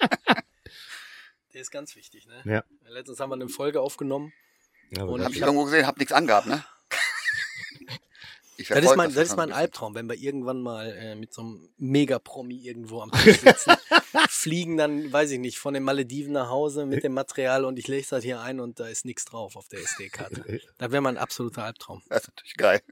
Der ist ganz wichtig, ne? Ja. Letztens haben wir eine Folge aufgenommen. Ja, Und Hab ich irgendwo gesehen, hab nichts angehabt, ne? Ich Das ist mein, das ist schon mein ein Albtraum, wenn wir irgendwann mal äh, mit so einem Mega-Promi irgendwo am Tisch sitzen, fliegen dann, weiß ich nicht, von den Malediven nach Hause mit dem Material und ich lege das hier ein und da ist nichts drauf auf der SD-Karte. Das wäre mein absoluter Albtraum. Das ist natürlich geil.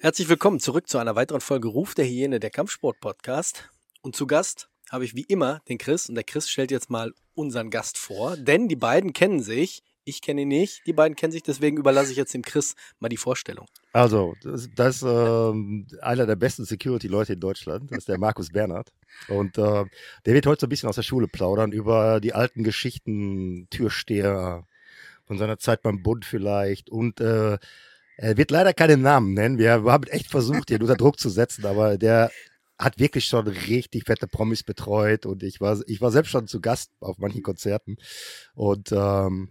Herzlich willkommen zurück zu einer weiteren Folge Ruf der Hyäne, der Kampfsport-Podcast. Und zu Gast habe ich wie immer den Chris und der Chris stellt jetzt mal unseren Gast vor, denn die beiden kennen sich. Ich kenne ihn nicht, die beiden kennen sich, deswegen überlasse ich jetzt dem Chris mal die Vorstellung. Also, das, das ist ähm, einer der besten Security-Leute in Deutschland. Das ist der Markus Bernhard. Und äh, der wird heute so ein bisschen aus der Schule plaudern über die alten Geschichten, Türsteher, von seiner Zeit beim Bund vielleicht. Und äh, er wird leider keinen Namen nennen. Wir haben echt versucht, ihn unter Druck zu setzen, aber der hat wirklich schon richtig fette Promis betreut und ich war, ich war selbst schon zu Gast auf manchen Konzerten. Und ähm,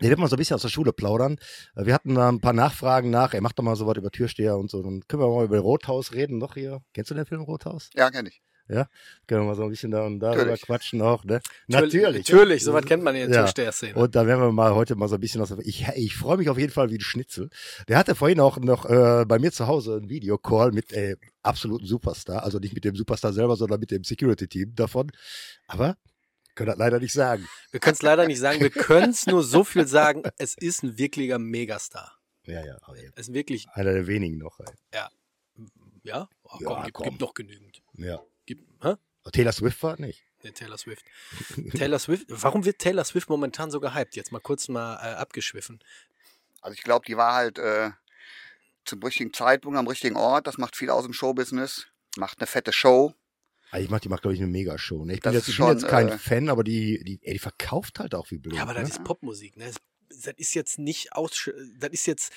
der wird mal so ein bisschen aus der Schule plaudern. Wir hatten da ein paar Nachfragen nach. Er macht doch mal so was über Türsteher und so. Dann können wir mal über Rothaus reden noch hier. Kennst du den Film Rothaus? Ja, kenn ich. Ja? Können wir mal so ein bisschen da und darüber Natürlich. quatschen auch, ne? Natürlich. Natürlich, sowas kennt man in der Ja. Türsteher-Szene. Und da werden wir mal heute mal so ein bisschen aus. Ich, ich freue mich auf jeden Fall wie ein Schnitzel. Der hatte vorhin auch noch äh, bei mir zu Hause einen Videocall mit äh, absoluten Superstar. Also nicht mit dem Superstar selber, sondern mit dem Security-Team davon. Aber können das leider nicht sagen. Wir können es leider nicht sagen, wir können es nur so viel sagen, es ist ein wirklicher Megastar. Ja, ja. Es ist wirklich, Einer der wenigen noch. Ey. ja, oh, Ja, komm, gibt, komm. gibt noch genügend. Ja. Gibt, hä? Taylor Swift war nicht. Der Taylor Swift. Taylor Swift, warum wird Taylor Swift momentan so gehypt? Jetzt mal kurz mal äh, abgeschwiffen. Also ich glaube, die war halt äh, zum richtigen Zeitpunkt am richtigen Ort. Das macht viel aus im Showbusiness. Macht eine fette Show. Also ich mach, die macht, glaube ich, eine Megashow. Ne? Ich, bin jetzt, bin schon, jetzt kein äh, Fan, aber die, die, ey, die verkauft halt auch wie blöd. Ja, aber das ne? ist Popmusik, ne? Das, das ist jetzt nicht aus, das ist jetzt,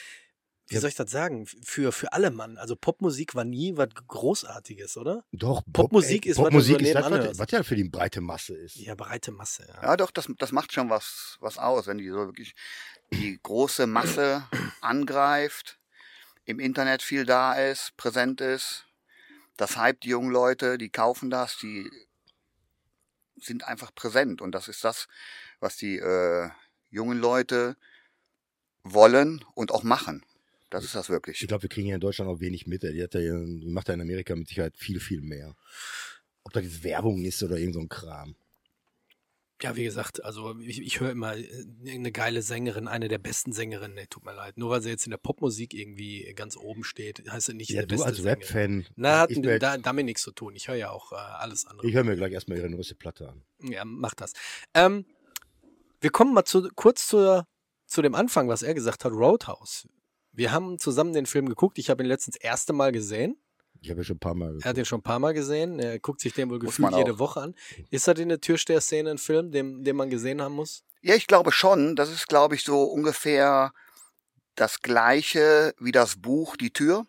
wie Ja. soll ich das sagen? Für, für alle Mann. Also Popmusik war nie was Großartiges, oder? Doch, Popmusik ey, ist, was Popmusik so ist das, was, was ja für die breite Masse ist. Ja, breite Masse, ja. Ja, doch, das, das macht schon was, was aus, wenn die so wirklich die große Masse angreift, im Internet viel da ist, präsent ist. Das hype die jungen Leute, die kaufen das, die sind einfach präsent. Und das ist das, was die äh, jungen Leute wollen und auch machen. Das ist das wirklich. Ich glaube, wir kriegen hier in Deutschland auch wenig mit. Die, hat ja, die macht ja in Amerika mit Sicherheit viel, viel mehr. Ob das jetzt Werbung ist oder irgend so ein Kram. Ja, wie gesagt, also ich, ich höre immer äh, eine geile Sängerin, eine der besten Sängerinnen, nee, tut mir leid. Nur weil sie jetzt in der Popmusik irgendwie ganz oben steht, heißt das nicht Ja, eine du beste als. Rap-Fan. Na, hat da, damit nichts zu tun. Ich höre ja auch äh, alles andere. ich höre mir gleich erstmal ihre neueste Platte an. Ja, mach das. Ähm, wir kommen mal zu, kurz zur, zu dem Anfang, was er gesagt hat, Roadhouse. Wir haben zusammen den Film geguckt. Ich habe ihn letztens das erste Mal gesehen. Ich habe ja schon ein paar Mal Er hat den schon ein paar Mal gesehen. Er guckt sich den wohl Muss gefühlt jede. Woche an. Ist das in der Türsteher-Szene ein Film, den, den man gesehen haben muss? Ja, ich glaube schon. Das ist, glaube ich, so ungefähr das gleiche wie das Buch Die Tür.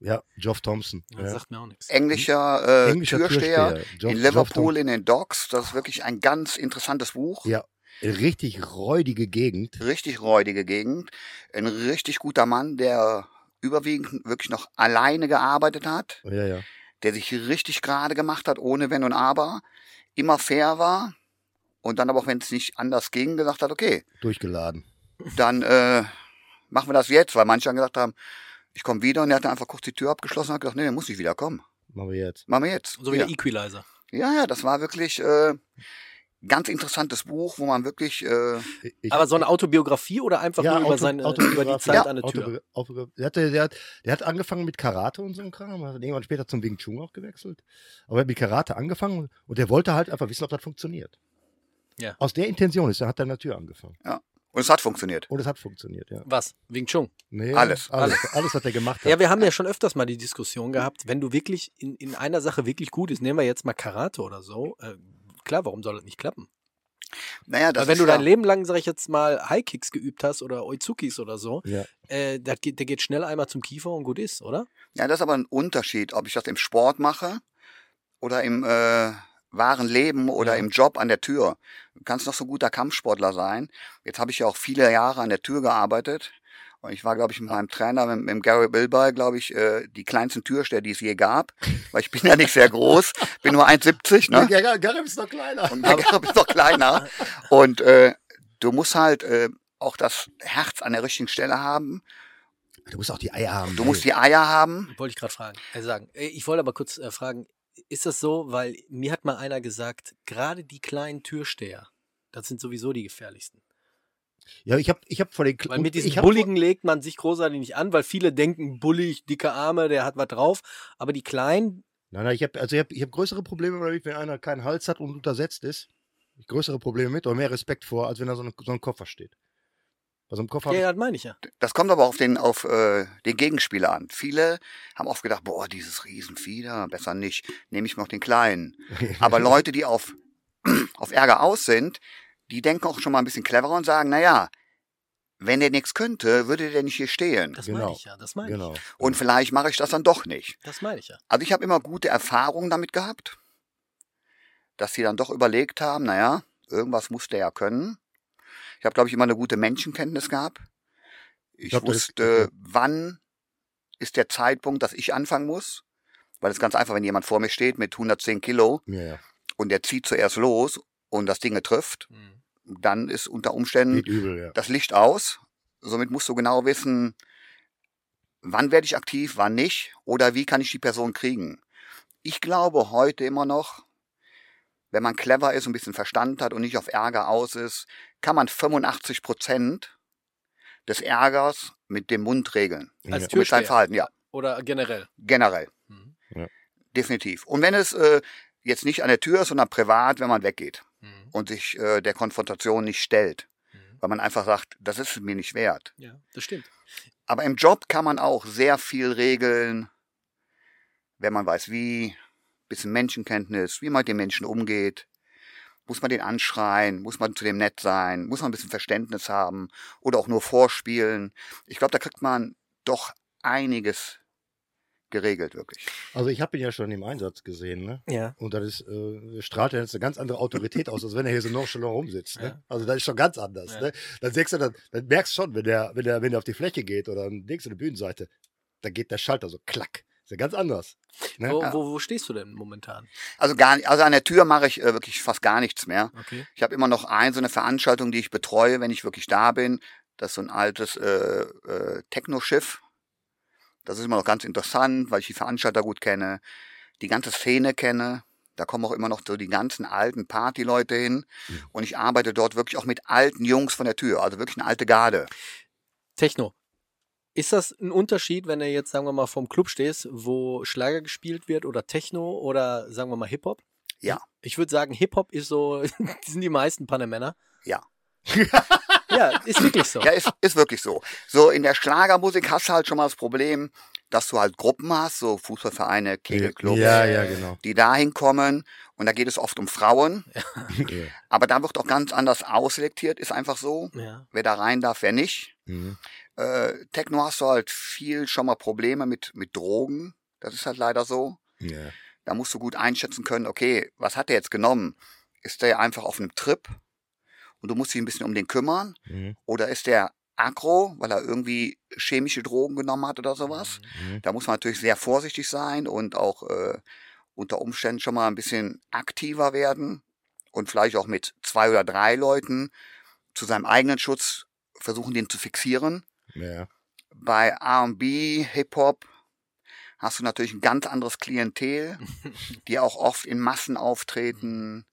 Ja, Geoff Thompson. Das Ja. sagt mir auch nichts. Englischer, äh, Englischer Türsteher, Türsteher. Geoff- in Liverpool in den Docks. Das ist wirklich ein ganz interessantes Buch. Ja, richtig räudige Gegend. Richtig räudige Gegend. Ein richtig guter Mann, der überwiegend wirklich noch alleine gearbeitet hat, Ja, ja. der sich richtig gerade gemacht hat, ohne Wenn und Aber, immer fair war und dann aber auch, wenn es nicht anders ging, gesagt hat, okay, Durchgeladen. dann äh, machen wir das jetzt, weil manche dann gesagt haben, ich komme wieder und er hat dann einfach kurz die Tür abgeschlossen und hat gesagt, nee, der muss nicht wiederkommen. Machen wir jetzt. Machen wir jetzt. So wie ja. der Equalizer. ja, ja, das war wirklich äh, ganz interessantes Buch, wo man wirklich äh, Ich, Aber so eine Autobiografie oder einfach nur über, Auto- seine, über Autobiografie. die Zeit Ja, an der Tür? Autobi- Autobi- der, hatte, der, hat, der hat angefangen mit Karate und so einem Kram, hat dann irgendwann später zum Wing Chun auch gewechselt. Aber er hat mit Karate angefangen und der wollte halt einfach wissen, ob das funktioniert. Ja. Aus der Intention ist er, hat an der Tür angefangen. und es hat funktioniert. Und es hat funktioniert, ja. Was? Wing Chun? Nee, Alles. Alles, alles, was er gemacht hat. Ja, wir haben ja schon öfters mal die Diskussion gehabt, wenn du wirklich in, in einer Sache wirklich gut ist, nehmen wir jetzt mal Karate oder so, äh, klar, warum soll das nicht klappen? Naja, das Weil wenn ist du ja, dein Leben lang, sag ich jetzt mal, High Kicks geübt hast oder Oizukis oder so, ja. äh, das geht, der geht schnell einmal zum Kiefer und gut ist, oder? ja, das ist aber ein Unterschied, ob ich das im Sport mache oder im äh, wahren Leben oder Ja. im Job an der Tür. Du kannst noch so guter Kampfsportler sein. Jetzt habe ich ja auch viele Jahre an der Tür gearbeitet. Und ich war, glaube ich, mit meinem Trainer, mit, mit dem Gary Bilby, glaube ich, äh, die kleinsten Türsteher, die es je gab. Weil ich bin ja nicht sehr groß, bin nur 1,70. Ne? Ja, Garib ist noch kleiner. Und der Gab ist noch kleiner. Und äh, du musst halt äh, auch das Herz an der richtigen Stelle haben. Du musst auch die Eier haben. Du musst die Eier haben. Wollte ich gerade fragen, äh, sagen. Äh, Ich wollte aber kurz äh, fragen, ist das so, weil mir hat mal einer gesagt, gerade die kleinen Türsteher, das sind sowieso die gefährlichsten. Ja, ich habe ich hab vor den Weil mit diesen Bulligen legt man sich großartig nicht an, weil viele denken, bullig, dicke Arme, der hat was drauf. Aber die Kleinen, Nein, nein, ich habe also ich hab, ich hab größere Probleme damit, wenn einer keinen Hals hat und untersetzt ist. Ich größere Probleme mit oder mehr Respekt vor, als wenn da so, eine, so ein Koffer steht. Bei so einem Koffer ja, das meine ich ja. Das kommt aber auf den, auf äh, den Gegenspieler an. Viele haben oft gedacht, boah, dieses Riesenfieder, besser nicht, nehme ich noch den kleinen. Aber Leute, die auf, auf Ärger aus sind, die denken auch schon mal ein bisschen cleverer und sagen, na ja, wenn der nichts könnte, würde der nicht hier stehen. Das Genau. meine ich ja, das meine genau. ich. Und vielleicht mache ich das dann doch nicht. Das meine ich ja. Also ich habe immer gute Erfahrungen damit gehabt, dass sie dann doch überlegt haben, naja, irgendwas muss der ja können. Ich habe, glaube ich, immer eine gute Menschenkenntnis gehabt. Ich glaub, das ist- wusste, wann ist der Zeitpunkt, dass ich anfangen muss. Weil es ganz einfach, wenn jemand vor mir steht mit 110 Kilo Ja, ja. und der zieht zuerst los und das Ding trifft, Mhm. dann ist unter Umständen übel, ja. das Licht aus. Somit musst du genau wissen, wann werde ich aktiv, wann nicht oder wie kann ich die Person kriegen. Ich glaube heute immer noch, wenn man clever ist und ein bisschen Verstand hat und nicht auf Ärger aus ist, kann man 85 Prozent des Ärgers mit dem Mund regeln. Als Ja. Mit Türsteher. seinem Verhalten, ja, Oder generell. generell, Mhm. definitiv. Und wenn es äh, jetzt nicht an der Tür ist, sondern privat, wenn man weggeht Mhm. und sich äh, der Konfrontation nicht stellt, Mhm. weil man einfach sagt, das ist mir nicht wert. Ja, das stimmt. Aber im Job kann man auch sehr viel regeln, wenn man weiß, wie, bisschen Menschenkenntnis, wie man mit den Menschen umgeht. Muss man den anschreien? Muss man zu dem nett sein? Muss man ein bisschen Verständnis haben? Oder auch nur vorspielen? Ich glaube, da kriegt man doch einiges geregelt, wirklich. Also ich habe ihn ja schon im Einsatz gesehen, ne? Ja. Und das ist, äh, strahlt ja jetzt eine ganz andere Autorität aus, als wenn er hier so nonchalant rumsitzt. Ne? Ja. Also das ist schon ganz anders. Ja. Ne? Dann, du, dann, dann merkst du schon, wenn der, wenn der, wenn der auf die Fläche geht oder dann denkst du eine Bühnenseite, da geht der Schalter so klack. Ist ja ganz anders. Ne? Wo, Ja. wo, wo stehst du denn momentan? Also gar nicht, also an der Tür mache ich äh, wirklich fast gar nichts mehr. Okay. Ich habe immer noch ein, so eine Veranstaltung, die ich betreue, wenn ich wirklich da bin. Das ist so ein altes äh, äh, Techno-Schiff. Das ist immer noch ganz interessant, weil ich die Veranstalter gut kenne, die ganze Szene kenne. Da kommen auch immer noch so die ganzen alten Partyleute hin. Und ich arbeite dort wirklich auch mit alten Jungs von der Tür, also wirklich eine alte Garde. Techno. Ist das ein Unterschied, wenn du jetzt, sagen wir mal, vorm Club stehst, wo Schlager gespielt wird oder Techno oder sagen wir mal Hip-Hop? Ja. Ich würde sagen, Hip-Hop ist so, sind die meisten Panamänner. Ja. Ja, ist wirklich so. Ja, ist, ist wirklich so. So in der Schlagermusik hast du halt schon mal das Problem, dass du halt Gruppen hast, so Fußballvereine, Kegelclubs, Ja, ja, genau. die dahin kommen und da geht es oft um Frauen. Ja. Aber da wird auch ganz anders ausselektiert, ist einfach so. Ja. Wer da rein darf, wer nicht. Mhm. Äh, Techno hast du halt viel schon mal Probleme mit, mit Drogen. Das ist halt leider so. Ja. Da musst du gut einschätzen können, okay, was hat der jetzt genommen? Ist der einfach auf einem Trip und du musst dich ein bisschen um den kümmern? Mhm. Oder ist der aggro, weil er irgendwie chemische Drogen genommen hat oder sowas? Mhm. Da muss man natürlich sehr vorsichtig sein und auch äh, unter Umständen schon mal ein bisschen aktiver werden und vielleicht auch mit zwei oder drei Leuten zu seinem eigenen Schutz versuchen, den zu fixieren. Ja. Bei R&B, Hip-Hop hast du natürlich ein ganz anderes Klientel, die auch oft in Massen auftreten.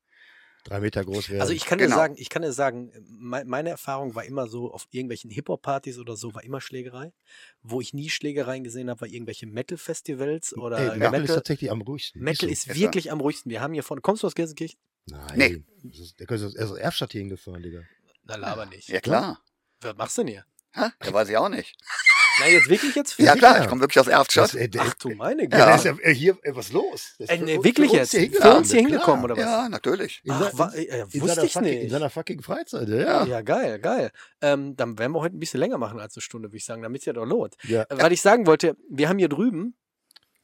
Drei Meter groß werden. Also ich kann dir Genau. sagen, ich kann dir sagen, me- meine Erfahrung war immer so, auf irgendwelchen Hip-Hop-Partys oder so war immer Schlägerei. Wo ich nie Schlägereien gesehen habe, war irgendwelche Metal-Festivals oder Ey, Metal, ist Metal. tatsächlich am ruhigsten. Metal so. ist Ist wirklich am ruhigsten. Wir haben hier von, kommst du aus Gelsenkirchen? Nein. Nee. Das ist, der ist aus Erfstadt hier hingefahren, Digga. Na, laber nicht. Ja klar. Was machst du denn hier? Hä? Ja, weiß ich auch nicht. Na, jetzt wirklich jetzt? Ja klar, ich komme wirklich aus Erftstadt. Das, äh, Ach du meine Güte. ja. Ja. der ist ja äh, hier, äh, was los? Ist Äh, für nee, uns- wirklich für jetzt? Hier Für uns hier hingekommen, oder was? Ja, natürlich. In, Ach, wa- äh, in, wusste seiner ich fucking, nicht. in seiner fucking Freizeit, ja. Ja, geil, geil. Ähm, dann werden wir heute ein bisschen länger machen als eine Stunde, würde ich sagen, damit es ja doch lohnt. ja. Äh, Weil ich sagen wollte, wir haben hier drüben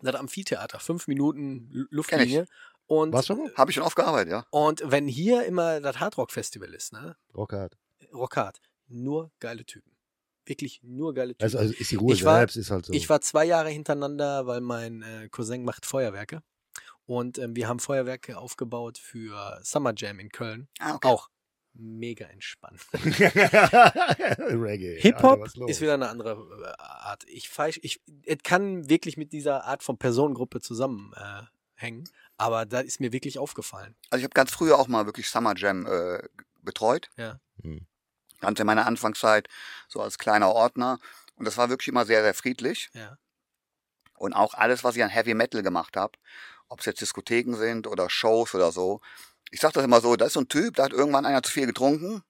das Amphitheater, fünf Minuten Lu- Luftlinie. Und, Warst du schon mal? Habe ich schon oft gearbeitet, ja. und wenn hier immer das Hardrock-Festival ist, ne? Rockhard. Rockhard, nur geile Typen. Wirklich nur geile Typen. Also, also ist die Ruhe Ich war- selbst, ist halt so. Ich war zwei Jahre hintereinander, weil mein äh, Cousin macht Feuerwerke. Und ähm, wir haben Feuerwerke aufgebaut für Summer Jam in Köln. Ah, okay. Auch mega entspannt. Reggae. Hip-Hop ist wieder eine andere äh, Art. Ich, feisch- ich es kann wirklich mit dieser Art von Personengruppe zusammenhängen. Äh, aber da ist mir wirklich aufgefallen. Also ich habe ganz früher auch mal wirklich Summer Jam äh, betreut. Ja. Hm. Ganz in meiner Anfangszeit, so als kleiner Ordner. Und das war wirklich immer sehr, sehr friedlich. Ja. Und auch alles, was ich an Heavy Metal gemacht habe, ob es jetzt Diskotheken sind oder Shows oder so. Ich sag das immer so, da ist so ein Typ, da hat irgendwann einer zu viel getrunken.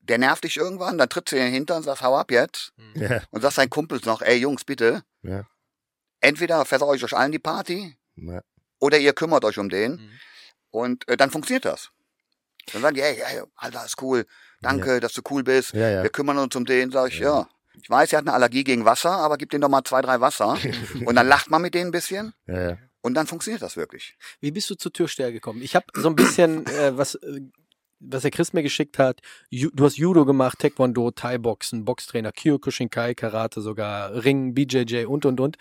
Der nervt dich irgendwann, dann trittst du in den Hintern und sagst, hau ab jetzt. Hm. Ja, Und sagst deinen Kumpels noch, ey Jungs, bitte. ja. Entweder versauere ich euch allen die Party ja. oder ihr kümmert euch um den. Mhm. Und äh, dann funktioniert das. Dann sagen die, hey, hey, Alter, ist cool. Danke, dass du cool bist. Ja, ja. Wir kümmern uns um den. Sag ich, Ja. ja. Ich weiß, er hat eine Allergie gegen Wasser, aber gib dem doch mal zwei, drei Wasser. und dann lacht man mit denen ein bisschen. ja, ja. Und dann funktioniert das wirklich. Wie bist du zur Türsteher gekommen? Ich habe so ein bisschen, äh, was, äh, was der Chris mir geschickt hat. Ju du hast Judo gemacht, Taekwondo, Thai-Boxen, Boxtrainer, Kyokushinkai, Karate sogar, Ring, BJJ und, und, und.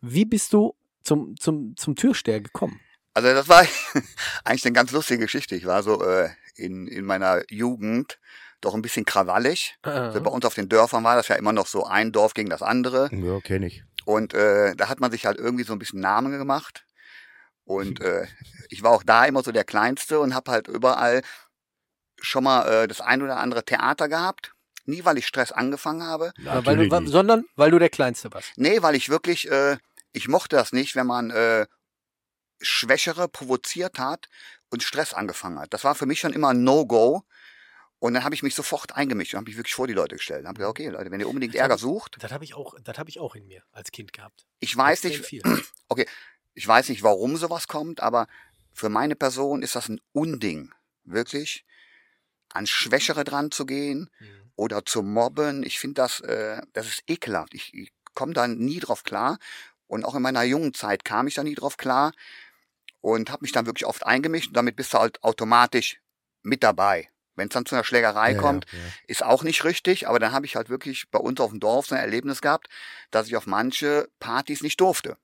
Wie bist du zum, zum, zum Türsteher gekommen? Also das war eigentlich eine ganz lustige Geschichte. Ich war so äh, in, in meiner Jugend doch ein bisschen krawallig. Also bei uns auf den Dörfern war das ja immer noch so ein Dorf gegen das andere. Ja, kenne ich. Und äh, da hat man sich halt irgendwie so ein bisschen Namen gemacht. Und äh, ich war auch da immer so der Kleinste und habe halt überall schon mal äh, das ein oder andere Theater gehabt. Nie, weil ich Stress angefangen habe. weil du, sondern weil du der Kleinste warst. Nee, weil ich wirklich, äh, ich mochte das nicht, wenn man äh, Schwächere provoziert hat und Stress angefangen hat. Das war für mich schon immer ein No-Go. Und dann habe ich mich sofort eingemischt und habe mich wirklich vor die Leute gestellt. Und habe gesagt, okay, Leute, wenn ihr unbedingt Ärger sucht, Das habe ich auch, das habe ich auch in mir als Kind gehabt. ich weiß nicht, Viel. ich weiß nicht, warum sowas kommt, aber für meine Person ist das ein Unding, wirklich an Schwächere dran zu gehen Mhm. oder zu mobben. Ich finde das, äh, das ist ekelhaft. Ich, ich komme da nie drauf klar. Und auch in meiner jungen Zeit kam ich da nie drauf klar und habe mich dann wirklich oft eingemischt. Und damit bist du halt automatisch mit dabei. Wenn es dann zu einer Schlägerei Ja, kommt, ja, ist auch nicht richtig. Aber dann habe ich halt wirklich bei uns auf dem Dorf so ein Erlebnis gehabt, dass ich auf manche Partys nicht durfte.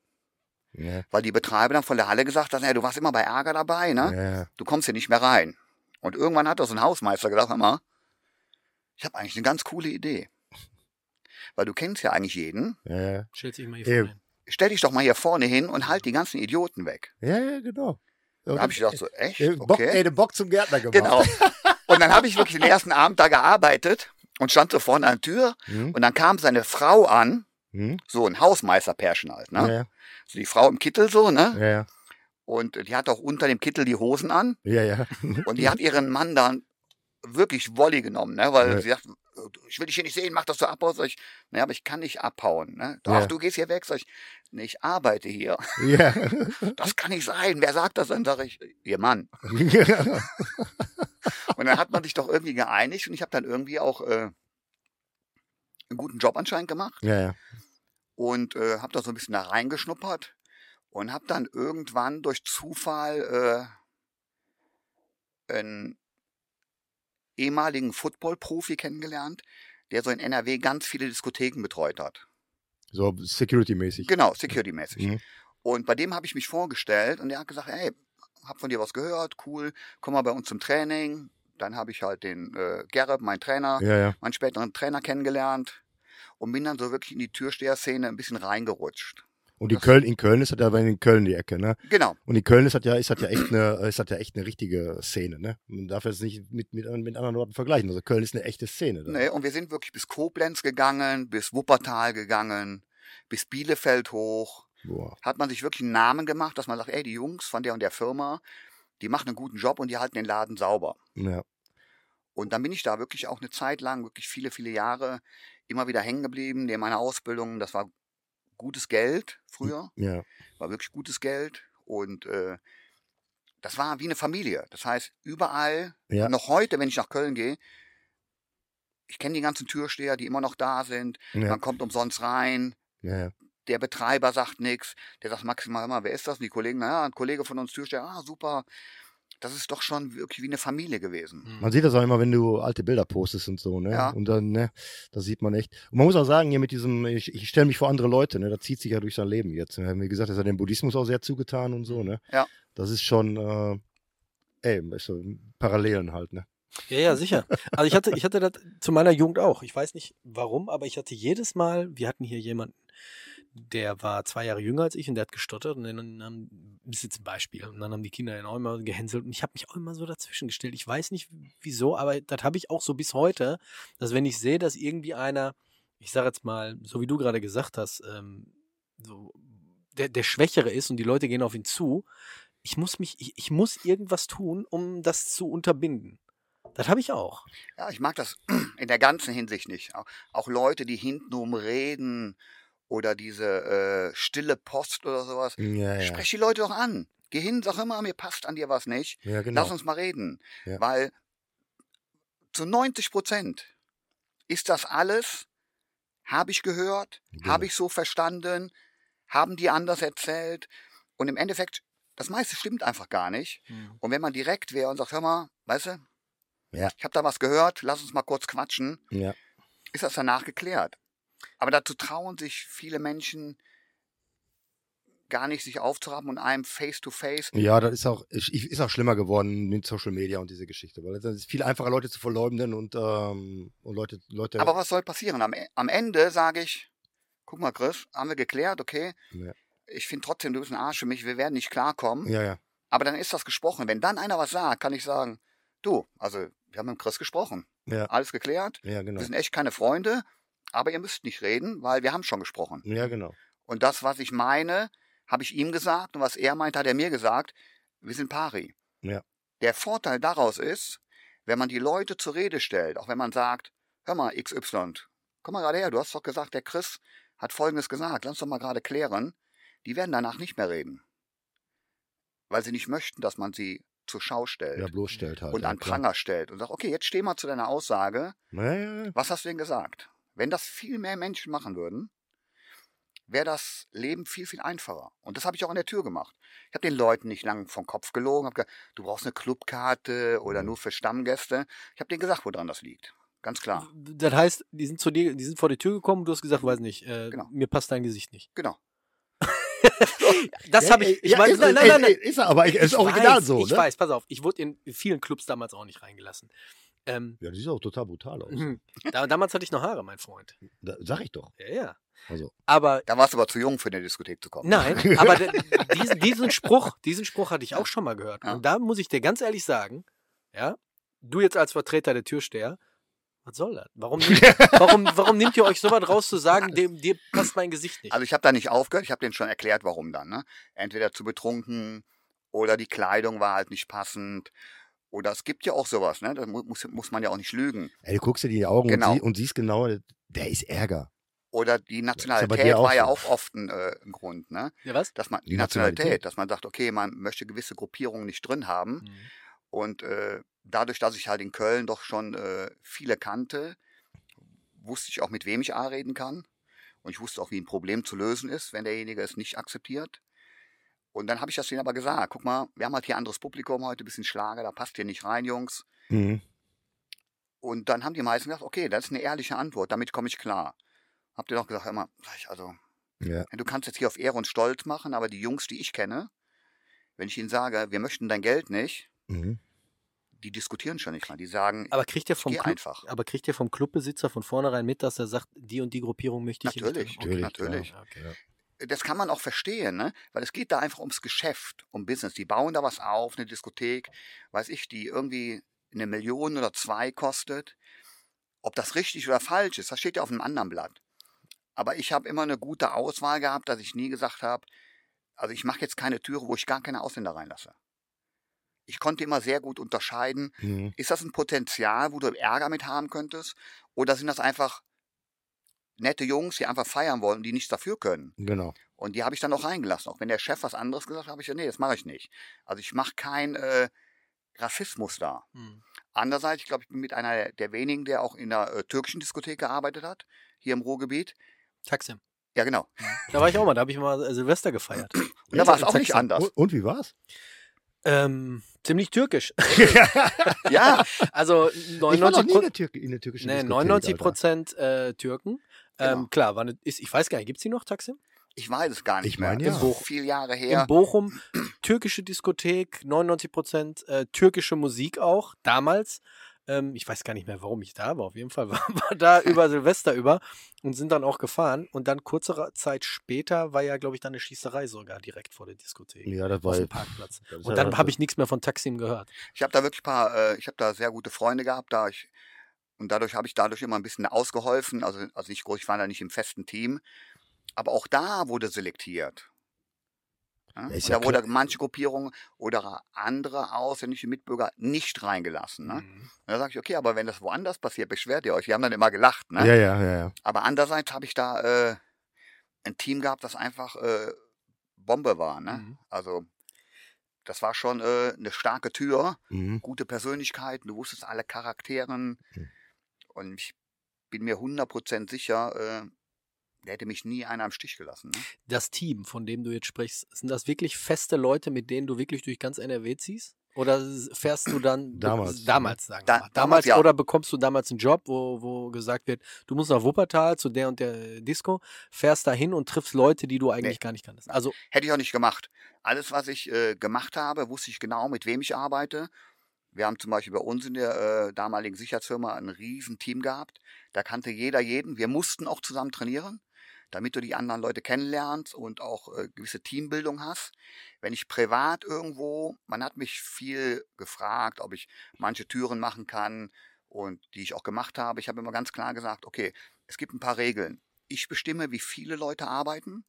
Ja, Weil die Betreiber dann von der Halle gesagt haben, ja, du warst immer bei Ärger dabei, ne? Du kommst hier nicht mehr rein. Und irgendwann hat doch so ein Hausmeister gedacht, hör mal, ich habe eigentlich eine ganz coole Idee. Weil du kennst ja eigentlich jeden. Ja. Stellt sich mal hier vorne hin. Stell dich doch mal hier vorne hin und halt die ganzen Idioten weg. Ja, ja, genau. Da habe ich gedacht, so, echt? Äh, Bock, ey, Okay. den Bock zum Gärtner gemacht. Genau. Und dann habe ich wirklich den ersten Abend da gearbeitet und stand so vorne an der Tür. Hm? Und dann kam seine Frau an, Hm? so ein Hausmeisterpärchen halt, Ja, ne? ja, So die Frau im Kittel so, ne? ja, ja. Und die hat auch unter dem Kittel die Hosen an. Ja, ja. Und die hat ihren Mann dann wirklich Wolli genommen, ne? Weil Ja. sie sagt, ich will dich hier nicht sehen, mach das so abhauen. Sag ich, naja, aber ich kann nicht abhauen. Ne? Doch, Ja. du gehst hier weg. Sag ich, nee, ich arbeite hier. ja. Das kann nicht sein. Wer sagt das dann? Sag ich, ihr Mann. Und dann hat man sich doch irgendwie geeinigt und ich habe dann irgendwie auch äh, einen guten Job anscheinend gemacht ja, ja. und äh, habe da so ein bisschen da reingeschnuppert und habe dann irgendwann durch Zufall äh, einen ehemaligen Football-Profi kennengelernt, der so in NRW ganz viele Diskotheken betreut hat. So Security-mäßig. Genau, security-mäßig. Mhm. Und bei dem habe ich mich vorgestellt und der hat gesagt, hey, hab von dir was gehört, cool, komm mal bei uns zum Training. Dann habe ich halt den äh, Gerrit, mein Trainer, Ja, ja. meinen späteren Trainer kennengelernt und bin dann so wirklich in die Türsteher-Szene ein bisschen reingerutscht. Und die Das- Köln, in Köln ist das ja in Köln die Ecke, ne? Genau, Und in Köln ist das ja, ist das ja echt eine, ist das ja echt eine richtige Szene, ne? Man darf jetzt nicht mit, mit, mit anderen Orten vergleichen. Also Köln ist eine echte Szene. Ne, und wir sind wirklich bis Koblenz gegangen, bis Wuppertal gegangen, bis Bielefeld hoch. Boah. Hat man sich wirklich einen Namen gemacht, dass man sagt, ey, die Jungs von der und der Firma, die machen einen guten Job und die halten den Laden sauber. Ja. Und dann bin ich da wirklich auch eine Zeit lang, wirklich viele, viele Jahre, immer wieder hängen geblieben. Neben meiner Ausbildung, das war gutes Geld früher, Ja. war wirklich gutes Geld. Und äh, das war wie eine Familie. Das heißt, überall, Ja. noch heute, wenn ich nach Köln gehe, ich kenne die ganzen Türsteher, die immer noch da sind. Ja. Man kommt umsonst rein. Ja. Der Betreiber sagt nichts. Der sagt maximal immer, wer ist das? Und die Kollegen, naja, ein Kollege von uns Türsteher, ah, super. Das ist doch schon wirklich wie eine Familie gewesen. Mhm. Man sieht das auch immer, wenn du alte Bilder postest und so, ne? Ja. Und dann, ne, das sieht man echt. Und man muss auch sagen, hier mit diesem, ich, ich stelle mich vor andere Leute, ne? Das zieht sich ja durch sein Leben jetzt. Ne? Wie gesagt, das hat dem Buddhismus auch sehr zugetan und so, ne? Ja. Das ist schon, äh, ey, so Parallelen halt, ne? Ja, ja, sicher. Also ich hatte, ich hatte das zu meiner Jugend auch. Ich weiß nicht warum, aber ich hatte jedes Mal, wir hatten hier jemanden, der war zwei Jahre jünger als ich und der hat gestottert und dann haben, das ist jetzt ein Beispiel, und dann haben die Kinder ihn auch immer gehänselt und ich habe mich auch immer so dazwischen gestellt. Ich weiß nicht wieso, aber das habe ich auch so bis heute, dass wenn ich sehe, dass irgendwie einer, ich sage jetzt mal, so wie du gerade gesagt hast, ähm, so der, der Schwächere ist und die Leute gehen auf ihn zu, ich muss mich, ich, ich muss irgendwas tun, um das zu unterbinden. Das habe ich auch. Ja, ich mag das in der ganzen Hinsicht nicht. Auch, auch Leute, die hintenrum reden oder diese äh, stille Post oder sowas. Ja, ja. Sprech die Leute doch an. Geh hin, sag immer, mir passt an dir was nicht. Ja, genau. Lass uns mal reden. Ja. Weil zu 90 Prozent ist das alles, habe ich gehört, Genau. habe ich so verstanden, haben die anders erzählt. Und im Endeffekt, das meiste stimmt einfach gar nicht. Und wenn man direkt wäre und sagt, hör mal, weißt du, Ja. ich habe da was gehört, lass uns mal kurz quatschen, Ja. ist das danach geklärt. Aber dazu trauen sich viele Menschen gar nicht, sich aufzurappen und einem face-to-face. Ja, das ist auch, ist auch schlimmer geworden mit Social Media und diese Geschichte, weil es ist viel einfacher, Leute zu verleumden und, ähm, und Leute, Leute. Aber was soll passieren? Am, am Ende sage ich, guck mal, Chris, haben wir geklärt, okay. Ja. Ich finde trotzdem, du bist ein Arsch für mich, wir werden nicht klarkommen. ja, ja. Aber dann ist das gesprochen. Wenn dann einer was sagt, kann ich sagen, du, also wir haben mit Chris gesprochen. Ja, Alles geklärt. ja, genau. Wir sind echt keine Freunde, aber ihr müsst nicht reden, weil wir haben schon gesprochen. Ja, genau. Und das, was ich meine, habe ich ihm gesagt und was er meint, hat er mir gesagt. Wir sind pari. Ja. Der Vorteil daraus ist, wenn man die Leute zur Rede stellt, auch wenn man sagt, hör mal, XY, komm mal gerade her, du hast doch gesagt, der Chris hat Folgendes gesagt, lass uns doch mal gerade klären. Die werden danach nicht mehr reden. Weil sie nicht möchten, dass man sie zur Schau stellt Ja, bloßstellt halt. und ja, an. Pranger stellt und sagt, okay, jetzt steh mal zu deiner Aussage. Ja. Was hast du denn gesagt? Wenn das viel mehr Menschen machen würden, wäre das Leben viel, viel einfacher. Und das habe ich auch an der Tür gemacht. Ich habe den Leuten nicht lang vom Kopf gelogen, habe gesagt, du brauchst eine Clubkarte oder Mhm. nur für Stammgäste. Ich habe denen gesagt, woran das liegt. Ganz klar. Das heißt, die sind zu dir, die sind vor die Tür gekommen und du hast gesagt, weiß nicht, äh, Genau. mir passt dein Gesicht nicht. Genau. Das Ja, habe ich. Ich ja, weiß, ist, nein, nein, ist, nein, nein. Ist er, aber ich, ist Ich original weiß, so, Ich ne? weiß, pass auf, ich wurde in vielen Clubs damals auch nicht reingelassen. Ähm, Ja, die sieht auch total brutal aus. mhm. da, damals hatte ich noch Haare, mein Freund. Da, sag ich doch. Ja, ja. Also, Aber Da warst du aber zu jung für eine Diskothek zu kommen. Nein, aber diesen, diesen Spruch, diesen Spruch hatte ich auch schon mal gehört. Ja. Und da muss ich dir ganz ehrlich sagen, ja, du jetzt als Vertreter der Türsteher, was soll das? Warum, nimmt- warum, warum nimmt ihr euch so was raus zu sagen, dem, dir passt mein Gesicht nicht? Also ich habe da nicht aufgehört, ich habe denen schon erklärt, warum dann. Ne? Entweder zu betrunken oder die Kleidung war halt nicht passend. Oder es gibt ja auch sowas, ne? Da mu- muss, muss man ja auch nicht lügen. ey, du guckst dir die Augen Genau. und, sie, und siehst genau, der ist Ärger. Oder die Nationalität war ja auch oft ein, äh, ein Grund, ne? ja, was? Dass man, die, Die Nationalität, Nationalität. dass man sagt, okay, man möchte gewisse Gruppierungen nicht drin haben. Mhm. Und äh, dadurch, dass ich halt in Köln doch schon äh, viele kannte, wusste ich auch, mit wem ich A reden kann. Und ich wusste auch, wie ein Problem zu lösen ist, wenn derjenige es nicht akzeptiert. Und dann habe ich das denen aber gesagt, guck mal, wir haben halt hier anderes Publikum heute, ein bisschen Schlager, da passt hier nicht rein, Jungs. Mhm. Und dann haben die meisten gesagt, okay, das ist eine ehrliche Antwort, damit komme ich klar. Habt ihr doch gesagt, hör mal, sag ich, also, Ja. du kannst jetzt hier auf Ehre und Stolz machen, aber die Jungs, die ich kenne, wenn ich ihnen sage, wir möchten dein Geld nicht, Mhm. die diskutieren schon nicht mal. Die sagen, Aber kriegt ihr vom Club, einfach. aber kriegt ihr vom Clubbesitzer von vornherein mit, dass er sagt, die und die Gruppierung möchte ich Natürlich, nicht? Natürlich, natürlich. Ja, okay. Das kann man auch verstehen, ne? weil es geht da einfach ums Geschäft, um Business. Die bauen da was auf, eine Diskothek, weiß ich, die irgendwie eine Million oder zwei kostet. Ob das richtig oder falsch ist, das steht ja auf einem anderen Blatt. Aber ich habe immer eine gute Auswahl gehabt, dass ich nie gesagt habe, also ich mache jetzt keine Türe, wo ich gar keine Ausländer reinlasse. Ich konnte immer sehr gut unterscheiden, Mhm. ist das ein Potenzial, wo du Ärger mit haben könntest? Oder sind das einfach nette Jungs, die einfach feiern wollen, die nichts dafür können? Genau. Und die habe ich dann auch reingelassen. Auch wenn der Chef was anderes gesagt hat, habe ich gesagt, nee, das mache ich nicht. Also ich mache kein äh, Rassismus da. Mhm. Andererseits, ich glaube, ich bin mit einer der wenigen, der auch in einer äh, türkischen Diskothek gearbeitet hat, hier im Ruhrgebiet. Taksim. Ja, genau. Da war ich auch mal, da habe ich mal äh, Silvester gefeiert. Und da war es auch nicht anders. Und, und wie war's? Ähm, ziemlich türkisch. Ja, Also Ich war noch 99 nie in der, Türk in der türkischen Nee, Diskothek, 99 Alter. Prozent äh, Türken. Ähm, Genau. Klar, war ne, ist, ich weiß gar nicht, gibt es die noch, Taksim? ich weiß es gar nicht Ich meine, mehr. ja. Das ist viele Jahre her. In Bochum, türkische Diskothek, 99 Prozent äh, türkische Musik auch, damals. Ähm, ich weiß gar nicht mehr, warum ich da war. Auf jeden Fall war, war da über Silvester über und sind dann auch gefahren. Und dann kurze Zeit später war ja, glaube ich, dann eine Schießerei sogar direkt vor der Diskothek. Ja, das Auf war dem Parkplatz. Und ja dann habe so. ich nichts mehr von Taksim gehört. Ich habe da wirklich ein paar, äh, ich habe da sehr gute Freunde gehabt, da ich und dadurch habe ich dadurch immer ein bisschen ausgeholfen. Also, also nicht groß, ich war da nicht im festen Team. Aber auch da wurde selektiert. Ja? Ja, ja da wurde manche Gruppierungen oder andere ausländische Mitbürger nicht reingelassen. Ne? Mhm. Und da sage ich, okay, aber wenn das woanders passiert, beschwert ihr euch. Die haben dann immer gelacht. Ne? Ja, ja, ja, ja. Aber andererseits habe ich da äh, ein Team gehabt, das einfach äh, Bombe war. Ne? Mhm. Also das war schon äh, eine starke Tür Mhm. gute Persönlichkeiten, du wusstest alle Charakteren. Hm. Und ich bin mir 100% sicher, äh, der hätte mich nie einer im Stich gelassen. Ne? Das Team, von dem du jetzt sprichst, sind das wirklich feste Leute, mit denen du wirklich durch ganz NRW ziehst? Oder fährst du dann Damals. damals sagen wir Da- mal. damals, damals ja. oder bekommst du damals einen Job, wo, wo gesagt wird, du musst nach Wuppertal zu der und der Disco, fährst da hin und triffst Leute, die du eigentlich Nee. gar nicht kanntest. Also Hätte ich auch nicht gemacht. Alles, was ich äh, gemacht habe, wusste ich genau, mit wem ich arbeite. Wir haben zum Beispiel bei uns in der äh, damaligen Sicherheitsfirma ein riesen Team gehabt. Da kannte jeder jeden. Wir mussten auch zusammen trainieren, damit du die anderen Leute kennenlernst und auch äh, gewisse Teambildung hast. Wenn ich privat irgendwo, man hat mich viel gefragt, ob ich manche Türen machen kann und die ich auch gemacht habe. Ich habe immer ganz klar gesagt, okay, es gibt ein paar Regeln. Ich bestimme, wie viele Leute arbeiten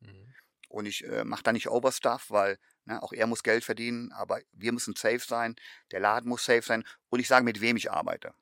und ich äh, mache da nicht Overstuff, weil ne, auch er muss Geld verdienen, aber wir müssen safe sein, der Laden muss safe sein und ich sage, mit wem ich arbeite.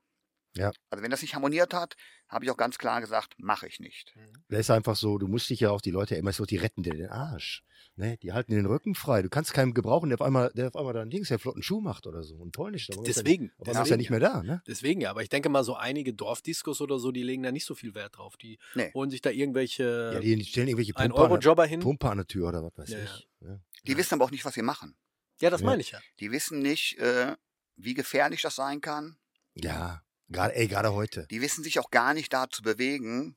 Ja. Also wenn das nicht harmoniert hat, habe ich auch ganz klar gesagt, mache ich nicht. Das ist einfach so, du musst dich ja auf die Leute immer so, die retten dir den Arsch. Ne? Die halten den Rücken frei. Du kannst keinen gebrauchen, der auf einmal, der auf einmal dann Dings, der flotten Schuh macht oder so. Und polnisch. aber ist er- deswegen. Aber dann ist er nicht mehr da, ne? Deswegen ja, aber ich denke mal, so einige Dorfdiskos oder so, die legen da nicht so viel Wert drauf. Die Nee. holen sich da irgendwelche Ja, die stellen irgendwelche ein Pumper, an, der- Euro-Jobber hin. Pumper an der Tür oder was weiß Ja, ja. ich. Ja. Die wissen aber auch nicht, was sie machen. Ja, das Ja. meine ich ja. Die wissen nicht, äh, wie gefährlich das sein kann. Ja, gerade, ey, gerade heute. Die wissen sich auch gar nicht da zu bewegen.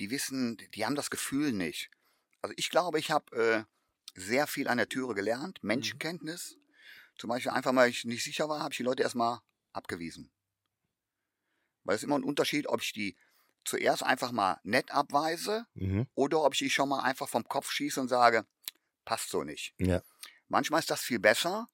Die wissen, die haben das Gefühl nicht. Also ich glaube, ich habe äh, sehr viel an der Türe gelernt, Menschenkenntnis. Zum Beispiel einfach, weil ich nicht sicher war, habe ich die Leute erstmal abgewiesen. Weil es ist immer ein Unterschied, ob ich die zuerst einfach mal nett abweise Mhm. oder ob ich die schon mal einfach vom Kopf schieße und sage, passt so nicht. Ja. Manchmal ist das viel besser,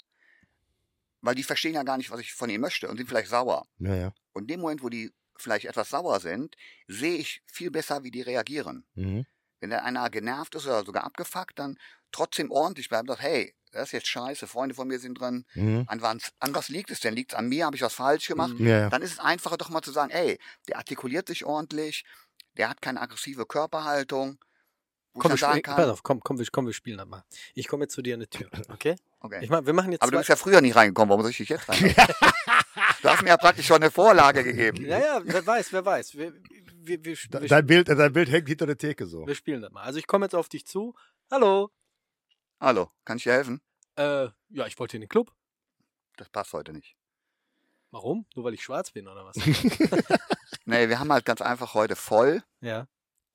weil die verstehen ja gar nicht, was ich von ihnen möchte und sind vielleicht sauer. Ja, ja. Und in dem Moment, wo die vielleicht etwas sauer sind, sehe ich viel besser, wie die reagieren. Mhm. Wenn da einer genervt ist oder sogar abgefuckt, dann trotzdem ordentlich bleiben und sagt, hey, das ist jetzt scheiße, Freunde von mir sind drin. Mhm. An, was, an was liegt es denn? Liegt es an mir? Habe ich was falsch gemacht? Ja, ja. Dann ist es einfacher doch mal zu sagen, ey, der artikuliert sich ordentlich, der hat keine aggressive Körperhaltung. Komm, wir ich sagen spielen, pass auf, komm, komm, wir, komm, wir spielen das mal. Ich komme jetzt zu dir an die Tür, okay? okay. Ich mach, wir machen jetzt Aber du bist ja früher nicht reingekommen, warum soll ich dich jetzt rein? du hast mir ja praktisch schon eine Vorlage gegeben. Ja, ja, wer weiß, wer weiß. Wir, wir, wir, wir, Dein Bild, dein Bild hängt hinter der Theke so. wir spielen das mal. Also ich komme jetzt auf dich zu. Hallo. Hallo, kann ich dir helfen? Äh, ja, ich wollte in den Club. Das passt heute nicht. Warum? Nur weil ich schwarz bin oder was? Nee, wir haben halt ganz einfach heute voll. ja.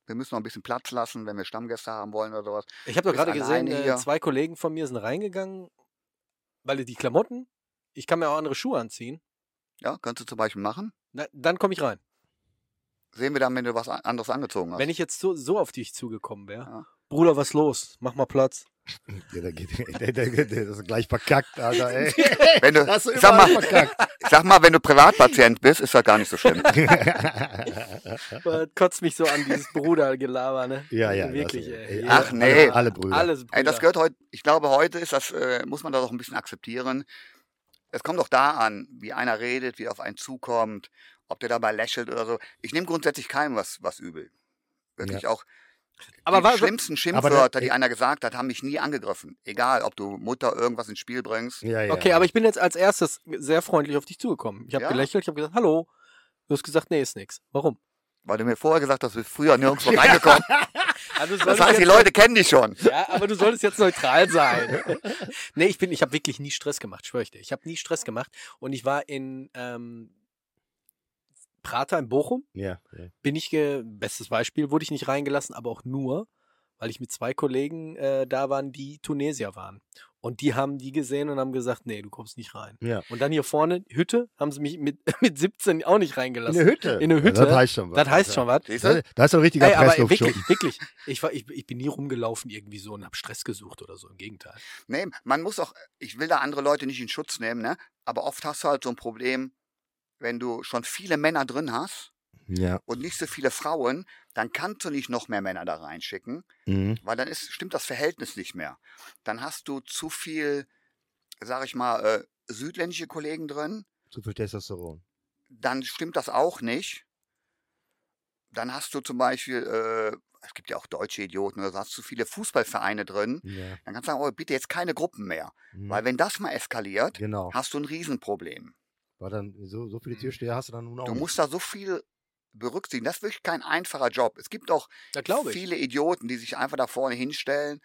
Wir müssen noch ein bisschen Platz lassen, wenn wir Stammgäste haben wollen oder sowas. Ich habe doch gerade gesehen, äh, hier. zwei Kollegen von mir sind reingegangen, weil die Klamotten, ich kann mir auch andere Schuhe anziehen. Ja, kannst du zum Beispiel machen. Na, dann komme ich rein. Sehen wir dann, wenn du was an- anderes angezogen hast. Wenn ich jetzt so, so auf dich zugekommen wäre. Ja. Bruder, was los? Mach mal Platz. Ja, der geht, der, der, der, der ist gleich verkackt, Alter, ey. wenn du, ich sag mal, verkackt. sag mal, wenn du Privatpatient bist, ist das gar nicht so schlimm. Das kotzt mich so an, dieses Brudergelaber, ne? Ja, ja. Wirklich, das, ey. ey, Ach, alle- nee. Alle, alle Brüder. Alles Brüder. Ey, das gehört heute, ich glaube, heute ist das, äh, muss man das auch ein bisschen akzeptieren. Es kommt doch da an, wie einer redet, wie er auf einen zukommt, ob der dabei lächelt oder so. Ich nehme grundsätzlich keinem was, was übel. Wirklich auch. Aber die schlimmsten Aber Schimpfwörter, der- die einer gesagt hat, haben mich nie angegriffen. Egal, ob du Mutter irgendwas ins Spiel bringst. Ja, ja. Okay, aber ich bin jetzt als erstes sehr freundlich auf dich zugekommen. Ich habe Ja. gelächelt, ich habe gesagt, hallo. Du hast gesagt, nee, ist nix. Warum? Weil du mir vorher gesagt hast, du bist früher nirgendwo reingekommen. Also Das heißt, die Leute kennen dich schon. Ja, aber du solltest jetzt neutral sein. nee, ich bin, ich habe wirklich nie Stress gemacht, schwöre ich dir. Ich habe nie Stress gemacht und ich war in ähm, Prater in Bochum. Ja, ja. Bin ich, ge bestes Beispiel, wurde ich nicht reingelassen, aber auch nur, weil ich mit zwei Kollegen äh, da waren, die Tunesier waren. Und die haben die gesehen und haben gesagt, nee, du kommst nicht rein. ja. Und dann hier vorne, Hütte, haben sie mich mit, mit 17 auch nicht In reingelassen. der Hütte. In der Hütte. Das heißt schon was. Das heißt schon was. Da, ist ein richtiger Ey, aber wirklich, wirklich. Ich, war, ich, ich bin nie rumgelaufen irgendwie so und habe Stress gesucht oder so. Im Gegenteil. Nee, man muss auch, ich will da andere Leute nicht in Schutz nehmen, ne? Aber oft hast du halt so ein Problem, wenn du schon viele Männer drin hast Ja. und nicht so viele Frauen, dann kannst du nicht noch mehr Männer da reinschicken, Mhm. weil dann ist, stimmt das Verhältnis nicht mehr. Dann hast du zu viel, sag ich mal, äh, südländische Kollegen drin, Zu viel Testosteron. dann stimmt das auch nicht. Dann hast du zum Beispiel, äh, es gibt ja auch deutsche Idioten, oder so, hast du viele Fußballvereine drin. Ja. Dann kannst du sagen, oh, bitte jetzt keine Gruppen mehr. Mhm. Weil wenn das mal eskaliert, Genau. hast du ein Riesenproblem. War dann so, so viele Türsteher hast du dann nun auch. Du nicht. musst da so viel berücksichtigen. Das ist wirklich kein einfacher Job. Es gibt auch viele Idioten, die sich einfach da vorne hinstellen,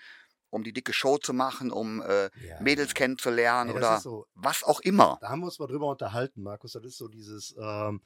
um die dicke Show zu machen, um äh, Ja. Mädels kennenzulernen das oder so, was auch immer. da haben wir uns mal drüber unterhalten, Markus. Das ist so dieses, ähm,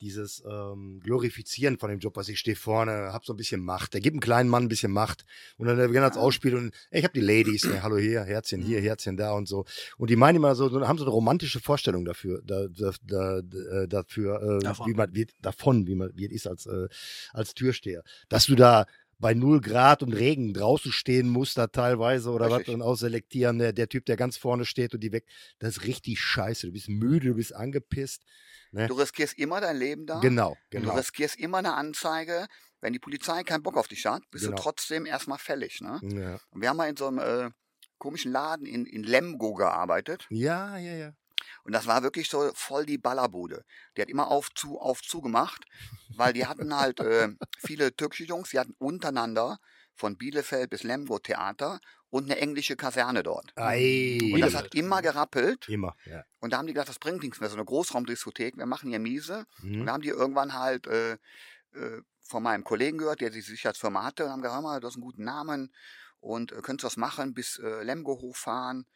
dieses ähm, Glorifizieren von dem Job, was ich stehe vorne, hab so ein bisschen Macht. Der gibt einem kleinen Mann ein bisschen Macht und dann werden das ausspielt und ey, ich habe die Ladies, ne, hallo hier, Herzchen hier, Herzchen da und so. Und die meinen immer so, haben so eine romantische Vorstellung dafür, da, da, da, da, dafür, äh, Davon. wie man, wie, davon, wie man, wie es ist als, äh, als Türsteher. Dass du da bei null Grad und Regen draußen stehen musst, da teilweise oder was Richtig. und ausselektieren. Der, der Typ, der ganz vorne steht und die weg, das ist richtig scheiße. Du bist müde, du bist angepisst. Ne? Du riskierst immer dein Leben da. Genau, genau. Du riskierst immer eine Anzeige. Wenn die Polizei keinen Bock auf dich hat, bist Genau. du trotzdem erstmal fällig. Ne? Ja. Und wir haben mal in so einem äh, komischen Laden in, in Lemgo gearbeitet. ja, ja, ja. Und das war wirklich so voll die Ballerbude. Die hat immer auf zu, auf zu gemacht, weil die hatten halt äh, viele türkische Jungs, die hatten untereinander von Bielefeld bis Lemgo Theater und eine englische Kaserne dort. Ei. Und das hat immer gerappelt. Immer, ja. Und da haben die gedacht, das bringt nichts mehr, so eine Großraumdiskothek, wir machen hier miese. Und Mhm. da haben die irgendwann halt äh, äh, von meinem Kollegen gehört, der die Sicherheitsfirma hatte, und haben gesagt, hör mal, du hast einen guten Namen und äh, könntest du das machen, bis äh, Lemgo hochfahren?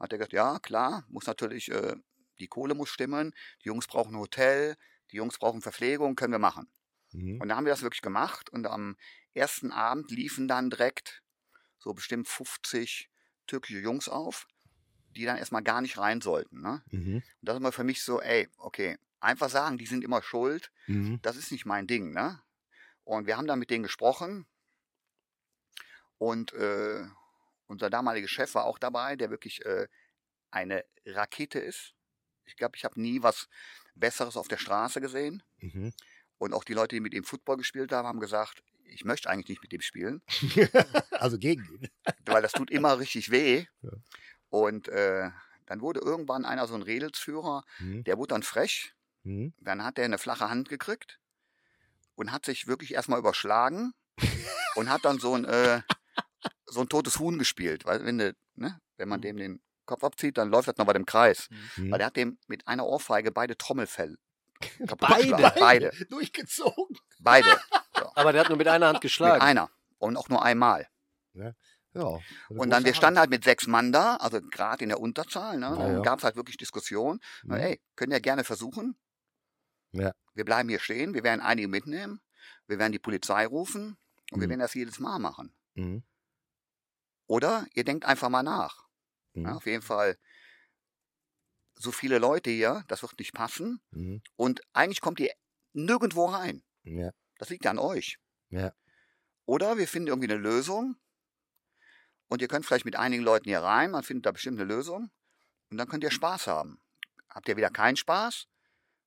Hat er gesagt, ja, klar, muss natürlich, äh, die Kohle muss stimmen, die Jungs brauchen ein Hotel, die Jungs brauchen Verpflegung, können wir machen. Mhm. Und da haben wir das wirklich gemacht und am ersten Abend liefen dann direkt so bestimmt 50 türkische Jungs auf, die dann erstmal gar nicht rein sollten. Ne? Mhm. Und das ist mal für mich so, ey, okay, einfach sagen, die sind immer schuld, Mhm. das ist nicht mein Ding, ne? Und wir haben dann mit denen gesprochen und äh, unser damaliger Chef war auch dabei, der wirklich äh, eine Rakete ist. Ich glaube, ich habe nie was Besseres auf der Straße gesehen. Mhm. Und auch die Leute, die mit ihm Football gespielt haben, haben gesagt, ich möchte eigentlich nicht mit dem spielen, also gegen ihn. weil das tut immer richtig weh. Ja. Und äh, dann wurde irgendwann einer so ein Redelsführer, Mhm. der wurde dann frech. Mhm. Dann hat er eine flache Hand gekriegt und hat sich wirklich erstmal überschlagen und hat dann so ein, äh, so ein totes Huhn gespielt. Weil wenn, du, ne, wenn man dem den Kopf abzieht, dann läuft das noch bei dem Kreis. Mhm. Weil der hat dem mit einer Ohrfeige beide Trommelfell kaputt Beide? geschlagen. Beide. Durchgezogen. Beide. Aber der hat nur mit einer Hand Mit geschlagen. einer. Und auch nur einmal. Ja. Und dann, wir standen halt mit sechs Mann da, also gerade in der Unterzahl, ne? Ja, ja. gab es halt wirklich Diskussionen. Mhm. Ey, können ja gerne versuchen. Ja. Wir bleiben hier stehen, wir werden einige mitnehmen, wir werden die Polizei rufen und wir Mhm. werden das jedes Mal machen. Mhm. Oder ihr denkt einfach mal nach. Mhm. Ja, auf jeden Fall, so viele Leute hier, das wird nicht passen. Mhm. Und eigentlich kommt ihr nirgendwo rein. Ja. Das liegt ja an euch. Ja. Oder wir finden irgendwie eine Lösung. Und ihr könnt vielleicht mit einigen Leuten hier rein, man findet da bestimmt eine Lösung. Und dann könnt ihr Spaß haben. Habt ihr wieder keinen Spaß,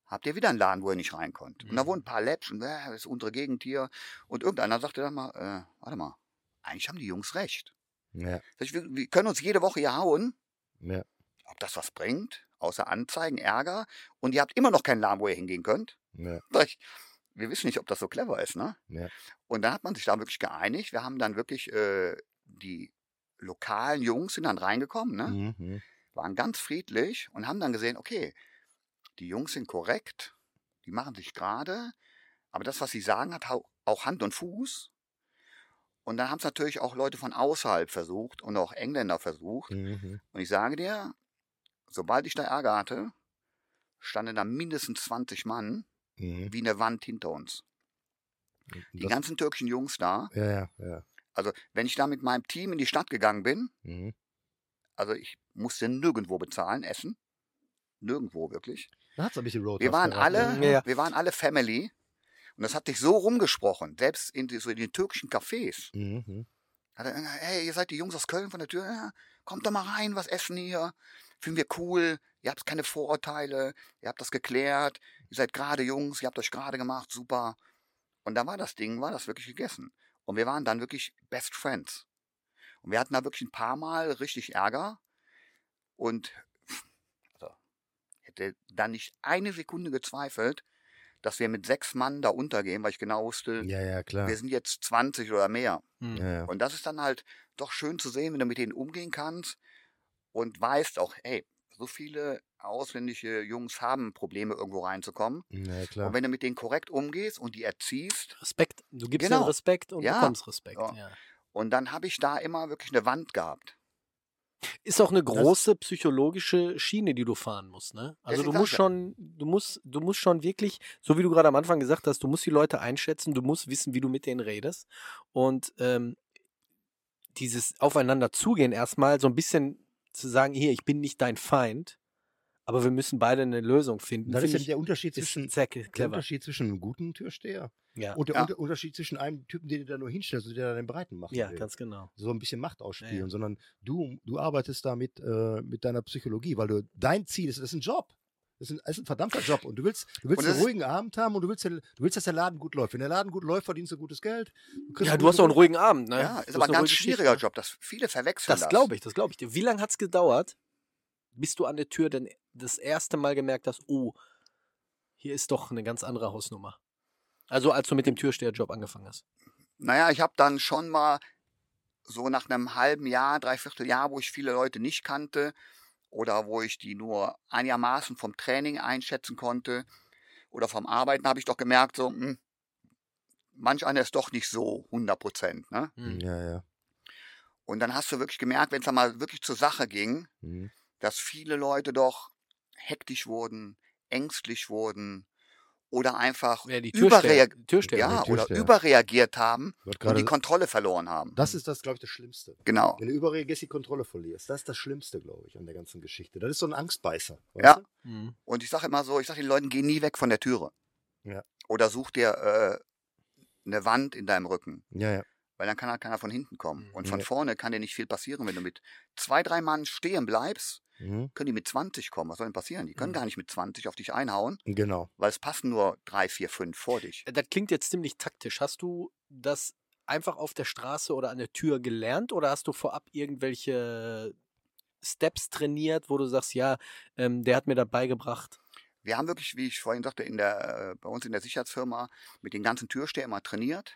habt ihr wieder einen Laden, wo ihr nicht rein könnt. Und da wohnen ein paar Labs und äh, das ist unsere Gegend hier. Und irgendeiner sagte dann mal, äh, warte mal, eigentlich haben die Jungs recht. Ja. Sag ich, wir, wir können uns jede Woche hier hauen. Ja. Ob das was bringt, außer Anzeigen, Ärger. Und ihr habt immer noch keinen Laden, wo ihr hingehen könnt. Ja. Wir wissen nicht, ob das so clever ist, ne? Ja. Und dann hat man sich da wirklich geeinigt. Wir haben dann wirklich äh, die lokalen Jungs sind dann reingekommen, ne? Mhm. Mhm. waren ganz friedlich und haben dann gesehen, okay, die Jungs sind korrekt, die machen sich gerade, aber das, was sie sagen, hat auch Hand und Fuß. Und dann haben es natürlich auch Leute von außerhalb versucht und auch Engländer versucht. Mhm. Und ich sage dir, sobald ich da Ärger hatte, standen da mindestens 20 Mann Mhm. wie eine Wand hinter uns. Die Das- ganzen türkischen Jungs da. Ja, ja, ja. Also, wenn ich da mit meinem Team in die Stadt gegangen bin, Mhm. also ich musste nirgendwo bezahlen, essen. Nirgendwo wirklich. Da hat's ein bisschen Road. Wir waren alle, Ja, ja. wir waren alle Family. Und das hat sich so rumgesprochen, selbst in, die, so in den türkischen Cafés. Mhm. Hat er, hey, ihr seid die Jungs aus Köln von der Tür, ja, kommt doch mal rein, was essen hier. Finden wir cool, ihr habt keine Vorurteile, ihr habt das geklärt, ihr seid gerade Jungs, ihr habt euch gerade gemacht, super. Und da war das Ding, war das wirklich gegessen. Und wir waren dann wirklich Best Friends. Und wir hatten da wirklich ein paar Mal richtig Ärger. Und also, hätte dann nicht eine Sekunde gezweifelt, dass wir mit sechs Mann da untergehen, weil ich genau wusste, Ja, ja, klar. wir sind jetzt 20 oder mehr. Hm. Ja, ja. Und das ist dann halt doch schön zu sehen, wenn du mit denen umgehen kannst und weißt auch, hey, so viele ausländische Jungs haben Probleme, irgendwo reinzukommen. ja, klar. Und wenn du mit denen korrekt umgehst und die erziehst, Respekt. Du gibst Genau. ihnen Respekt und Ja. bekommst Respekt. Ja. Ja. und dann habe ich da immer wirklich eine Wand gehabt. Ist auch eine große psychologische Schiene, die du fahren musst, ne? Also du musst schon, du musst, du musst schon wirklich, so wie du gerade am Anfang gesagt hast, du musst die Leute einschätzen, du musst wissen, wie du mit denen redest. Und ähm, dieses Aufeinander zugehen erstmal, so ein bisschen zu sagen, hier, ich bin nicht dein Feind, aber wir müssen beide eine Lösung finden. das ist ja der Unterschied zwischen, der. Unterschied zwischen einem guten Türsteher Ja, und der Ja. Unter Unterschied zwischen einem Typen, den du da nur hinstellst und der da den Breiten macht. ja ganz genau. so ein bisschen Macht ausspielen, Ja, ja. sondern du, du arbeitest da mit, äh, mit deiner Psychologie, weil du dein Ziel ist, das ist ein Job. Das ist ein, das ist ein verdammter Job und du willst, du willst Und einen ruhigen Abend haben und du willst, du willst, dass der Laden gut läuft. Wenn der Laden gut läuft, verdienst du gutes Geld. kriegst Ja, du hast auch einen ruhigen Abend, ne? Ja, Du ist aber ein ganz Geschichte, schwieriger ne? Job. Das, viele verwechseln das. Das glaube ich, das glaube ich. Wie lange hat es gedauert, bis du an der Tür denn das erste Mal gemerkt hast, oh, hier ist doch eine ganz andere Hausnummer? Also als du mit dem Türsteherjob angefangen hast. Naja, ich habe dann schon mal so nach einem halben Jahr, dreiviertel Jahr, wo ich viele Leute nicht kannte oder wo ich die nur einigermaßen vom Training einschätzen konnte oder vom Arbeiten, habe ich doch gemerkt, so, hm, manch einer ist doch nicht so 100 Prozent. Ne? Hm. Ja, ja. Und dann hast du wirklich gemerkt, wenn es dann mal wirklich zur Sache ging, Mhm. dass viele Leute doch hektisch wurden, ängstlich wurden oder einfach Ja, die überreag ja, oder überreagiert haben und die Kontrolle verloren haben. Das ist das, glaube ich, das Schlimmste. Genau. Wenn du überreagierst, die Kontrolle verlierst. Das ist das Schlimmste, glaube ich, an der ganzen Geschichte. Das ist so ein Angstbeißer. weißt Ja. du? Mhm. Und ich sage immer so, ich sage den Leuten, geh nie weg von der Türe. Ja. Oder such dir äh, eine Wand in deinem Rücken, Ja, ja. weil dann kann halt keiner von hinten kommen. Mhm. Und von Ja. vorne kann dir nicht viel passieren. Wenn du mit zwei, drei Mann stehen bleibst, Mhm. können die mit 20 kommen. Was soll denn passieren? Die können Mhm. gar nicht mit 20 auf dich einhauen, Genau. weil es passen nur drei, vier, fünf vor dich. Das klingt jetzt ziemlich taktisch. Hast du das einfach auf der Straße oder an der Tür gelernt oder hast du vorab irgendwelche Steps trainiert, wo du sagst, ja, ähm, der hat mir das beigebracht? Wir haben wirklich, wie ich vorhin sagte, in der, äh, bei uns in der Sicherheitsfirma mit den ganzen Türstehern immer trainiert.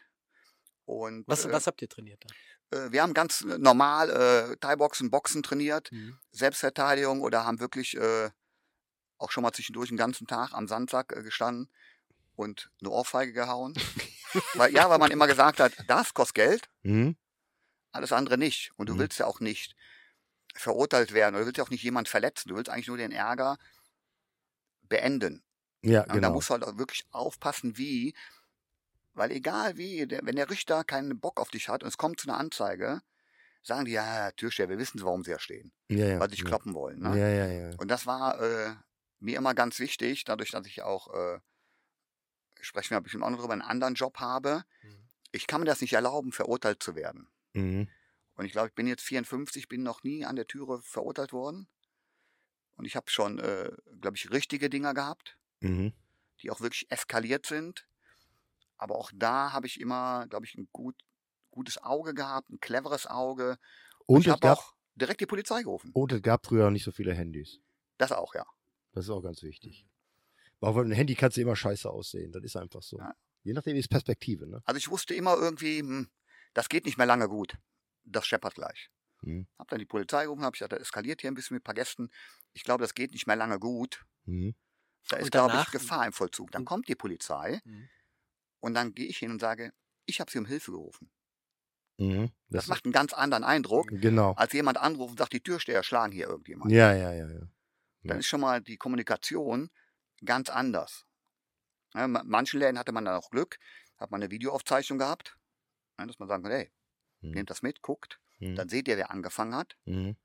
Und Was, äh, was habt ihr trainiert da? Äh, wir haben ganz normal äh, Thai-Boxen, Boxen trainiert. Mhm. Selbstverteidigung oder haben wirklich äh, auch schon mal zwischendurch den ganzen Tag am Sandsack äh, gestanden und eine Ohrfeige gehauen. weil, ja, weil man immer gesagt hat, das kostet Geld, Mhm. alles andere nicht. Und du Mhm. willst ja auch nicht verurteilt werden oder du willst ja auch nicht jemand verletzen. Du willst eigentlich nur den Ärger beenden. Ja, Und da genau. musst du halt auch wirklich aufpassen, wie, weil egal wie, der, wenn der Richter keinen Bock auf dich hat und es kommt zu einer Anzeige, sagen die, ja, Türsteher, wir wissen, warum sie ja stehen, ja, ja. weil sie dich ja. kloppen wollen. Ne? Ja, ja, ja. Und das war äh, mir immer ganz wichtig, dadurch, dass ich auch, äh, sprechen wir bestimmt auch noch drüber, einen anderen Job habe. Mhm. Ich kann mir das nicht erlauben, verurteilt zu werden. Mhm. Und ich glaube, ich bin jetzt 54, bin noch nie an der Türe verurteilt worden. Und ich habe schon, äh, glaube ich, richtige Dinger gehabt, Mhm. die auch wirklich eskaliert sind. Aber auch da habe ich immer, glaube ich, ein gut, gutes Auge gehabt, ein cleveres Auge. Und ich es habe gab, auch direkt die Polizei gerufen. und es gab früher nicht so viele Handys. Das auch, ja. Das ist auch ganz wichtig. Aber auf einem Handy kannst du immer scheiße aussehen. Das ist einfach so. Ja. Je nachdem ist Perspektive, ne? Also ich wusste immer irgendwie, hm, das geht nicht mehr lange gut. Das scheppert gleich. Mhm. Hab dann die Polizei gerufen, hab ich gesagt, das eskaliert hier ein bisschen mit ein paar Gästen. Ich glaube, das geht nicht mehr lange gut. Mhm. Da Und ist, glaube ich, Gefahr im Vollzug. Dann Und- kommt die Polizei Mhm. Und dann gehe ich hin und sage, ich habe sie um Hilfe gerufen. Mhm. Das, macht einen ganz anderen Eindruck, Genau. als jemand anruft und sagt, die Türsteher schlagen hier irgendjemand. Ja, ja, ja, ja. Dann ist schon mal die Kommunikation ganz anders. Ja, manchen Läden hatte man dann auch Glück, hat man eine Videoaufzeichnung gehabt, ja, dass man sagen kann, hey, Mhm. nehmt das mit, guckt, Mhm. dann seht ihr, wer angefangen hat. Mhm.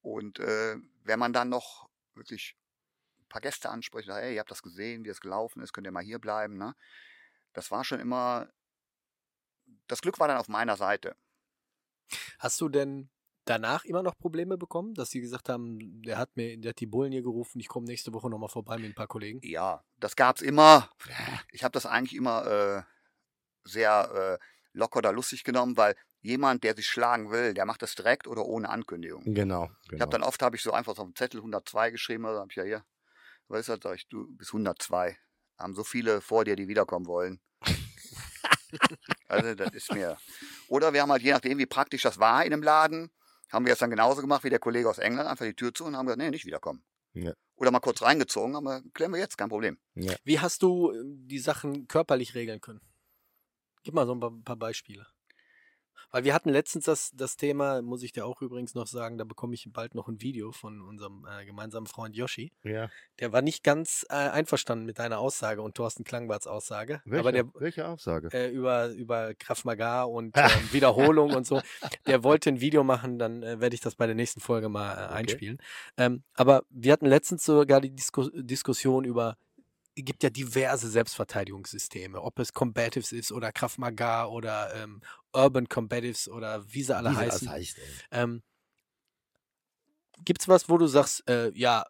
Und äh, wenn man dann noch wirklich ein paar Gäste anspricht, sagt, hey, ihr habt das gesehen, wie es gelaufen ist, könnt ihr mal hier bleiben. Ne? Das war schon immer, das Glück war dann auf meiner Seite. Hast du denn danach immer noch Probleme bekommen, dass sie gesagt haben, der hat mir, der hat die Bullen hier gerufen, ich komme nächste Woche nochmal vorbei mit ein paar Kollegen? Ja, das gab's immer. Ich habe das eigentlich immer äh, sehr äh, locker oder lustig genommen, weil jemand, der sich schlagen will, der macht das direkt oder ohne Ankündigung. Genau. genau. Ich habe dann oft habe ich so einfach so auf dem Zettel 102 geschrieben, also habe ich ja hier, weißt du, sag ich, du bist 102. Haben so viele vor dir, die wiederkommen wollen. also das ist mir. Oder wir haben halt je nachdem, wie praktisch das war in einem Laden, haben wir es dann genauso gemacht wie der Kollege aus England, einfach die Tür zu und haben gesagt, nee, nicht wiederkommen. Ja. Oder mal kurz reingezogen, aber klären wir jetzt, kein Problem. Wie hast du äh, die Sachen körperlich regeln können? Gib mal so ein paar, paar Beispiele. Weil wir hatten letztens das, das Thema, muss ich dir auch übrigens noch sagen, da bekomme ich bald noch ein Video von unserem äh, gemeinsamen Freund Yoshi. ja. Der war nicht ganz äh, einverstanden mit deiner Aussage und Thorsten Klangbarts Aussage. Welche, Aber der, welche Aussage? äh, über, über Krav Maga und ähm, Wiederholung und so. Der wollte ein Video machen, dann äh, werde ich das bei der nächsten Folge mal äh, einspielen. Ähm, aber wir hatten letztens sogar die Disku Diskussion über, gibt ja diverse Selbstverteidigungssysteme, ob es Combatives ist oder Krav Maga oder ähm, Urban Combatives oder wie sie alle Wie heißen. das heißt. Ähm, Gibt's was, wo du sagst, äh, ja,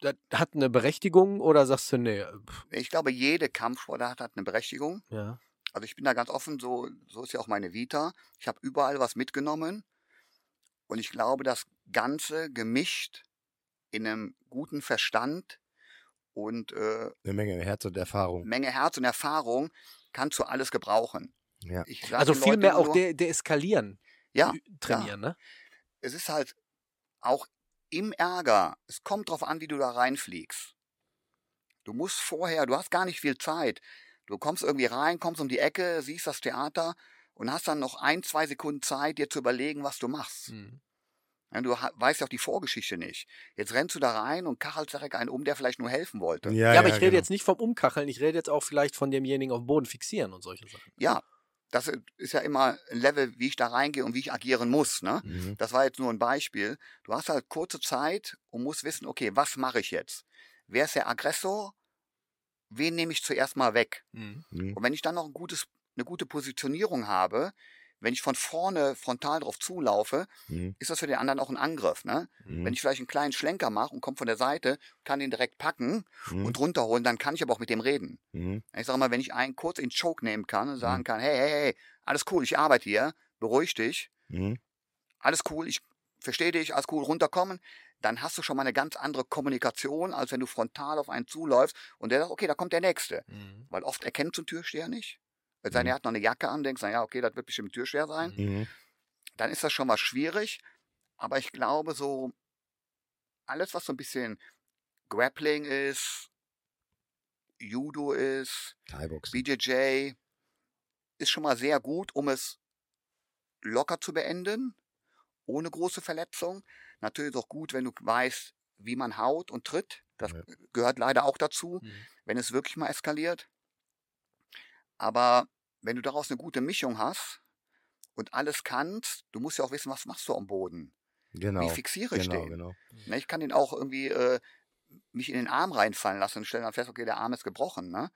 das hat eine Berechtigung oder sagst du, nee, pff, Ich glaube, jede Kampfsportart hat eine Berechtigung. ja. Also ich bin da ganz offen, so, so ist ja auch meine Vita. Ich habe überall was mitgenommen. Und ich glaube, das Ganze gemischt in einem guten Verstand und äh, Eine Menge Herz und Erfahrung. Menge Herz und Erfahrung kannst du alles gebrauchen. Ja. Also den viel Leuten mehr auch de deeskalieren Ja, trainieren, ne? es ist halt auch im Ärger. Es kommt drauf an, wie du da reinfliegst. Du musst vorher, du hast gar nicht viel Zeit. Du kommst irgendwie rein, kommst um die Ecke, siehst das Theater und hast dann noch ein, zwei Sekunden Zeit, dir zu überlegen, was du machst. Mhm. Ja, du weißt ja auch die Vorgeschichte nicht. Jetzt rennst du da rein und kachelst direkt einen um, der vielleicht nur helfen wollte. Ja, aber ich rede genau. jetzt nicht vom Umkacheln, ich rede jetzt auch vielleicht von demjenigen auf dem Boden fixieren und solche Sachen. Ja, das ist ja immer ein Level, wie ich da reingehe und wie ich agieren muss. Ne? Mhm. Das war jetzt nur ein Beispiel. Du hast halt kurze Zeit und musst wissen, okay, was mache ich jetzt? Wer ist der Aggressor? Wen nehme ich zuerst mal weg? Mhm. Mhm. Und wenn ich dann noch ein gutes, eine gute Positionierung habe, wenn ich von vorne frontal drauf zulaufe, Mhm. ist das für den anderen auch ein Angriff. Ne? Mhm. Wenn ich vielleicht einen kleinen Schlenker mache und komme von der Seite, kann den direkt packen Mhm. und runterholen, dann kann ich aber auch mit dem reden. Mhm. Ich sage mal, wenn ich einen kurz in Choke nehmen kann und Mhm. sagen kann, hey, hey, hey, alles cool, ich arbeite hier, beruhig dich, Mhm. alles cool, ich verstehe dich, alles cool, runterkommen, dann hast du schon mal eine ganz andere Kommunikation, als wenn du frontal auf einen zuläufst und der sagt, okay, da kommt der Nächste. Mhm. Weil oft erkennt so ein Türsteher nicht. Denn, Mhm. er hat noch eine Jacke an, denkst, na ja, okay, das wird bestimmt ein Türsteher sein. Mhm. Dann ist das schon mal schwierig. Aber ich glaube, so alles, was so ein bisschen Grappling ist, Judo ist. BJJ, ist schon mal sehr gut, um es locker zu beenden, ohne große Verletzung. Natürlich ist auch gut, wenn du weißt, wie man haut und tritt. Das Ja. gehört leider auch dazu, Mhm. wenn es wirklich mal eskaliert. Aber wenn du daraus eine gute Mischung hast und alles kannst, du musst ja auch wissen, was machst du am Boden? Genau. Wie fixiere ich genau, den? genau. Ne, ich kann den auch irgendwie äh, mich in den Arm reinfallen lassen und stellen dann fest, okay, der Arm ist gebrochen. Ne?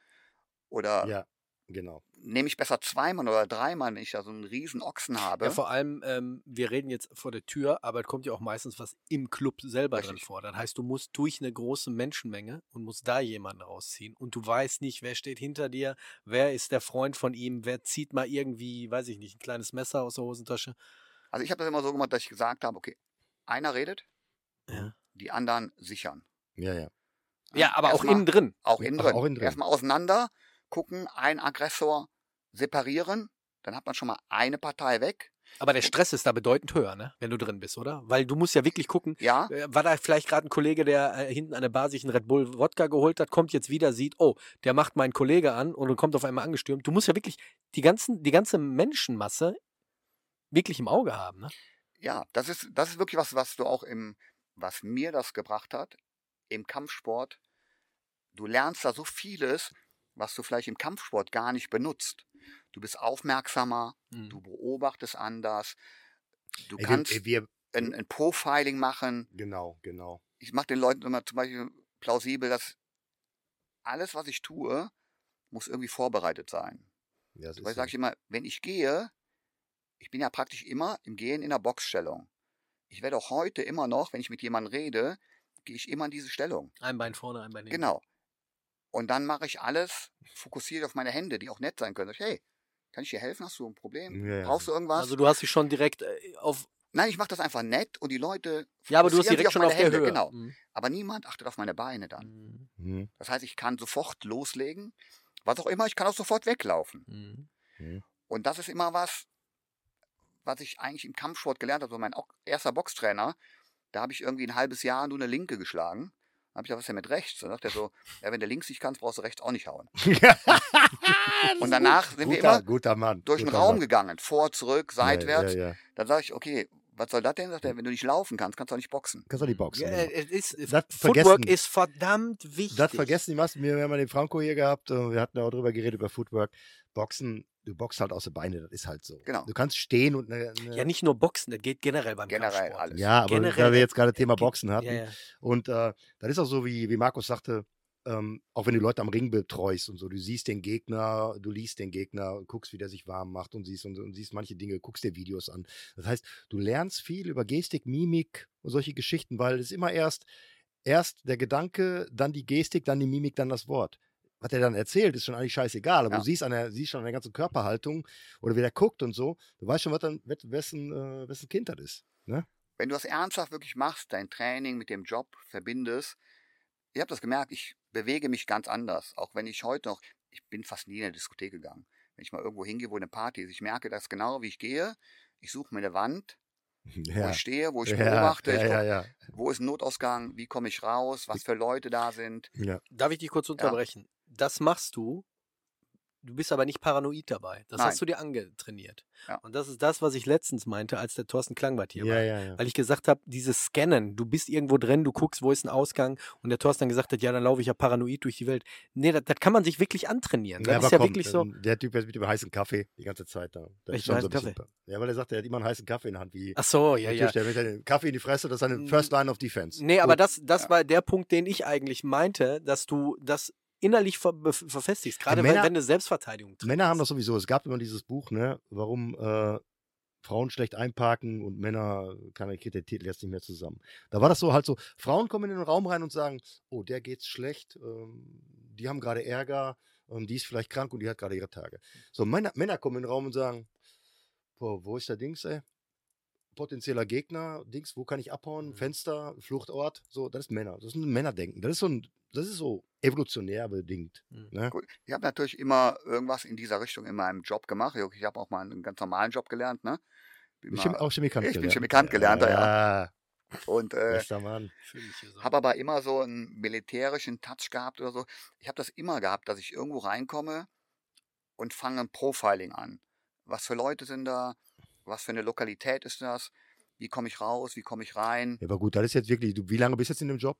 Oder Ja, genau. nehme ich besser zweimal oder dreimal, wenn ich da so einen riesen Ochsen habe. Ja, vor allem, ähm, wir reden jetzt vor der Tür, aber es kommt ja auch meistens was im Club selber drin Richtig. vor. Das heißt, du musst durch eine große Menschenmenge und musst da jemanden rausziehen. Und du weißt nicht, wer steht hinter dir, wer ist der Freund von ihm, wer zieht mal irgendwie, weiß ich nicht, ein kleines Messer aus der Hosentasche. Also ich habe das immer so gemacht, dass ich gesagt habe, okay, einer redet, Ja, die anderen sichern. Ja, ja. ja aber auch Erstmal- innen drin. Auch innen drin. auch innen drin. Erstmal auseinander, gucken, einen Aggressor separieren, dann hat man schon mal eine Partei weg. Aber der Stress ist da bedeutend höher, ne? wenn du drin bist, oder? Weil du musst ja wirklich gucken, Ja, Äh, War da vielleicht gerade ein Kollege, der äh, hinten an der Bar sich einen Red Bull Wodka geholt hat, kommt jetzt wieder, sieht, oh, der macht meinen Kollege an und kommt auf einmal angestürmt. Du musst ja wirklich die, ganzen, die ganze Menschenmasse wirklich im Auge haben. Ne? ja, das ist, das ist wirklich was, was du auch im, was mir das gebracht hat, im Kampfsport. Du lernst da so vieles, was du vielleicht im Kampfsport gar nicht benutzt. Du bist aufmerksamer, Mhm. du beobachtest anders, du Ey, kannst ey, wir, ein, ein Profiling machen. genau, genau. Ich mache den Leuten immer zum Beispiel plausibel, dass alles, was ich tue, muss irgendwie vorbereitet sein. Ja, Weil so. sage ich immer, wenn ich gehe, ich bin ja praktisch immer im Gehen in der Boxstellung. Ich werde auch heute immer noch, wenn ich mit jemandem rede, gehe ich immer in diese Stellung. Ein Bein vorne, ein Bein hinten. Genau. Und dann mache ich alles fokussiert auf meine Hände, die auch nett sein können. Sag ich, hey, kann ich dir helfen? Hast du ein Problem? Ja, ja. Brauchst du irgendwas? Also du hast dich schon direkt äh, auf. Nein, ich mache das einfach nett und die Leute Ja, aber du hast direkt schon meine auf der Hände, Höhe. Genau. Mhm. Aber niemand achtet auf meine Beine dann. Mhm. Mhm. Das heißt, ich kann sofort loslegen. Was auch immer, ich kann auch sofort weglaufen. Mhm. Und das ist immer was, was ich eigentlich im Kampfsport gelernt habe. So mein erster Boxtrainer, da habe ich irgendwie ein halbes Jahr nur eine Linke geschlagen. Habe ich gesagt, was ist denn mit rechts? Dann sagt er so, ja, wenn du links nicht kannst, brauchst du rechts auch nicht hauen. Und danach sind wir guter, immer guter Mann. durch den guter Raum Mann. gegangen. Vor, zurück, seitwärts. Ja, ja, ja. Dann sage ich, okay, was soll das denn? Sagt er, wenn du nicht laufen kannst, kannst du auch nicht boxen. Kannst du die Boxen. Ja, genau. es ist, Das Footwork ist verdammt wichtig. Das vergessen die meisten. Wir, wir haben ja den Franco hier gehabt. äh, Wir hatten auch drüber geredet, über Footwork. Boxen, du boxst halt aus den Beinen, das ist halt so. Genau. Du kannst stehen und eine. eine Ja, nicht nur Boxen, das geht generell beim Generell Kampfsport. alles. ja, aber generell- da wir jetzt gerade Thema Boxen hatten. Ja, ja. Und äh, das ist auch so, wie, wie Markus sagte, ähm, auch wenn du Leute am Ring betreust und so, du siehst den Gegner, du liest den Gegner, guckst, wie der sich warm macht und siehst und, und siehst manche Dinge, guckst dir Videos an. Das heißt, du lernst viel über Gestik, Mimik und solche Geschichten, weil es immer erst, erst der Gedanke, dann die Gestik, dann die Mimik, dann das Wort. Was er dann erzählt, ist schon eigentlich scheißegal, aber Ja. du siehst, an der, siehst schon an der ganzen Körperhaltung oder wie der guckt und so, du weißt schon, was dann, wessen, äh, wessen Kind das ist. Ne? Wenn du das ernsthaft wirklich machst, dein Training mit dem Job verbindest, ich habe das gemerkt, ich bewege mich ganz anders. Auch wenn ich heute noch, ich bin fast nie in eine Diskothek gegangen. Wenn ich mal irgendwo hingehe, wo eine Party ist, ich merke das genau, wie ich gehe. Ich suche mir eine Wand, wo ich stehe, wo ich beobachte, ja, ich ja, guck, ja, wo ist ein Notausgang, wie komme ich raus, was für Leute da sind. ja. Darf ich dich kurz unterbrechen? Das machst du du bist aber nicht paranoid dabei. Das Nein. hast du dir angetrainiert. Ja. Und das ist das, was ich letztens meinte, als der Thorsten Klangbart hier Ja, war. ja. Weil ich gesagt habe, dieses Scannen, du bist irgendwo drin, du guckst, wo ist ein Ausgang und der Thorsten dann gesagt hat, ja, dann laufe ich ja paranoid durch die Welt. Nee, das, das kann man sich wirklich antrainieren. Das ist aber ja komm, wirklich so. ähm, Der Typ jetzt mit dem heißen Kaffee die ganze Zeit da. Das ist schon ein bisschen- Ja, weil er sagt, er hat immer einen heißen Kaffee in der Hand. Wie Ach so, ja, ja. Der mit dem Kaffee in die Fresse, das ist seine Mm, First Line of Defense. Nee, aber Gut. das, das Ja. war der Punkt, den ich eigentlich meinte, dass du das innerlich ver verfestigst. Gerade wenn, Männer- wenn du Selbstverteidigung Männer haben das sowieso. Es gab immer dieses Buch, ne, warum äh, Frauen schlecht einparken und Männer, kann ich kriege den Titel jetzt nicht mehr zusammen. Da war das so halt so, Frauen kommen in den Raum rein und sagen, oh, der geht's schlecht, ähm, die haben gerade Ärger, ähm, die ist vielleicht krank und die hat gerade ihre Tage. So, Männer, Männer kommen in den Raum und sagen, boah, wo ist der Dings, ey? Potenzieller Gegner, Dings, wo kann ich abhauen? Mhm. Fenster, Fluchtort, so, das ist Männer. Das ist ein Männerdenken. Das ist so ein, das ist so evolutionär bedingt. Mhm. Ne? Gut. Ich habe natürlich immer irgendwas in dieser Richtung in meinem Job gemacht. Ich habe auch mal einen ganz normalen Job gelernt, ne? Bin Ich bin mal- auch Chemikant Ich bin gelernt. Chemikant gelernter, ja. und äh, habe aber immer so einen militärischen Touch gehabt oder so. Ich habe das immer gehabt, dass ich irgendwo reinkomme und fange ein Profiling an. Was für Leute sind da? Was für eine Lokalität ist das? Wie komme ich raus? Wie komme ich rein? Ja, aber gut, das ist jetzt wirklich, du, wie lange bist du jetzt in dem Job?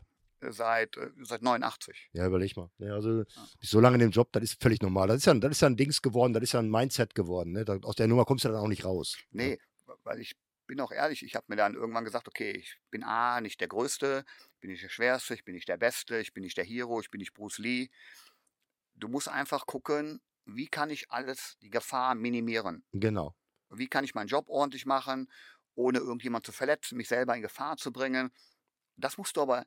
Seit, äh, seit 89. Ja, überleg mal. Ja, also bist so lange in dem Job, das ist völlig normal. Das ist ja, das ist ja ein Dings geworden, das ist ja ein Mindset geworden. Ne? Aus der Nummer kommst du dann auch nicht raus. Nee, weil ich bin auch ehrlich, ich habe mir dann irgendwann gesagt, okay, ich bin A, nicht der Größte, bin nicht der Schwerste, ich bin nicht der Beste, ich bin nicht der Hero, ich bin nicht Bruce Lee. Du musst einfach gucken, wie kann ich alles, die Gefahr minimieren? Genau. Wie kann ich meinen Job ordentlich machen, ohne irgendjemand zu verletzen, mich selber in Gefahr zu bringen? Das musst du aber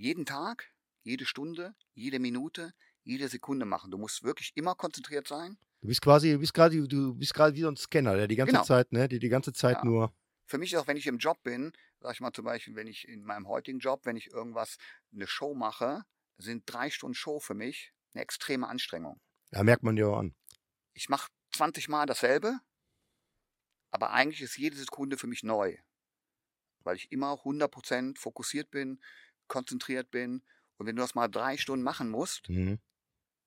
jeden Tag, jede Stunde, jede Minute, jede Sekunde machen. Du musst wirklich immer konzentriert sein. Du bist quasi, du bist gerade, du bist gerade wie so ein Scanner, der die ganze Genau. Zeit, ne, die die ganze Zeit Ja. nur. für mich ist auch, wenn ich im Job bin, sag ich mal zum Beispiel, wenn ich in meinem heutigen Job, wenn ich irgendwas, eine Show mache, sind drei Stunden Show für mich eine extreme Anstrengung. Ja, merkt man dir auch an. Ich mache 20 Mal dasselbe, aber eigentlich ist jede Sekunde für mich neu, weil ich immer 100% fokussiert bin, konzentriert bin. Und wenn du das mal drei Stunden machen musst, Mhm.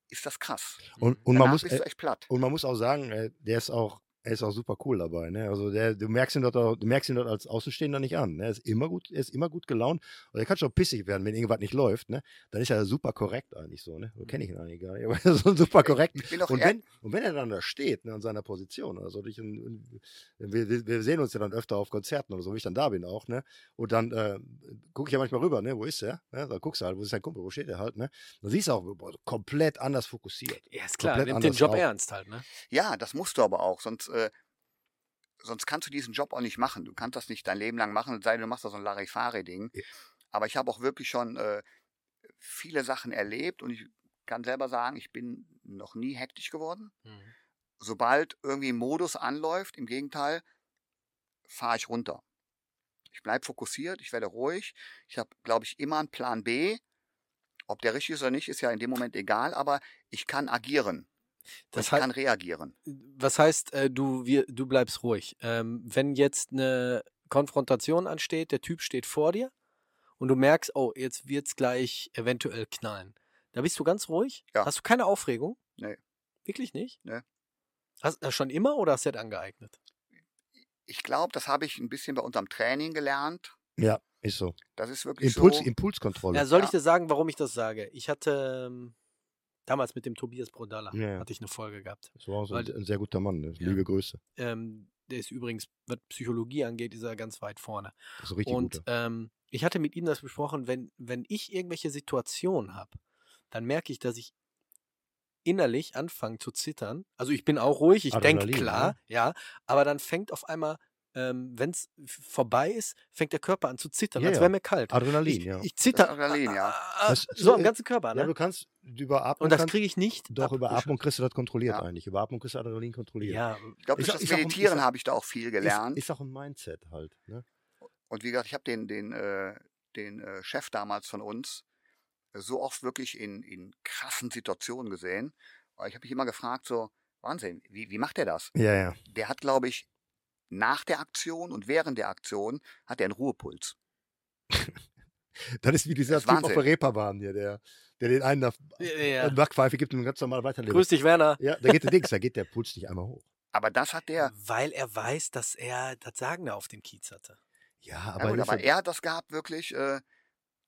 ist das krass. Und, und man muss, bist du äh, echt platt. und man muss auch sagen, äh, der ist auch, er ist auch super cool dabei. Ne? Also der, du merkst ihn dort, auch, du merkst ihn dort als Außenstehender nicht an. Ne? Er ist immer gut, er ist immer gut gelaunt. Und er kann schon pissig werden, wenn irgendwas nicht läuft. Ne? Dann ist er super korrekt eigentlich so. Ne? So kenne ich ihn eigentlich gar nicht. Aber er ist so super korrekt. Ich bin doch Und wenn, und wenn er dann da steht, ne, in seiner Position, also ich, wir, wir- sehen uns ja dann öfter auf Konzerten oder so, wo ich dann da bin auch, ne? Und dann äh, gucke ich ja manchmal rüber, ne? Wo ist er? Ne? Dann guckst du halt, wo ist dein Kumpel, wo steht er halt, ne? Dann siehst du auch boah, komplett anders fokussiert. Ja, ist klar, komplett nimmt den Job auf. ernst halt, ne? Ja, das musst du aber auch, sonst, äh, sonst kannst du diesen Job auch nicht machen. Du kannst das nicht dein Leben lang machen, sei denn, du machst da so ein Larifari-Ding. Ja. Aber ich habe auch wirklich schon äh, viele Sachen erlebt und ich kann selber sagen, ich bin noch nie hektisch geworden. Mhm. Sobald irgendwie ein Modus anläuft, im Gegenteil, fahre ich runter. Ich bleibe fokussiert, ich werde ruhig. Ich habe, glaube ich, immer einen Plan B. Ob der richtig ist oder nicht, ist ja in dem Moment egal, aber ich kann agieren. Das ich hei- kann reagieren. Was heißt, äh, du, wir, du bleibst ruhig? Ähm, wenn jetzt eine Konfrontation ansteht, der Typ steht vor dir und du merkst, oh, jetzt wird's gleich eventuell knallen. Da bist du ganz ruhig? Ja. Hast du keine Aufregung? Nee. Wirklich nicht? Nee. Hast du das schon immer oder hast du das angeeignet? Ich glaube, das habe ich ein bisschen bei unserem Training gelernt. Ja, ist so. Das ist wirklich Impuls, so. Impulskontrolle. Ja, soll Ja. ich dir sagen, warum ich das sage? Ich hatte ähm, damals mit dem Tobias Brodalla Ja, ja. hatte ich eine Folge gehabt. Das war auch so Weil- ein, sehr guter Mann, ne? Liebe Grüße. Ähm, der ist übrigens, was Psychologie angeht, ist er ganz weit vorne. Das ist richtig Und ähm, ich hatte mit ihm das besprochen, wenn, wenn ich irgendwelche Situationen habe, dann merke ich, dass ich innerlich anfange zu zittern. Also ich bin auch ruhig, ich denke klar, ne? ja, aber dann fängt auf einmal, ähm, wenn es vorbei ist, fängt der Körper an zu zittern, Ja, als ja. wäre mir kalt. Adrenalin, ich, ja. ich zitter. Adrenalin, ja. ah, Das- so am ganzen Körper, Ja, ne? du kannst über Atmung. Und das kriege ich nicht. Doch, über abgesch- Atmung kriegst du das kontrolliert Ja. eigentlich. Über Atmung kriegst du Adrenalin kontrolliert. Ja, Ich glaube, durch das Meditieren habe ich da auch viel gelernt. Ist, ist auch ein Mindset halt. Ne? Und wie gesagt, ich habe den, den, äh, den äh, Chef damals von uns so oft wirklich in, in krassen Situationen gesehen. Ich habe mich immer gefragt, so, Wahnsinn, wie, wie macht er das? Ja, ja. Der hat, glaube ich, nach der Aktion und während der Aktion hat er einen Ruhepuls. Das ist wie dieser Das Typ auf der Reeperbahn hier, der, der den einen nach Ja, ja. ja. Backpfeife gibt und ganz normal weiterlebt. Grüß dich, Werner. Ja, da geht der Dings, da geht der Puls nicht einmal hoch. Aber das hat der, Weil er weiß, dass er das Sagen da auf dem Kiez hatte. Ja, ja, aber, gut, das aber er hat das gehabt wirklich äh,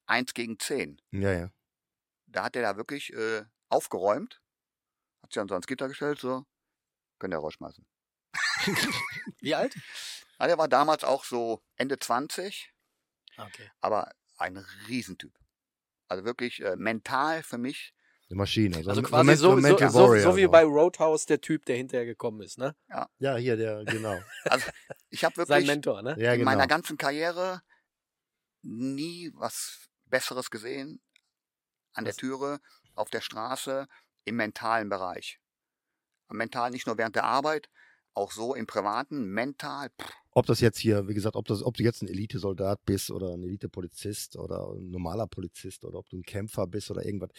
1 gegen 10. ja, ja. Da hat er da wirklich äh, aufgeräumt, hat sich dann so ans Gitter gestellt, so, könnt ihr rausschmeißen. Wie alt? Ja, der war damals auch so Ende 20, Okay. aber ein Riesentyp. Also wirklich äh, mental für mich, Eine Maschine. Also ein- quasi so, so, so, so wie bei Roadhouse der Typ, der hinterher gekommen ist, ne? Ja, hier, der, genau. also ich habe Sein wirklich Mentor, ne? Ja, in genau. meiner ganzen Karriere nie was Besseres gesehen an Was? der Türe, auf der Straße, im mentalen Bereich. Mental nicht nur während der Arbeit, auch so im Privaten, mental, pff, Ob das jetzt hier, wie gesagt, ob, das, ob du jetzt ein Elitesoldat bist oder ein Elitepolizist oder ein normaler Polizist oder ob du ein Kämpfer bist oder irgendwas,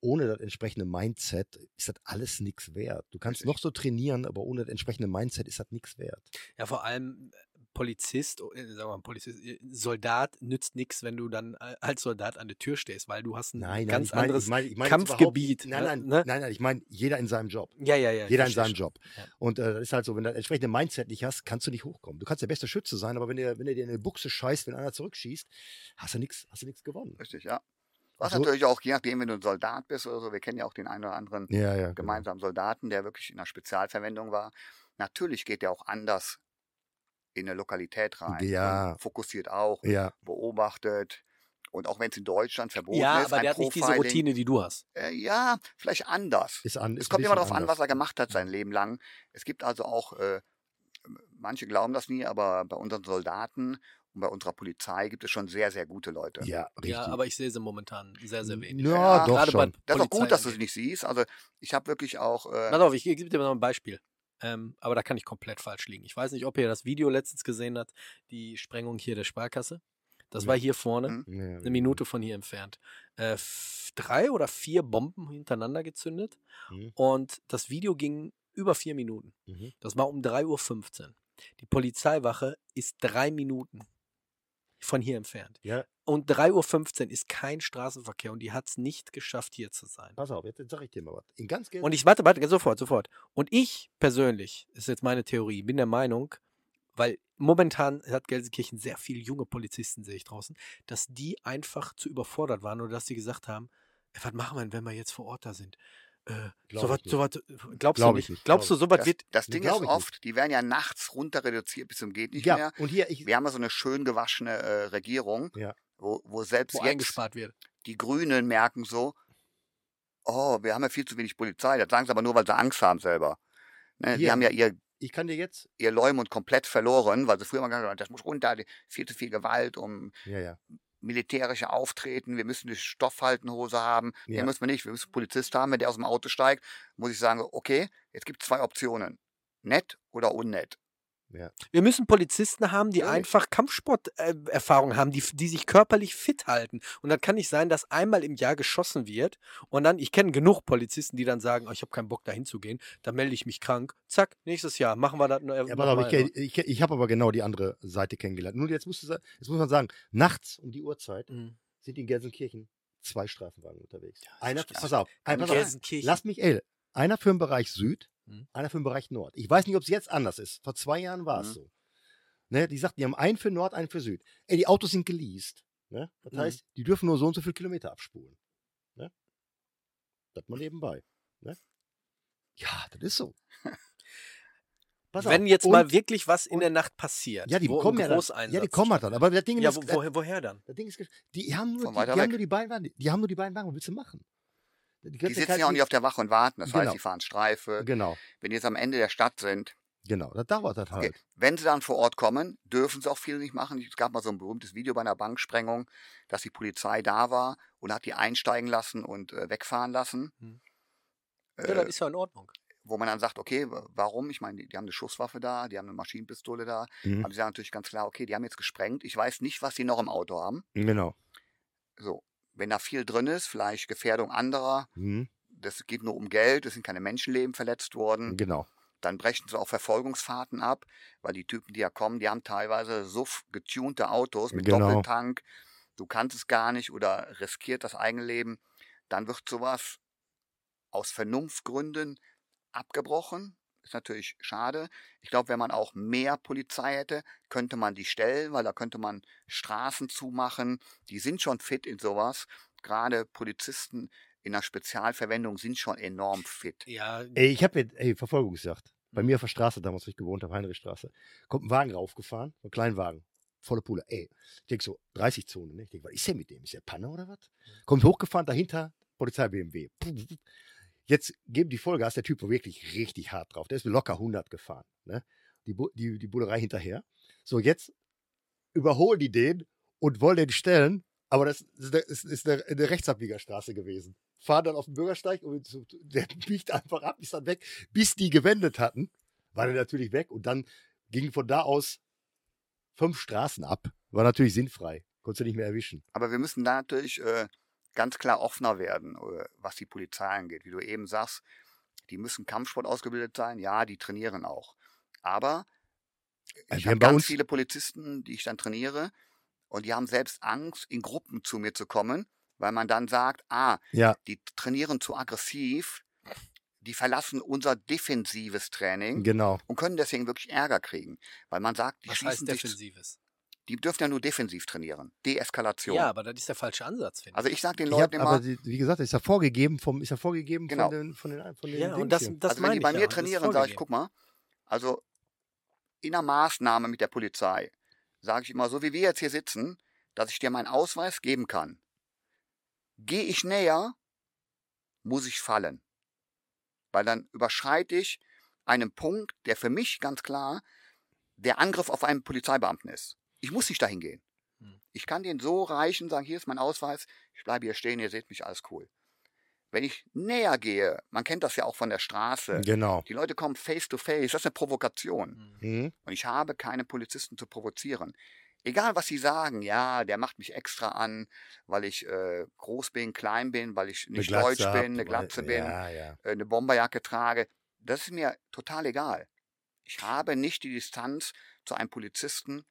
ohne das entsprechende Mindset ist das alles nichts wert. Du kannst Richtig. noch so trainieren, aber ohne das entsprechende Mindset ist das nichts wert. Ja, vor allem Polizist, äh, sagen wir mal, Polizist, äh, Soldat nützt nichts, wenn du dann äh, als Soldat an der Tür stehst, weil du hast ein Nein, nein, ganz ich meine, anderes ich meine, ich jetzt Kampfgebiet. Nein, ne? nein, ne? nein, nein, ich meine, jeder in seinem Job. Ja, ja, ja. Jeder in seinem. Job. Ja. Und äh, das ist halt so, wenn du das entsprechende Mindset nicht hast, kannst du nicht hochkommen. Du kannst der beste Schütze sein, aber wenn du, wenn du dir in eine Buchse scheißt, wenn einer zurückschießt, hast du nichts, hast du nichts gewonnen. richtig, ja. Was So- natürlich auch, je nachdem, wenn du ein Soldat bist oder so, wir kennen ja auch den einen oder anderen Ja, ja. genau. gemeinsamen Soldaten, der wirklich in einer Spezialverwendung war. Natürlich geht der auch anders in eine Lokalität rein. Ja. Und fokussiert auch, Ja, beobachtet. Und auch wenn es in Deutschland verboten Ja, ist, aber ein der hat nicht diese Routine, die du hast. Äh, ja, vielleicht anders. ist an. Es ist ein kommt immer darauf an, was er gemacht hat sein Leben lang. Es gibt also auch, äh, manche glauben das nie, aber bei unseren Soldaten und bei unserer Polizei gibt es schon sehr, sehr gute Leute. Ja, richtig. Ja, aber ich sehe sie momentan sehr, sehr wenig. Ja, Ja, doch gerade bei schon. Das ist auch gut, dass du sie nicht siehst. Also ich habe wirklich auch, äh, Pass auf, ich gebe dir mal ein Beispiel. Ähm, aber da kann ich komplett falsch liegen. Ich weiß nicht, ob ihr das Video letztens gesehen habt, die Sprengung hier der Sparkasse. Das Ja. war hier vorne, Mhm. Ja, eine Minute von hier entfernt. Äh, drei oder vier Bomben hintereinander gezündet Mhm. und das Video ging über vier Minuten. Mhm. Das war um 3.15 Uhr. Die Polizeiwache ist drei Minuten von hier entfernt. Ja, Und 3.15 Uhr ist kein Straßenverkehr und die hat es nicht geschafft, hier zu sein. pass auf, jetzt, jetzt sag ich dir mal was. In ganz. Und ich warte, warte, sofort, sofort. Und ich persönlich, ist jetzt meine Theorie, bin der Meinung, weil momentan hat Gelsenkirchen sehr viele junge Polizisten, sehe ich draußen, dass die einfach zu überfordert waren oder dass die gesagt haben, was machen wir, wenn wir jetzt vor Ort da sind? Äh, Glaub sowas, ich nicht. sowas, glaubst Glaub du ich nicht? nicht, Glaubst du, sowas das, wird, das Ding ist oft, die werden ja nachts runter reduziert bis zum geht nicht ja, mehr. und hier, ich, Wir haben ja so eine schön gewaschene äh, Regierung, Ja. wo, wo selbst wo jetzt eingespart wird? die Grünen merken so, oh, wir haben ja viel zu wenig Polizei. Das sagen sie aber nur, weil sie Angst haben selber. Ne, die haben ja ihr, ich kann dir jetzt, ihr Leumund komplett verloren, weil sie früher mal gesagt haben, das muss runter, viel zu viel Gewalt, um ja, ja, militärische Auftreten, wir müssen eine Stoffhaltenhose haben, Ja. den müssen wir nicht, wir müssen einen Polizist haben, wenn der aus dem Auto steigt, muss ich sagen, okay, jetzt gibt es zwei Optionen, nett oder unnett. Wir müssen Polizisten haben, die Natürlich. einfach Kampfsport-Erfahrung haben, die, die sich körperlich fit halten. Und dann kann nicht sein, dass einmal im Jahr geschossen wird und dann, ich kenne genug Polizisten, die dann sagen, oh, ich habe keinen Bock dahin zu gehen, dann melde ich mich krank. Zack, nächstes Jahr machen wir das. Äh, ja, mal, ich, ich, ich habe aber genau die andere Seite kennengelernt. Nur jetzt, musst du, jetzt muss man sagen, nachts um die Uhrzeit Mhm. sind in Gelsenkirchen zwei Streifenwagen unterwegs. Ja, einer, pass auf, ein, pass auf, lass mich, ey, einer für den Bereich Süd, Mhm. einer für den Bereich Nord. Ich weiß nicht, ob es jetzt anders ist. Vor zwei Jahren war es Mhm. so. Ne, die sagten, die haben einen für Nord, einen für Süd. Ey, die Autos sind geleast. Ne? Das Mhm. heißt, die dürfen nur so und so viele Kilometer abspulen. Ne? Das mal nebenbei. Ne? Ja, das ist so. Pass Wenn auf. jetzt Und- mal wirklich was in und- der Nacht passiert, Ja, die wo kommen ein ja dann. Ja, die kommen halt dann. Aber das Ding Ja, ist, wo, woher, woher dann? das Ding ist, die haben nur, die, die haben nur die beiden Wagen. Die haben nur die beiden Wagen. Was willst du machen? Die, Die sitzen ja auch nicht auf der Wache und warten, das Genau. heißt, die fahren Streife. Genau, Wenn die jetzt am Ende der Stadt sind, genau. Das dauert das halt. Okay. Wenn sie dann vor Ort kommen, dürfen sie auch viel nicht machen. Es gab mal so ein berühmtes Video bei einer Banksprengung, dass die Polizei da war und hat die einsteigen lassen und äh, wegfahren lassen. Hm. Äh, Ja, das ist ja in Ordnung. wo man dann sagt, okay, wa- warum? Ich meine, die, die haben eine Schusswaffe da, die haben eine Maschinenpistole da. Mhm. Aber sie sagen natürlich ganz klar, okay, die haben jetzt gesprengt. Ich weiß nicht, was die noch im Auto haben. Genau. So, wenn da viel drin ist, vielleicht Gefährdung anderer, Mhm. das geht nur um Geld, es sind keine Menschenleben verletzt worden. Genau. dann brechen sie auch Verfolgungsfahrten ab, weil die Typen, die ja kommen, die haben teilweise so getunte Autos mit Genau. Doppeltank, du kannst es gar nicht oder riskiert das eigene Leben, dann wird sowas aus Vernunftgründen abgebrochen. Ist natürlich schade. Ich glaube, wenn man auch mehr Polizei hätte, könnte man die stellen, weil da könnte man Straßen zumachen. Die sind schon fit in sowas. Gerade Polizisten in der Spezialverwendung sind schon enorm fit. Ja, Ey, ich habe ey, Verfolgungsjagd. Bei Mhm. mir auf der Straße, damals, wo ich gewohnt habe, Heinrichstraße. Kommt ein Wagen raufgefahren, so ein Kleinwagen. Volle Pulle. Ey, ich denke so, 30-Zone, ne? Ich denke, was ist denn mit dem? Ist der Panne oder was? Kommt hochgefahren, dahinter Polizei-BMW. Jetzt geben die Vollgas, der Typ war wirklich richtig hart drauf. Der ist locker 100 gefahren. Ne? Die, die, die Bullerei hinterher. So, jetzt überholen die den und wollen den stellen, aber das ist, eine- eine, Rechtsabbiegerstraße gewesen. Fahren dann auf den Bürgersteig und der biegt einfach ab, ist dann weg, bis die gewendet hatten, war der natürlich weg und dann ging von da aus fünf Straßen ab. War natürlich sinnfrei. Konntest du nicht mehr erwischen. Aber wir müssen da natürlich äh, ganz klar offener werden, äh, was die Polizei angeht. Wie du eben sagst, die müssen Kampfsport ausgebildet sein. Ja, die trainieren auch. Aber Also ich habe ganz viele Polizisten, die ich dann trainiere, und die haben selbst Angst, in Gruppen zu mir zu kommen, weil man dann sagt, ah, Ja, die trainieren zu aggressiv, die verlassen unser defensives Training genau. und können deswegen wirklich Ärger kriegen. Weil man sagt, die was schließen heißt sich, Defensives? Die dürfen ja nur defensiv trainieren. Deeskalation. Ja, aber das ist der falsche Ansatz, finde ich. Also ich sage den Ich hab, Leuten aber immer, die, wie gesagt, ist ja vorgegeben vom, ist ja vorgegeben Genau. von den, von den, von den ja, und das, das also wenn die bei ja, mir ist trainieren, sage ich, guck mal, also in der Maßnahme mit der Polizei sage ich immer, so wie wir jetzt hier sitzen, dass ich dir meinen Ausweis geben kann. Gehe ich näher, muss ich fallen. Weil dann überschreite ich einen Punkt, der für mich ganz klar der Angriff auf einen Polizeibeamten ist. Ich muss nicht dahin gehen. Hm. Ich kann den so reichen, sagen, hier ist mein Ausweis, ich bleibe hier stehen, ihr seht mich, alles cool. Wenn ich näher gehe, man kennt das ja auch von der Straße, Genau. die Leute kommen face to face, das ist eine Provokation. Mhm. Und ich habe keine Polizisten zu provozieren. Egal, was sie sagen, ja, der macht mich extra an, weil ich äh, groß bin, klein bin, weil ich nicht deutsch habt, bin, eine weil- Glatze bin, Ja, ja. äh, eine Bomberjacke trage. Das ist mir total egal. Ich habe nicht die Distanz zu einem Polizisten.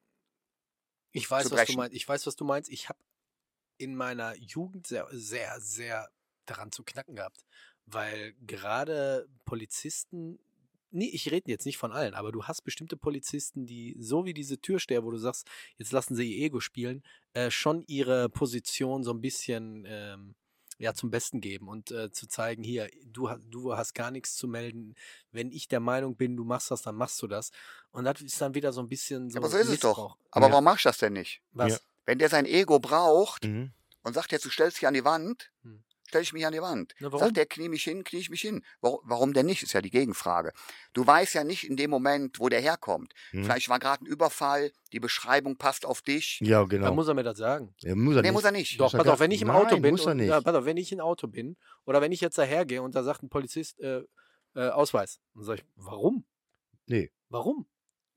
Ich weiß, was du meinst. Ich weiß, was du meinst. Ich habe in meiner Jugend sehr, sehr, sehr daran zu knacken gehabt, weil gerade Polizisten, nee, ich rede jetzt nicht von allen, aber du hast bestimmte Polizisten, die so wie diese Türsteher, wo du sagst, jetzt lassen sie ihr Ego spielen, äh, schon ihre Position so ein bisschen ähm, ja zum Besten geben und äh, zu zeigen, hier, du, ha- du hast gar nichts zu melden. Wenn ich der Meinung bin, du machst das, dann machst du das. Und das ist dann wieder so ein bisschen so. aber so ist es doch. Aber Ja. warum machst du das denn nicht? Was? Ja. Wenn der sein Ego braucht Mhm. und sagt jetzt, du stellst dich an die Wand, Hm. Stell ich mich an die Wand. Na? Sagt der, knie mich hin, knie ich mich hin. Warum, warum denn nicht, ist ja die Gegenfrage. Du weißt ja nicht in dem Moment, wo der herkommt. Mhm. Vielleicht war gerade ein Überfall, die Beschreibung passt auf dich. Ja, Dann genau. muss er mir das sagen. Ja, muss er Nee, nicht. muss er nicht. Doch, pass auf, wenn ich im Nein, Auto bin, muss er und, nicht. Ja, pass auf, wenn ich im Auto bin oder wenn ich jetzt dahergehe und da sagt ein Polizist äh, äh, Ausweis, dann sage ich, warum? Nee. Warum?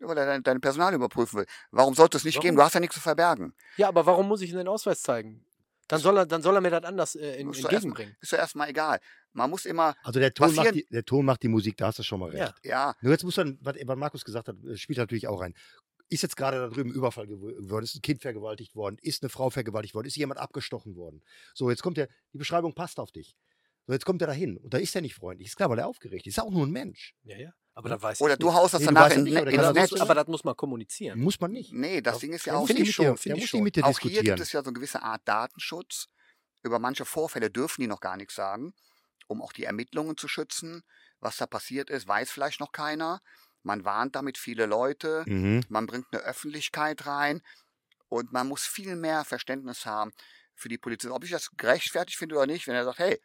Ja, weil er deine, deine Personal überprüfen will. Warum sollte es nicht Warum? geben? Du hast ja nichts zu verbergen. Ja, aber warum muss ich ihm den Ausweis zeigen? Dann soll er, dann soll er mir das anders äh, in, Musst du erst entgegenbringen. Ist ja erstmal egal. Man muss immer, Also der Ton, macht die, der Ton macht die Musik, da hast du schon mal recht. Ja. ja, Nur jetzt muss man, was, was Markus gesagt hat, äh, spielt natürlich auch rein. Ist jetzt gerade da drüben ein Überfall gew- geworden, ist ein Kind vergewaltigt worden, ist eine Frau vergewaltigt worden, ist jemand abgestochen worden. So, jetzt kommt der, die Beschreibung passt auf dich. So, jetzt kommt er da hin und da ist er nicht freundlich. Ist klar, weil er aufgeregt ist. Ist auch nur ein Mensch. Ja, ja. Aber das weiß oder ich du nicht. haust das Nee, danach in, nicht, ins das das Netz. muss, aber das muss man kommunizieren. Muss man nicht. Nee, das Doch, Ding ist ja auch nicht ich mit dir, schon, schon. Auch hier gibt es ja so eine gewisse Art Datenschutz. Über manche Vorfälle dürfen die noch gar nichts sagen, um auch die Ermittlungen zu schützen. Was da passiert ist, weiß vielleicht noch keiner. Man warnt damit viele Leute. Mhm. Man bringt eine Öffentlichkeit rein. Und man muss viel mehr Verständnis haben für die Polizei. Ob ich das gerechtfertigt finde oder nicht, wenn er sagt, hey,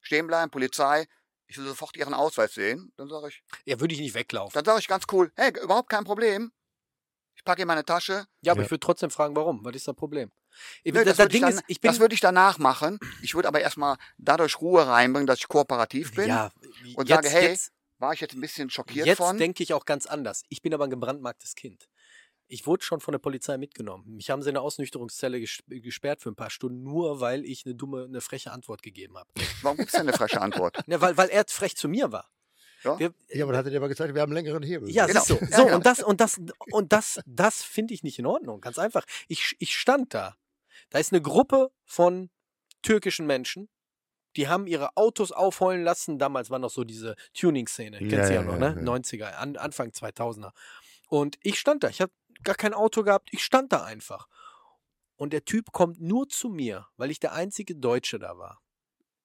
stehen bleiben, Polizei, ich will sofort Ihren Ausweis sehen, dann sage ich, Ja, würde ich nicht weglaufen. dann sage ich ganz cool, hey, überhaupt kein Problem. Ich packe in meine Tasche, Ja, aber Ja. ich würde trotzdem fragen, warum? Was ist das Problem? Ich, Nö, das, das würde dann- ist, ich das würde ich danach machen. Ich würde aber erstmal dadurch Ruhe reinbringen, dass ich kooperativ bin. ja, und jetzt, sage, hey, jetzt, War ich jetzt ein bisschen schockiert jetzt von. denke ich auch ganz anders. Ich bin aber ein gebrandmarktes Kind. Ich wurde schon von der Polizei mitgenommen. Mich haben sie in eine Ausnüchterungszelle ges gesperrt für ein paar Stunden, nur weil ich eine dumme, eine freche Antwort gegeben habe. Warum gibt es denn eine freche Antwort? Ne, weil, weil er frech zu mir war. Ja? Wir, Ja, aber hat er dir aber gezeigt, wir haben einen längeren Hebel. Ja, Genau. Ja, So, genau. und das, und das, und das, das finde ich nicht in Ordnung. Ganz einfach. Ich, ich stand da. Da ist eine Gruppe von türkischen Menschen, die haben ihre Autos aufheulen lassen. Damals war noch so diese Tuning-Szene. Kennst Ja, du ja, ja, noch, ja, ne? ja. 90er, an, Anfang 2000er. Und ich stand da. Ich habe gar kein Auto gehabt. Ich stand da einfach. Und der Typ kommt nur zu mir, weil ich der einzige Deutsche da war.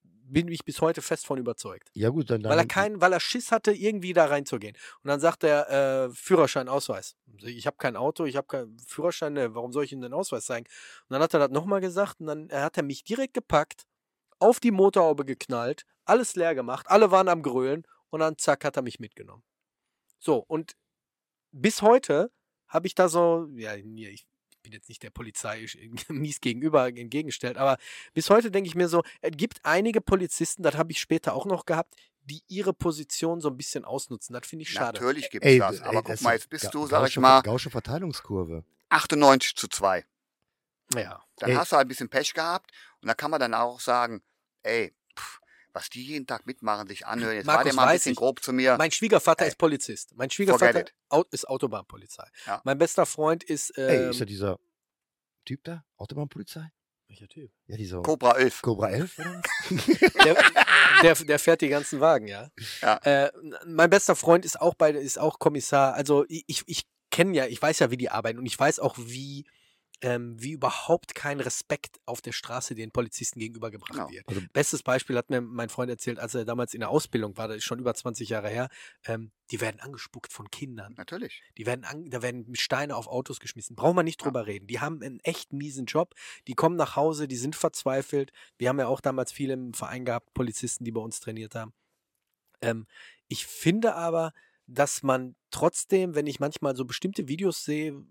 Bin ich bis heute fest von überzeugt. Ja gut, dann, Weil er keinen, weil er Schiss hatte, irgendwie da reinzugehen. Und dann sagt er, äh, Führerschein, Ausweis. Ich habe kein Auto, ich habe keinen Führerschein, ne, warum soll ich ihm den Ausweis zeigen? Und dann hat er das nochmal gesagt und dann äh, hat er mich direkt gepackt, auf die Motorhaube geknallt, alles leer gemacht, alle waren am Grölen und dann zack, hat er mich mitgenommen. So, und bis heute habe ich da so, ja, ich bin jetzt nicht der Polizei ich- mies gegenüber entgegengestellt, aber bis heute denke ich mir so, es gibt einige Polizisten, das habe ich später auch noch gehabt, die ihre Position so ein bisschen ausnutzen. Das finde ich schade. Natürlich gibt es das. Aber guck mal, jetzt bist du, sag ich mal, Gausche Verteilungskurve. 98 zu 2. Ja. Dann Ey. hast du halt ein bisschen Pech gehabt und da kann man dann auch sagen, ey, was die jeden Tag mitmachen, sich anhören, jetzt war Markus, der mal ein bisschen ich. grob zu mir. Mein Schwiegervater Ey. ist Polizist. Mein Schwiegervater ist Autobahnpolizei. Ja. Mein bester Freund ist. Ey, Ähm, ist ja dieser Typ da? Autobahnpolizei? welcher Typ? Ja, dieser Cobra 11. Cobra 11 oder? Der, der, der fährt die ganzen Wagen, ja. Ja. Äh, mein bester Freund ist auch bei, ist auch Kommissar. Also ich, ich, ich kenne ja, ich weiß ja, wie die arbeiten und ich weiß auch, wie, ähm, wie überhaupt kein Respekt auf der Straße den Polizisten gegenübergebracht Genau. wird. Also- Bestes Beispiel hat mir mein Freund erzählt, als er damals in der Ausbildung war, das ist schon über 20 Jahre her, ähm, die werden angespuckt von Kindern. Natürlich. Die werden an, da werden Steine auf Autos geschmissen. Brauchen wir nicht Ja. drüber reden. Die haben einen echt miesen Job. Die kommen nach Hause, die sind verzweifelt. Wir haben ja auch damals viele im Verein gehabt, Polizisten, die bei uns trainiert haben. Ähm, ich finde aber, dass man trotzdem, wenn ich manchmal so bestimmte Videos sehe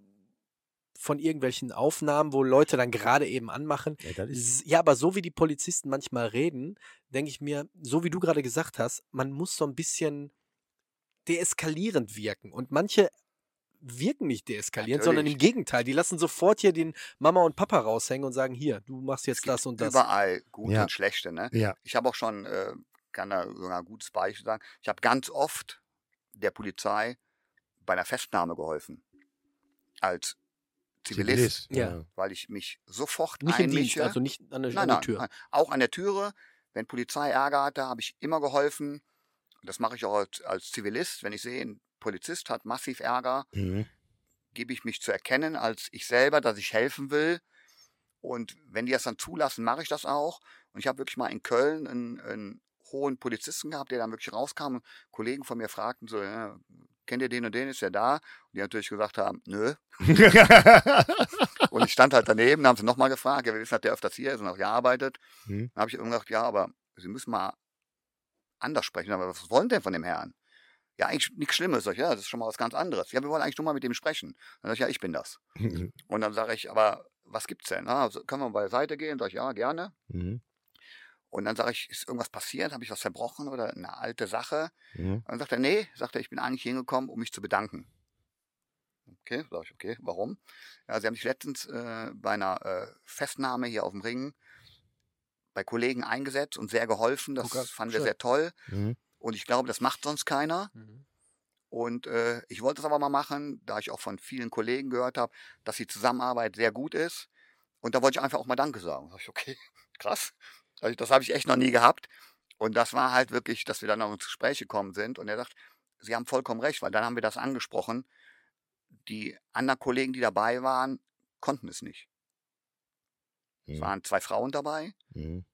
von irgendwelchen Aufnahmen, wo Leute dann gerade eben anmachen, Ja, Ja, aber so wie die Polizisten manchmal reden, denke ich mir, so wie du gerade gesagt hast, man muss so ein bisschen deeskalierend wirken. Und manche wirken nicht deeskalierend, sondern im. Gegenteil. Die lassen sofort hier den Mama und Papa raushängen und sagen, hier, du machst jetzt das und das. überall gute Ja. und schlechte. Ne? ja. Ich habe auch schon, äh, kann da sogar ein gutes Beispiel sagen, ich habe ganz oft der Polizei bei einer Festnahme geholfen. Als Zivilist, Ja. weil ich mich sofort Nicht im Dienst, einmische. also nicht an der, nein, an nein, Tür. nein, auch an der Türe. Wenn Polizei Ärger hatte, habe ich immer geholfen. Das mache ich auch als, als Zivilist. Wenn ich sehe, ein Polizist hat massiv Ärger, Mhm. gebe ich mich zu erkennen als ich selber, dass ich helfen will. Und wenn die das dann zulassen, mache ich das auch. Und ich habe wirklich mal in Köln einen, einen hohen Polizisten gehabt, der dann wirklich rauskam. Und Kollegen von mir fragten so, ja, kennt ihr den und den, ist der da? Und die natürlich gesagt haben, nö. Und ich stand halt daneben, haben sie nochmal gefragt, ja, wir wissen, dass der öfters hier ist und auch gearbeitet. Hm. Dann habe ich irgendwann gesagt, ja, aber Sie müssen mal anders sprechen. Aber was wollen denn von dem Herrn? Ja, eigentlich nichts Schlimmes. Sag ich, ja, das ist schon mal was ganz anderes. Ja, wir wollen eigentlich nur mal mit dem sprechen. Dann sag ich, ja, ich bin das. Und dann sage ich, aber was gibt's denn? Ah, können wir beiseite gehen? Sag ich, ja, gerne. Mhm. Und dann sage ich, ist irgendwas passiert? Habe ich was verbrochen oder eine alte Sache? Mhm. Und dann sagt er, nee, sagt er, ich bin eigentlich hingekommen, um mich zu bedanken. Okay, sag ich, okay, warum? Ja, sie haben sich letztens äh, bei einer äh, Festnahme hier auf dem Ring bei Kollegen eingesetzt und sehr geholfen. Das Okay, fanden wir schön. sehr toll. Mhm. Und ich glaube, das macht sonst keiner. Mhm. Und äh, ich wollte es aber mal machen, da ich auch von vielen Kollegen gehört habe, dass die Zusammenarbeit sehr gut ist. Und da wollte ich einfach auch mal Danke sagen. Da sag ich, okay, krass. Also das habe ich echt noch nie gehabt. Und das war halt wirklich, dass wir dann noch ins Gespräch gekommen sind. Und er sagt, Sie haben vollkommen recht, weil dann haben wir das angesprochen. Die anderen Kollegen, die dabei waren, konnten es nicht. Es Mhm. waren zwei Frauen dabei, Mhm.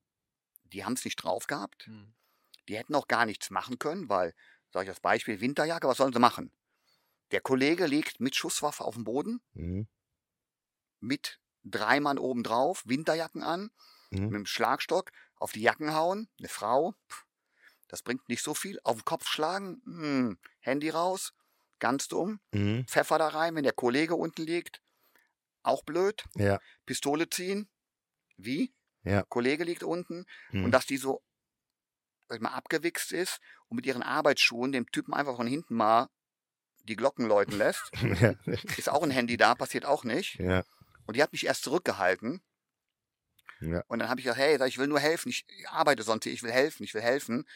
die haben es nicht drauf gehabt. Mhm. Die hätten auch gar nichts machen können, weil, sage ich das Beispiel, Winterjacke, was sollen sie machen? Der Kollege liegt mit Schusswaffe auf dem Boden, Mhm. mit drei Mann oben drauf, Winterjacken an, Mhm. mit dem Schlagstock auf die Jacken hauen, eine Frau, pff, das bringt nicht so viel, auf den Kopf schlagen, hm, Handy raus, ganz dumm, Mhm. Pfeffer da rein, wenn der Kollege unten liegt, auch blöd, Ja. Pistole ziehen, wie? Ja. Kollege liegt unten, Mhm. und dass die so sag mal, abgewichst ist und mit ihren Arbeitsschuhen dem Typen einfach von hinten mal die Glocken läuten lässt. ja. Ist auch ein Handy da, passiert auch nicht. ja. Und die hat mich erst zurückgehalten. Ja. Und dann habe ich gesagt, hey, ich will nur helfen. Ich arbeite sonst hier, ich will helfen, ich will helfen.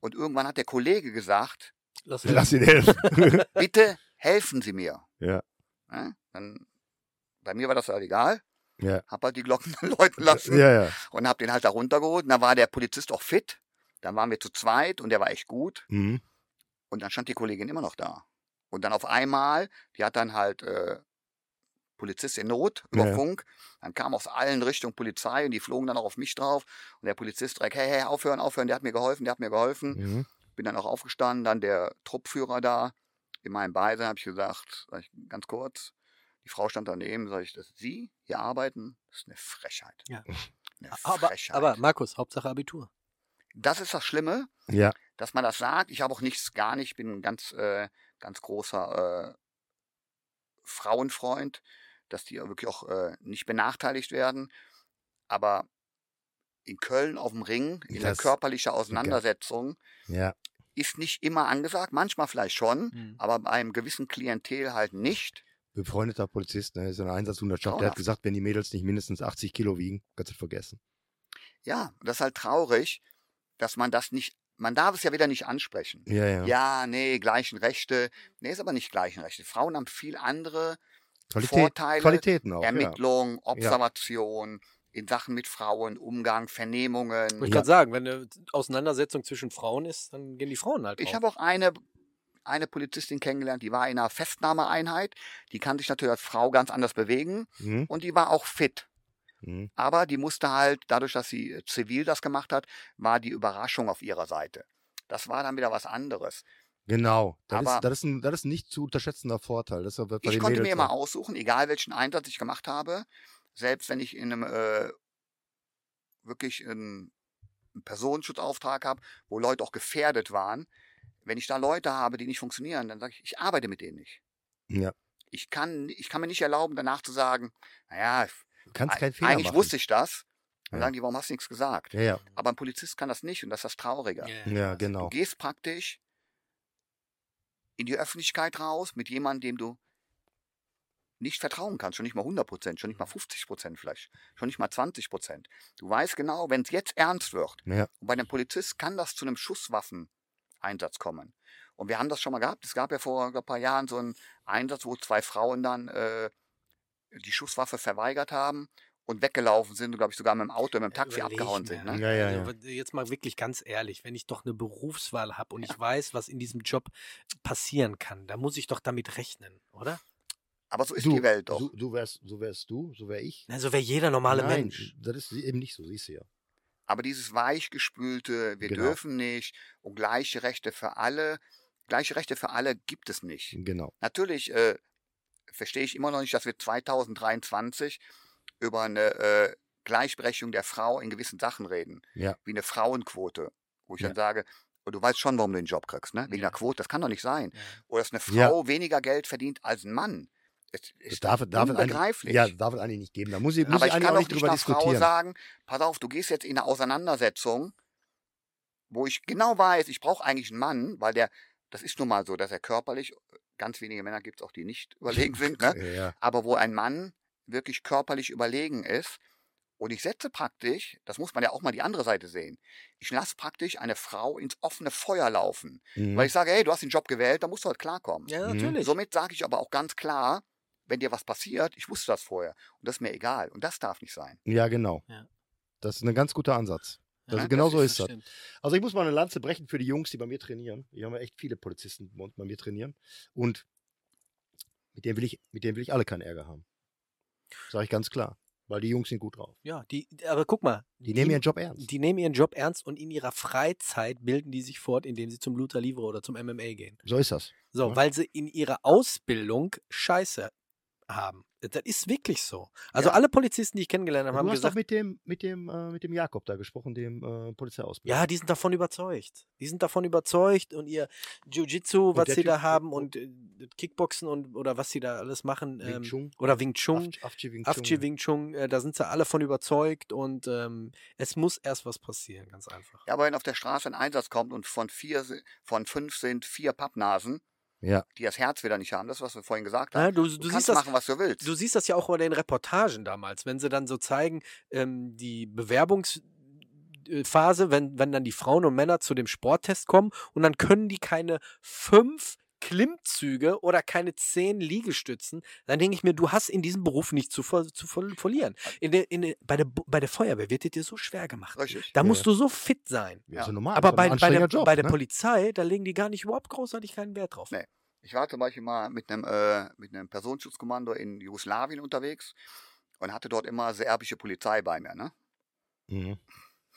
Und irgendwann hat der Kollege gesagt, Lass Lass ihn helfen. bitte helfen Sie mir. Ja. Ja, dann, bei mir war das halt egal. Ja. hab halt die Glocken läuten lassen Ja, ja. und hab den halt da runtergeholt. Und dann war der Polizist auch fit. Dann waren wir zu zweit und der war echt gut. Mhm. Und dann stand die Kollegin immer noch da. Und dann auf einmal, die hat dann halt äh, Polizist in Not über Ja. Funk. Dann kam aus allen Richtungen Polizei und die flogen dann auch auf mich drauf. Und der Polizist direkt, hey, hey, aufhören, aufhören, der hat mir geholfen, der hat mir geholfen. Mhm. Bin dann auch aufgestanden, dann der Truppführer da. In meinem Beisein habe ich gesagt, sag ich ganz kurz, die Frau stand daneben, sage ich, das Sie hier arbeiten, das ist eine Frechheit. Ja. Eine Aber, Frechheit. aber Markus, Hauptsache Abitur. das ist das Schlimme, Ja. dass man das sagt. Ich habe auch nichts, gar nicht, bin ein ganz, äh, ganz großer äh, Frauenfreund, dass die wirklich auch äh, nicht benachteiligt werden. Aber in Köln auf dem Ring, in der Das- körperlichen Auseinandersetzung, Ja. ist nicht immer angesagt, manchmal vielleicht schon, Mhm. aber bei einem gewissen Klientel halt nicht. Befreundeter Polizist, ne, ist in einer Einsatzhundertschaft, der hat gesagt, wenn die Mädels nicht mindestens 80 Kilo wiegen, kannst du vergessen. Ja, das ist halt traurig, dass man das nicht, man darf es ja wieder nicht ansprechen. Ja, ja. Ja, nee, gleichen Rechte. Nee, ist aber nicht gleichen Rechte. Frauen haben viel andere Qualität, Vorteile, Qualitäten auch. Ja. Ermittlung, Observation, in Sachen mit Frauen, Umgang, Ich Vernehmungen. wollte gerade sagen, wenn eine Auseinandersetzung zwischen Frauen ist, dann gehen die Frauen halt Ich drauf. habe auch eine, eine Polizistin kennengelernt, die war in einer Festnahmeeinheit. Die kann sich natürlich als Frau ganz anders bewegen Mhm. und die war auch fit. Mhm. Aber die musste halt, dadurch, dass sie äh, zivil das gemacht hat, war die Überraschung auf ihrer Seite. Das war dann wieder was anderes. Genau. Das, Aber- ist, das, ist ein, das ist ein nicht zu unterschätzender Vorteil. Das ist bei Ich den konnte Mädels mir immer aussuchen, egal welchen Einsatz ich gemacht habe, selbst wenn ich in einem äh, wirklich einen, Personenschutzauftrag habe, wo Leute auch gefährdet waren, wenn ich da Leute habe, die nicht funktionieren, dann sage ich, ich arbeite mit denen nicht. Ja. Ich kann, ich kann mir nicht erlauben, danach zu sagen, naja, eigentlich machen. wusste ich das. Dann Ja. sagen die, warum hast du nichts gesagt? Ja, ja. Aber ein Polizist kann das nicht und das ist das Traurige. Ja, genau. Du gehst praktisch in die Öffentlichkeit raus mit jemandem, dem du nicht vertrauen kannst, schon nicht mal 100 Prozent, schon nicht mal 50 Prozent vielleicht, schon nicht mal 20 Prozent. Du weißt genau, wenn es jetzt ernst wird, Ja. und bei einem Polizist kann das zu einem Schusswaffeneinsatz kommen. Und wir haben das schon mal gehabt. Es gab ja vor ein paar Jahren so einen Einsatz, wo zwei Frauen dann äh, die Schusswaffe verweigert haben und weggelaufen sind und, glaube ich, sogar mit dem Auto, mit dem Taxi Überleg abgehauen sind. Ne? Ja, ja, Also, Jetzt mal wirklich ganz ehrlich, wenn ich doch eine Berufswahl habe und ich weiß, was in diesem Job passieren kann, da muss ich doch damit rechnen, oder? Aber so ist du, die Welt doch. So, so, wärst, so wärst du, so wär ich. Also wäre jeder normale Nein, Mensch. das ist eben nicht so, siehst du ja. Aber dieses weichgespülte, wir Genau. dürfen nicht und gleiche Rechte für alle, gleiche Rechte für alle gibt es nicht. Genau. Natürlich äh, verstehe ich immer noch nicht, dass wir 2023 über eine äh, Gleichberechtigung der Frau in gewissen Sachen reden, Ja. wie eine Frauenquote, wo ich Ja. dann sage, oh, du weißt schon, warum du den Job kriegst, ne? Wegen Ja. der Quote, das kann doch nicht sein. Oder dass eine. Frau weniger Geld verdient als ein Mann. Es Das ist darf, doch darf, es eigentlich, unbegreiflich. ja, darf es eigentlich nicht geben. Da muss ich, muss Aber ich ich kann auch nicht drüber einer Frau diskutieren. sagen, pass auf, du gehst jetzt in eine Auseinandersetzung, wo ich genau weiß, ich brauche eigentlich einen Mann, weil der, das ist nun mal so, dass er körperlich, ganz wenige Männer gibt es auch, die nicht überlegen sind, ne? Ja. aber wo ein Mann wirklich körperlich überlegen ist. Und ich setze praktisch, das muss man ja auch mal die andere Seite sehen, ich lasse praktisch eine Frau ins offene Feuer laufen. Mhm. Weil ich sage, hey, du hast den Job gewählt, da musst du halt klarkommen. Ja, Mhm. natürlich. Somit sage ich aber auch ganz klar, wenn dir was passiert, ich wusste das vorher. Und das ist mir egal. Und das darf nicht sein. ja, genau. Ja. Das ist ein ganz guter Ansatz. Das Ja, ist, genau so das ist das. stimmt. Also ich muss mal eine Lanze brechen für die Jungs, die bei mir trainieren. Ich habe ja echt viele Polizisten die bei mir trainieren. Und mit denen will ich, mit denen will ich alle keinen Ärger haben. Sage ich ganz klar. Weil die Jungs sind gut drauf. Ja, die, aber guck mal. Die nehmen ihren Job ernst. Die nehmen ihren Job ernst und in ihrer Freizeit bilden die sich fort, indem sie zum Luther Livre oder zum MMA gehen. So ist das. So, Ja. weil sie in ihrer Ausbildung Scheiße haben. Das ist wirklich so. Also Ja. alle Polizisten, die ich kennengelernt habe, du haben hast gesagt, doch mit dem, mit dem, äh, mit dem Jakob da gesprochen, dem äh, Polizeiausbilder. ja, die sind davon überzeugt. Die sind davon überzeugt und ihr Jiu-Jitsu, was sie da Typ- haben und äh, das Kickboxen und oder was sie da alles machen. Wing Ähm, Chun. oder Wing Chun. Af- Afchi Wing Afchi Chun. Wing Chun, äh, da sind sie alle von überzeugt und ähm, es muss erst was passieren, ganz einfach. Ja, aber wenn auf der Straße ein Einsatz kommt und von vier, von fünf sind vier Pappnasen, Ja. die das Herz wieder nicht haben, das, was wir vorhin gesagt Ja, haben. du, Du, du, kannst siehst das, machen, was du willst. du siehst das ja auch bei den Reportagen damals, wenn sie dann so zeigen, ähm, die Bewerbungsphase, wenn, wenn dann die Frauen und Männer zu dem Sporttest kommen und dann können die keine fünf Klimmzüge oder keine zehn Liegestützen, dann denke ich mir, du hast in diesem Beruf nichts zu, ver zu ver verlieren. In der, in der, bei, der, bei der Feuerwehr wird es dir so schwer gemacht. Richtig. Da musst ja. du so fit sein. Ja, ja normal. Aber bei, bei der, Job, bei der ne? Polizei, da legen die gar nicht überhaupt großartig keinen Wert drauf. Nee. Ich war zum Beispiel mal mit einem, äh, mit einem Personenschutzkommando in Jugoslawien unterwegs und hatte dort immer serbische Polizei bei mir. Ne? Mhm.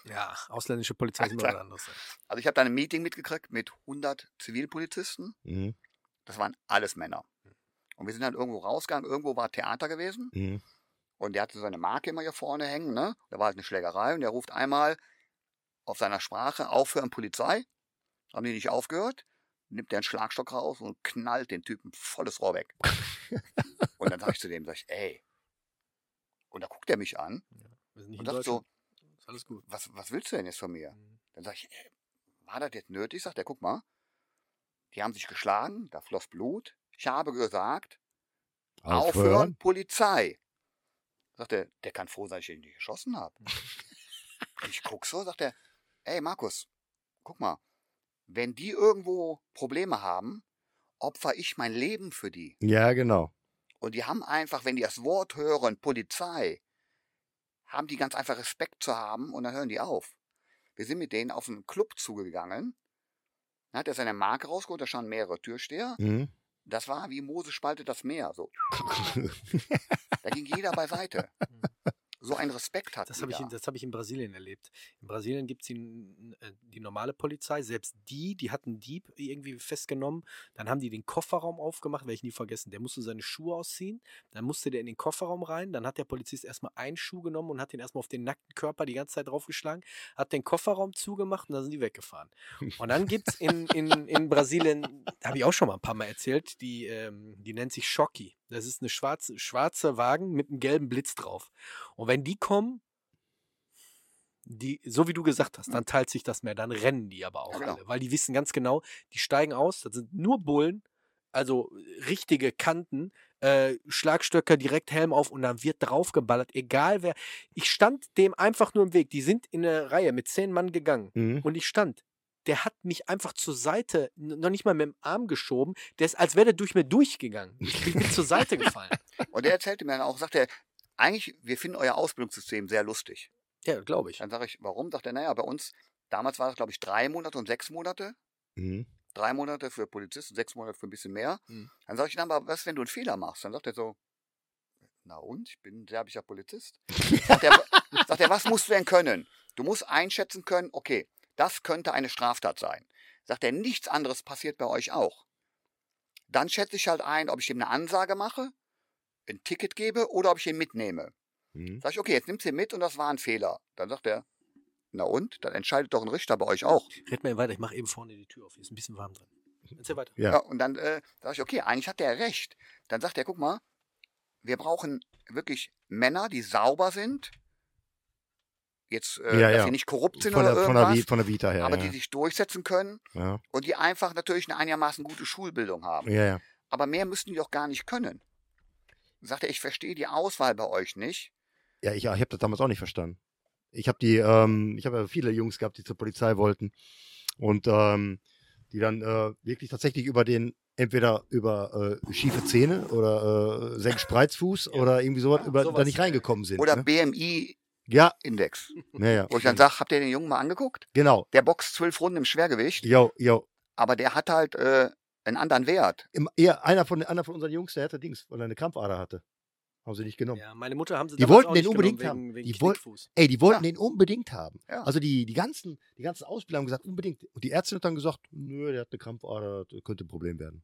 Ja, ausländische Polizei ist immer was anderes. ja. Also ich habe da ein Meeting mitgekriegt mit 100 Zivilpolizisten. Mhm. Das waren alles Männer. Und wir sind dann irgendwo rausgegangen. Irgendwo war Theater gewesen. Mhm. Und der hatte seine Marke immer hier vorne hängen. Ne? Da war halt eine Schlägerei. Und der ruft einmal auf seiner Sprache aufhören Polizei. Haben die nicht aufgehört. Nimmt der einen Schlagstock raus und knallt den Typen volles Rohr weg. und dann sag ich zu dem, sag ich, ey. Und da guckt er mich an Wir sind nicht und sagt so, alles gut. was, was willst du denn jetzt von mir? Mhm. Dann sag ich, ey, war das jetzt nötig? Sagt er, guck mal. Die haben sich geschlagen, da floss Blut. Ich habe gesagt, aufhören, Polizei. Sagt er, der kann froh sein, dass ich ihn nicht geschossen habe. ich guck so, sagt er, ey Markus, guck mal, wenn die irgendwo Probleme haben, opfer ich mein Leben für die. Ja, genau. Und die haben einfach, wenn die das Wort hören, Polizei, haben die ganz einfach Respekt zu haben und dann hören die auf. Wir sind mit denen auf einen Club zugegangen. Dann hat er seine Marke rausgeholt, da standen mehrere Türsteher. Mhm. Das war wie Mose spaltet das Meer. So. Da ging jeder beiseite. So einen Respekt hat Das habe ich, in- das hab ich in Brasilien erlebt. In Brasilien gibt es die, äh, die normale Polizei, selbst die, die hatten einen Dieb irgendwie festgenommen. Dann haben die den Kofferraum aufgemacht, werde ich nie vergessen. Der musste seine Schuhe ausziehen, dann musste der in den Kofferraum rein. Dann hat der Polizist erstmal einen Schuh genommen und hat den erstmal auf den nackten Körper die ganze Zeit draufgeschlagen, hat den Kofferraum zugemacht und dann sind die weggefahren. Und dann gibt es in, in, in Brasilien, habe ich auch schon mal ein paar Mal erzählt, die, ähm, die nennt sich Schocki. Das ist eine schwarze, schwarze Wagen mit einem gelben Blitz drauf. Und wenn die kommen, die, so wie du gesagt hast, dann teilt sich das mehr, dann rennen die aber auch Ja, genau. alle, weil die wissen ganz genau, die steigen aus, das sind nur Bullen, also richtige Kanten, äh, Schlagstöcke, direkt Helm auf und dann wird draufgeballert, egal wer. Ich stand dem einfach nur im Weg. Die sind in eine Reihe mit zehn Mann gegangen Mhm. und ich stand. Der hat mich einfach zur Seite, noch nicht mal mit dem Arm geschoben. Der ist, als wäre der durch mir durchgegangen. Ich bin zur Seite gefallen. Und der erzählte mir dann auch, sagt er, eigentlich, wir finden euer Ausbildungssystem sehr lustig. Ja, glaube ich. Dann sage ich, warum? Sagt er, naja, bei uns, damals war das, glaube ich, drei Monate und sechs Monate. Mhm. Drei Monate für Polizisten, sechs Monate für ein bisschen mehr. Mhm. Dann sage ich, na, aber was, wenn du einen Fehler machst? Dann sagt er so, na und, ich bin ein serbischer Polizist. sagt, er, sagt er, was musst du denn können? Du musst einschätzen können, okay, das könnte eine Straftat sein. Sagt er, nichts anderes passiert bei euch auch. Dann schätze ich halt ein, ob ich ihm eine Ansage mache, ein Ticket gebe oder ob ich ihn mitnehme. Mhm. Sag ich, okay, jetzt nimmst du ihn mit und das war ein Fehler. Dann sagt er, na und? Dann entscheidet doch ein Richter bei euch auch. Red mal weiter, ich mache eben vorne die Tür auf. Hier ist ein bisschen warm drin. Erzähl weiter. Ja. Ja, und dann äh, sage ich, okay, eigentlich hat der recht. Dann sagt er, guck mal, wir brauchen wirklich Männer, die sauber sind. Jetzt, äh, Ja, dass ja. sie nicht korrupt sind Von oder der, von, der, irgendwas, von der Vita her. aber ja. die sich durchsetzen können und die einfach natürlich eine einigermaßen gute Schulbildung haben. Aber mehr müssten die doch gar nicht können. Sagt er, ich verstehe die Auswahl bei euch nicht. Ja, ich, ich habe das damals auch nicht verstanden. Ich habe die, ähm, ich habe ja viele Jungs gehabt, die zur Polizei wollten und ähm, die dann äh, wirklich tatsächlich über den entweder über äh, schiefe Zähne oder äh, Senkspreizfuß oder irgendwie sowas, über, sowas, da nicht reingekommen sind. Oder ne? BMI-Index. Ja, ja, ja. Wo ich dann sage, habt ihr den Jungen mal angeguckt? Genau. Der boxt zwölf Runden im Schwergewicht, Jo, jo. aber der hat halt äh, einen anderen Wert. Im, eher einer von, einer von unseren Jungs, der hatte Dings, weil er eine Krampfader hatte. Haben sie nicht genommen. Ja, meine Mutter haben sie Die wollten auch den unbedingt genommen, haben. Wegen, wegen Die woll-. Ey, die wollten Ja. den unbedingt haben. Ja. Also die, die ganzen, die ganzen Ausbilder haben gesagt, unbedingt. Und die Ärztin hat dann gesagt, nö, der hat eine Krampfader, das könnte ein Problem werden.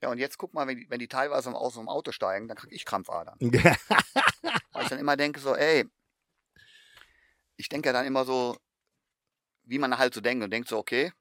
Ja, und jetzt guck mal, wenn die, wenn die teilweise aus dem Auto steigen, dann kriege ich Krampfadern. Weil ich dann immer denke so, ey, ich denke ja dann immer so, wie man halt so denkt und denkt so, okay,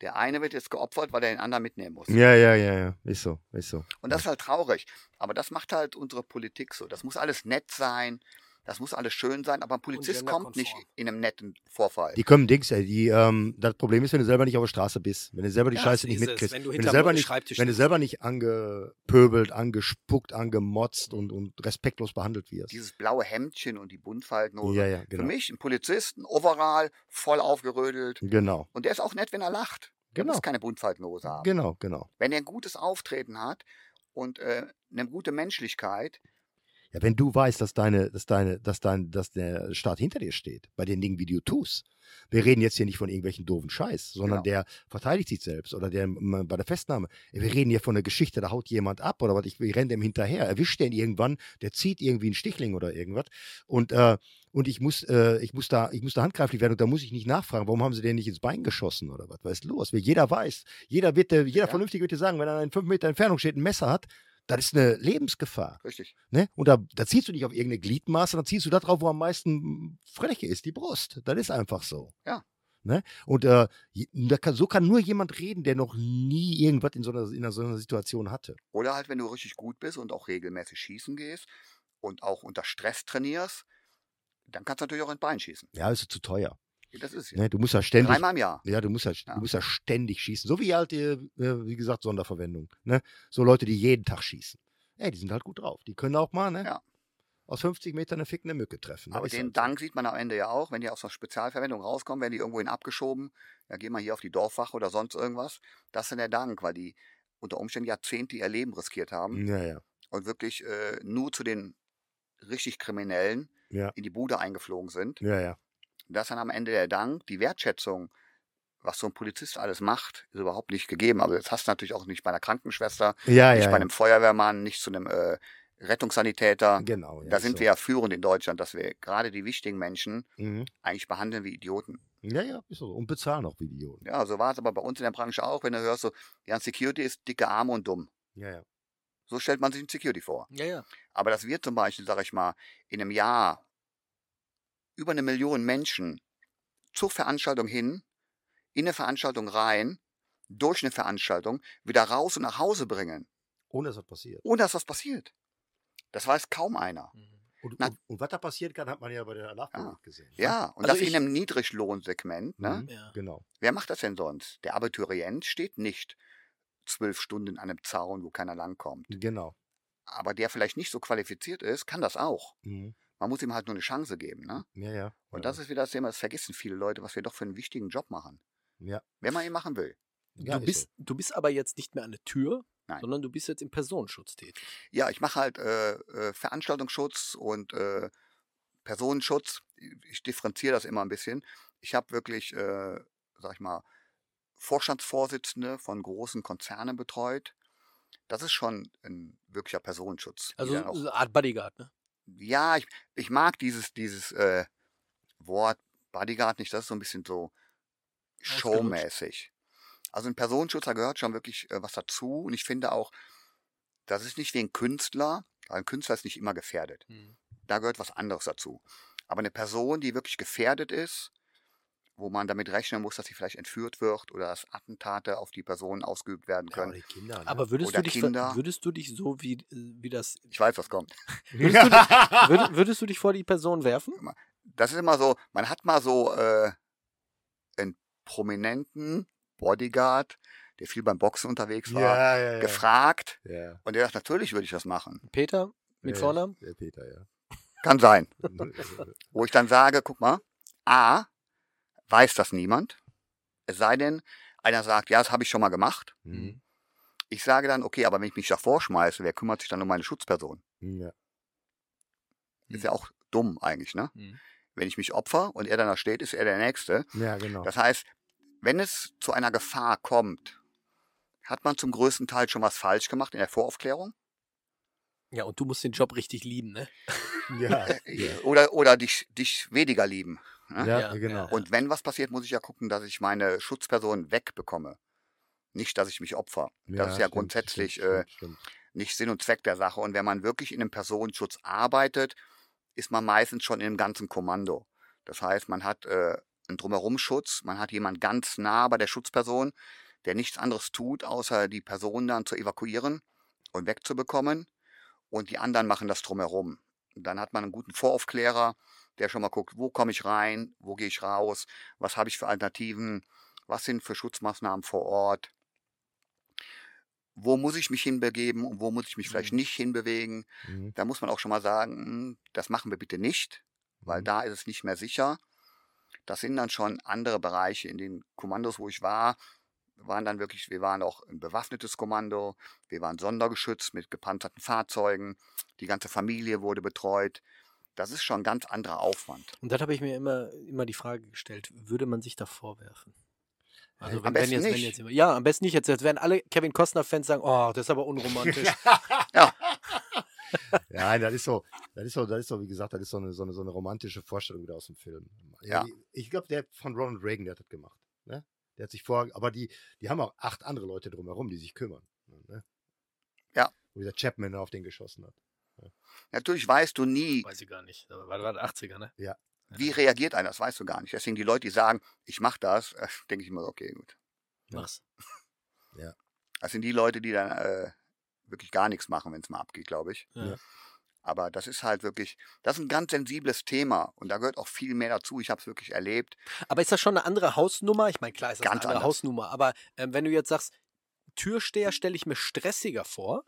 der eine wird jetzt geopfert, weil er den anderen mitnehmen muss. ja, ja, ja, ja. Ist so, ist so. Und das ist halt traurig. Aber das macht halt unsere Politik so. Das muss alles nett sein, das muss alles schön sein, aber ein Polizist kommt nicht in einem netten Vorfall. Die kommen Dings, ey. Die, ähm, das Problem ist, wenn du selber nicht auf der Straße bist. Wenn du selber die Ja, Scheiße nicht mitkriegst. Wenn du wenn, du selber nicht, wenn du selber nicht angepöbelt, angespuckt, angemotzt und, und respektlos behandelt wirst. Dieses blaue Hemdchen und die Buntfaltenhose. Ja, ja, Für genau. mich ein Polizist, ein Overall, voll aufgerödelt. Genau. Und der ist auch nett, wenn er lacht. Der Genau. muss keine Buntfaltenhose haben. Genau, genau. Wenn er ein gutes Auftreten hat und äh, eine gute Menschlichkeit, Ja, wenn du weißt, dass deine, dass deine, dass dein, dass der Staat hinter dir steht, bei den Dingen, wie du tust. Wir reden jetzt hier nicht von irgendwelchen doofen Scheiß, sondern Genau. der verteidigt sich selbst oder der m, bei der Festnahme. Wir reden hier von einer Geschichte, da haut jemand ab oder was, ich, ich renne dem hinterher, erwischt den irgendwann, der zieht irgendwie einen Stichling oder irgendwas und, äh, und ich muss, äh, ich muss da, ich muss da handgreiflich werden und da muss ich nicht nachfragen, warum haben sie den nicht ins Bein geschossen oder was, was ist los? Jeder weiß, jeder wird, jeder Ja. Vernünftige wird dir sagen, wenn er in fünf Meter Entfernung steht, ein Messer hat, das ist eine Lebensgefahr. richtig. Ne? Und da, da ziehst du nicht auf irgendeine Gliedmaße, dann ziehst du da drauf, wo am meisten Fläche ist, die Brust. Das ist einfach so. Ja. Ne? Und äh, kann, so kann nur jemand reden, der noch nie irgendwas in so einer, in so einer Situation hatte. Oder halt, wenn du richtig gut bist und auch regelmäßig schießen gehst und auch unter Stress trainierst, dann kannst du natürlich auch ins Bein schießen. Ja, ist zu teuer. Das ist ja. Ne? Du musst ja ständig. Dreimal im Jahr. Ja, du musst ja, Ja. du musst ja ständig schießen. So wie halt, äh, wie gesagt, Sonderverwendung. Ne? So Leute, die jeden Tag schießen. Ey, die sind halt gut drauf. Die können auch mal, ne? Ja. Aus 50 Metern eine fickende Mücke treffen. Aber Ist den halt so. Dank sieht man am Ende ja auch, wenn die aus der Spezialverwendung rauskommen, werden die irgendwohin abgeschoben. Ja, gehen wir hier auf die Dorfwache oder sonst irgendwas. Das ist dann der Dank, weil die unter Umständen Jahrzehnte ihr Leben riskiert haben Ja, ja. und wirklich äh, nur zu den richtig Kriminellen Ja. in die Bude eingeflogen sind. Ja, ja. Das ist dann am Ende der Dank. Die Wertschätzung, was so ein Polizist alles macht, ist überhaupt nicht gegeben. Aber das hast du natürlich auch nicht bei einer Krankenschwester, Ja, nicht ja. bei ja. einem Feuerwehrmann, nicht zu einem äh, Rettungssanitäter. Genau. Ja, da sind so. wir ja führend in Deutschland, dass wir gerade die wichtigen Menschen Mhm. eigentlich behandeln wie Idioten. Ja, ja, ist so. Und bezahlen auch wie Idioten. Ja, so war es aber bei uns in der Branche auch, wenn du hörst, so, ja, Security ist dicke Arme und dumm. Ja, ja. So stellt man sich ein Security vor. Ja, ja. Aber dass wir zum Beispiel, sag ich mal, in einem Jahr über eine Million Menschen zur Veranstaltung hin, in eine Veranstaltung rein, durch eine Veranstaltung, wieder raus und nach Hause bringen, Ohne dass was passiert. ohne dass was passiert. Das weiß kaum einer. Und, Na- und, und was da passieren kann, hat man ja bei der Alarmpolizei gesehen. ne? Ja, und Also das ich- in einem Niedriglohnsegment. Ne? Mhm, Ja. Genau. Wer macht das denn sonst? Der Abiturient steht nicht zwölf Stunden an einem Zaun, wo keiner langkommt. Genau. Aber der vielleicht nicht so qualifiziert ist, kann das auch. Mhm. Man muss ihm halt nur eine Chance geben. Ne? Ja, ja. Und das ist wieder das Thema, das vergessen viele Leute, was wir doch für einen wichtigen Job machen. Ja. Wenn man ihn machen will. Ja, du, ist bist, du bist aber jetzt nicht mehr an der Tür, Nein. sondern du bist jetzt im Personenschutz tätig. Ja, ich mache halt äh, äh, Veranstaltungsschutz und äh, Personenschutz. Ich differenziere das immer ein bisschen. Ich habe wirklich, äh, sag ich mal, Vorstandsvorsitzende von großen Konzernen betreut. Das ist schon ein wirklicher Personenschutz. Also so eine Art Bodyguard, ne? Ja, ich, ich mag dieses, dieses äh, Wort Bodyguard nicht, das ist so ein bisschen so showmäßig. Also ein Personenschutz, da gehört schon wirklich äh, was dazu. Und ich finde auch, das ist nicht wie ein Künstler, weil ein Künstler ist nicht immer gefährdet. Da gehört was anderes dazu. Aber eine Person, die wirklich gefährdet ist, wo man damit rechnen muss, dass sie vielleicht entführt wird oder dass Attentate auf die Person ausgeübt werden Ja, können. aber die Kinder. Ne? Aber würdest Oder du, dich, Kinder. würdest du dich so wie, äh, wie das. Ich weiß, was kommt. Würdest du, dich, würd, würdest du dich vor die Person werfen? das ist immer so, man hat mal so äh, einen prominenten Bodyguard, der viel beim Boxen unterwegs war, ja, ja, ja. gefragt Ja, und der sagt, natürlich würde ich das machen. Peter mit ja, Vornamen? Der Peter, ja. Kann sein. Wo ich dann sage, guck mal, A, weiß das niemand. Es sei denn, einer sagt, ja, das habe ich schon mal gemacht. Mhm. Ich sage dann, okay, aber wenn ich mich davor schmeiße, wer kümmert sich dann um meine Schutzperson? Ja. Ist ja auch dumm eigentlich, ne? Mhm. Wenn ich mich opfer und er dann da steht, ist er der Nächste. ja, genau. Das heißt, wenn es zu einer Gefahr kommt, hat man zum größten Teil schon was falsch gemacht in der Voraufklärung Ja, und du musst den Job richtig lieben, ne? ja, oder, oder dich, dich weniger lieben. Ne? ja, Ja, genau. ja. Und wenn was passiert, muss ich ja gucken, dass ich meine Schutzperson wegbekomme. Nicht, dass ich mich opfer. das ist ja stimmt, grundsätzlich stimmt, äh, stimmt, stimmt. nicht Sinn und Zweck der Sache. Und wenn man wirklich in einem Personenschutz arbeitet, ist man meistens schon in einem ganzen Kommando. Das heißt, man hat äh, einen Drumherumschutz, man hat jemand ganz nah bei der Schutzperson, der nichts anderes tut, außer die Person dann zu evakuieren und wegzubekommen. Und die anderen machen das drumherum. Und dann hat man einen guten Voraufklärer, der schon mal guckt, wo komme ich rein, wo gehe ich raus, was habe ich für Alternativen, was sind für Schutzmaßnahmen vor Ort, wo muss ich mich hinbegeben und wo muss ich mich vielleicht Mhm. nicht hinbewegen. Mhm. Da muss man auch schon mal sagen, hm, das machen wir bitte nicht, weil Mhm. da ist es nicht mehr sicher. Das sind dann schon andere Bereiche in den Kommandos, wo ich war. waren dann wirklich, wir waren auch ein bewaffnetes Kommando, wir waren Sondergeschütz mit gepanzerten Fahrzeugen, die ganze Familie wurde betreut. Das ist schon ein ganz anderer Aufwand. Und dann habe ich mir immer, immer die Frage gestellt, würde man sich da vorwerfen? Also Am wenn, wenn besten jetzt, wenn nicht. jetzt ja, am besten nicht. Jetzt, jetzt werden alle Kevin Costner-Fans sagen, oh, das ist aber unromantisch. Ja, nein, das ist so, das ist so, das ist so, wie gesagt, das ist so eine, so eine, so eine romantische Vorstellung wieder aus dem Film. Ja. die- Ich glaube, der von Ronald Reagan, der hat das gemacht. Ne? Der hat sich vor, aber die, die haben auch acht andere Leute drumherum, die sich kümmern. Ne? Ja. Wo dieser Chapman auf den geschossen hat. Natürlich weißt du nie, Weiß ich gar nicht. War gerade 80er, ne? wie reagiert einer, das weißt du gar nicht. Deswegen die Leute, die sagen, ich mache das, äh, denke ich immer, so, okay, gut. Ja. Mach's. Das sind die Leute, die dann äh, wirklich gar nichts machen, wenn es mal abgeht, glaube ich. Ja. Ja. Aber das ist halt wirklich, das ist ein ganz sensibles Thema und da gehört auch viel mehr dazu. Ich habe es wirklich erlebt. Aber ist das schon eine andere Hausnummer? Ich meine, klar ist das Ganz eine andere anders. Hausnummer, aber ähm, wenn du jetzt sagst, Türsteher stelle ich mir stressiger vor,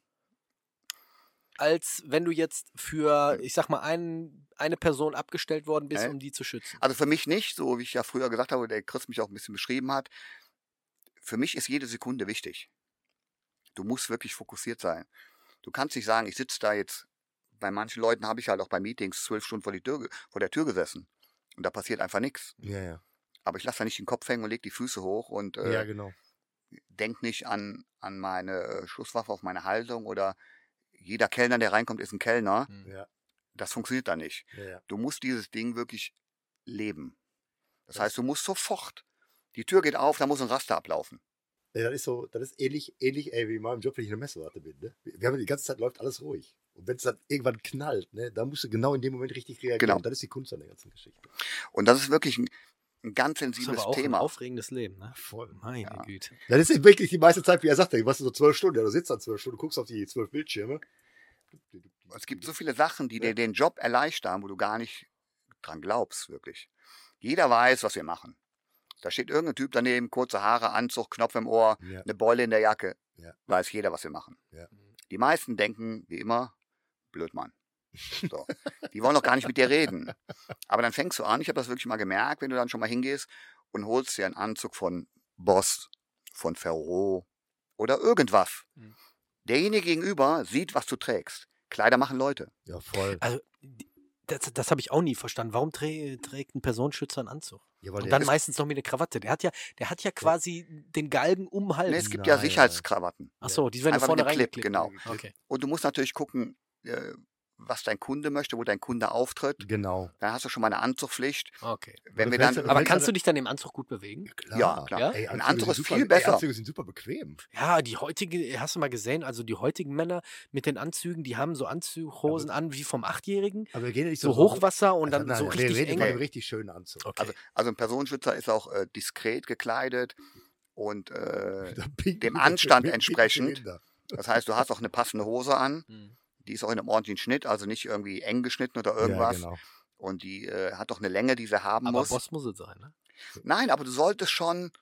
als wenn du jetzt für, ich sag mal, ein, eine Person abgestellt worden bist, um die zu schützen. Also für mich nicht, so wie ich ja früher gesagt habe, der Chris mich auch ein bisschen beschrieben hat. Für mich ist jede Sekunde wichtig. Du musst wirklich fokussiert sein. Du kannst nicht sagen, ich sitze da jetzt, bei manchen Leuten habe ich halt auch bei Meetings zwölf Stunden vor, Tür, vor der Tür gesessen. Und da passiert einfach nichts. Ja, ja. Aber ich lasse da nicht den Kopf hängen und leg die Füße hoch und äh, ja, genau. denk nicht an, an meine äh, Schusswaffe, auf meine Haltung oder jeder Kellner, der reinkommt, ist ein Kellner. Hm. Ja, Das funktioniert da nicht. ja. Du musst dieses Ding wirklich leben. Das Das- heißt, du musst sofort. Die Tür geht auf, da muss ein Raster ablaufen. Ja, das ist so, das ist ähnlich, ähnlich ey, wie in meinem Job, wenn ich in der Messewarte bin. Ne? Wir haben die ganze Zeit läuft alles ruhig. Und wenn es dann irgendwann knallt, ne, da musst du genau in dem Moment richtig reagieren. Genau. Das ist die Kunst an der ganzen Geschichte. Und das ist wirklich ein, ein ganz Das ist sensibles aber auch ein Thema. aufregendes Leben, ne? Voll. Meine Ja. Güte. Das ist wirklich die meiste Zeit, wie er sagt, was so zwölf Stunden. Ja, du sitzt dann zwölf Stunden, guckst auf die zwölf Bildschirme. Es gibt so viele Sachen, die dir den Job erleichtern, wo du gar nicht dran glaubst, wirklich. Jeder weiß, was wir machen. Da steht irgendein Typ daneben, kurze Haare, Anzug, Knopf im Ohr, Ja. eine Beule in der Jacke. Ja. Weiß jeder, was wir machen. Ja. Die meisten denken, wie immer, Blödmann. So. Die wollen doch gar nicht mit dir reden. Aber dann fängst du an, ich habe das wirklich mal gemerkt, wenn du dann schon mal hingehst und holst dir einen Anzug von Boss, von Ferro oder irgendwas. Mhm. Derjenige gegenüber sieht, was du trägst. Kleider machen Leute. Ja, voll. Also, das, das habe ich auch nie verstanden. Warum trä trägt ein Personenschützer einen Anzug? Ja, Und dann ist, meistens noch mit einer Krawatte. Der hat ja, der hat ja quasi den Galgen um den Hals. Nee, es gibt Nein, ja Sicherheitskrawatten. Ach so, die werden Einfach vorne mit dem Clip, reingeklebt. genau. Okay. Und du musst natürlich gucken, äh, was dein Kunde möchte, wo dein Kunde auftritt. genau. Dann hast du schon mal eine Anzugpflicht. okay. Wenn du wir dann, ja- Aber kannst du dich dann im Anzug gut bewegen? Klar. Ja, klar. Ja? Ey, Ein Anzüge Anzug sind ist super, viel besser. Ey, Anzüge sind super bequem. Ja, die heutige, hast du mal gesehen, also die heutigen Männer mit den Anzügen, die haben so Anzughosen an wie vom Achtjährigen. Aber wir gehen ja nicht So so Hochwasser und Also dann nein, so wir richtig reden eng. von einem richtig schönen Anzug. Okay. also, also ein Personenschützer ist auch äh, diskret gekleidet und äh, dem Anstand entsprechend. Das heißt, du hast auch eine passende Hose an. Hm. Die ist auch in einem ordentlichen Schnitt, also nicht irgendwie eng geschnitten oder irgendwas. Ja, genau. Und die äh, hat auch eine Länge, die sie haben Aber muss. Boss muss es sein, ne? Nein, aber du solltest schon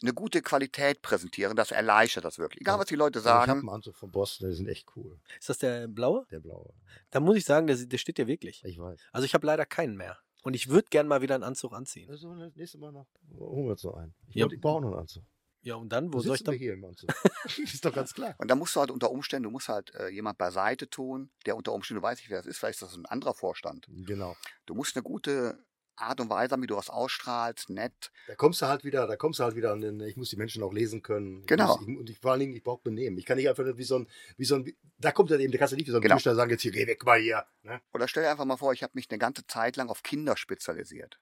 eine gute Qualität präsentieren. Das erleichtert das wirklich. Egal, was die Leute Also ich habe sagen. einen Anzug von Boss, die sind echt cool. Ist das der blaue? Der blaue. Da muss ich sagen, der, der steht ja wirklich. Ich weiß. Also ich habe leider keinen mehr. Und ich würde gern mal wieder einen Anzug anziehen. Also das nächste Mal noch. Holen wir uns noch einen. Ich, Ja. ich brauche noch einen Anzug. Ja, und dann, wo Wo soll ich sitzen dann? hier im Anzug? ist doch ganz klar. Und da musst du halt unter Umständen, du musst halt äh, jemand beiseite tun, der unter Umständen, du weißt nicht, wer das ist, vielleicht ist das ein anderer Vorstand. Genau. Du musst eine gute Art und Weise haben, wie du was ausstrahlst, nett. Da kommst du halt wieder, da kommst du halt wieder an den, ich muss die Menschen auch lesen können. Ich Genau. Muss, ich, und ich, vor allen Dingen, ich brauche Benehmen. Ich kann nicht einfach wie so ein, wie so ein, da kommt dann eben, da kannst du nicht wie so ein Genau. Türsteher sagen, jetzt hier, geh weg mal hier. Ne? Oder stell dir einfach mal vor, ich habe mich eine ganze Zeit lang auf Kinder spezialisiert.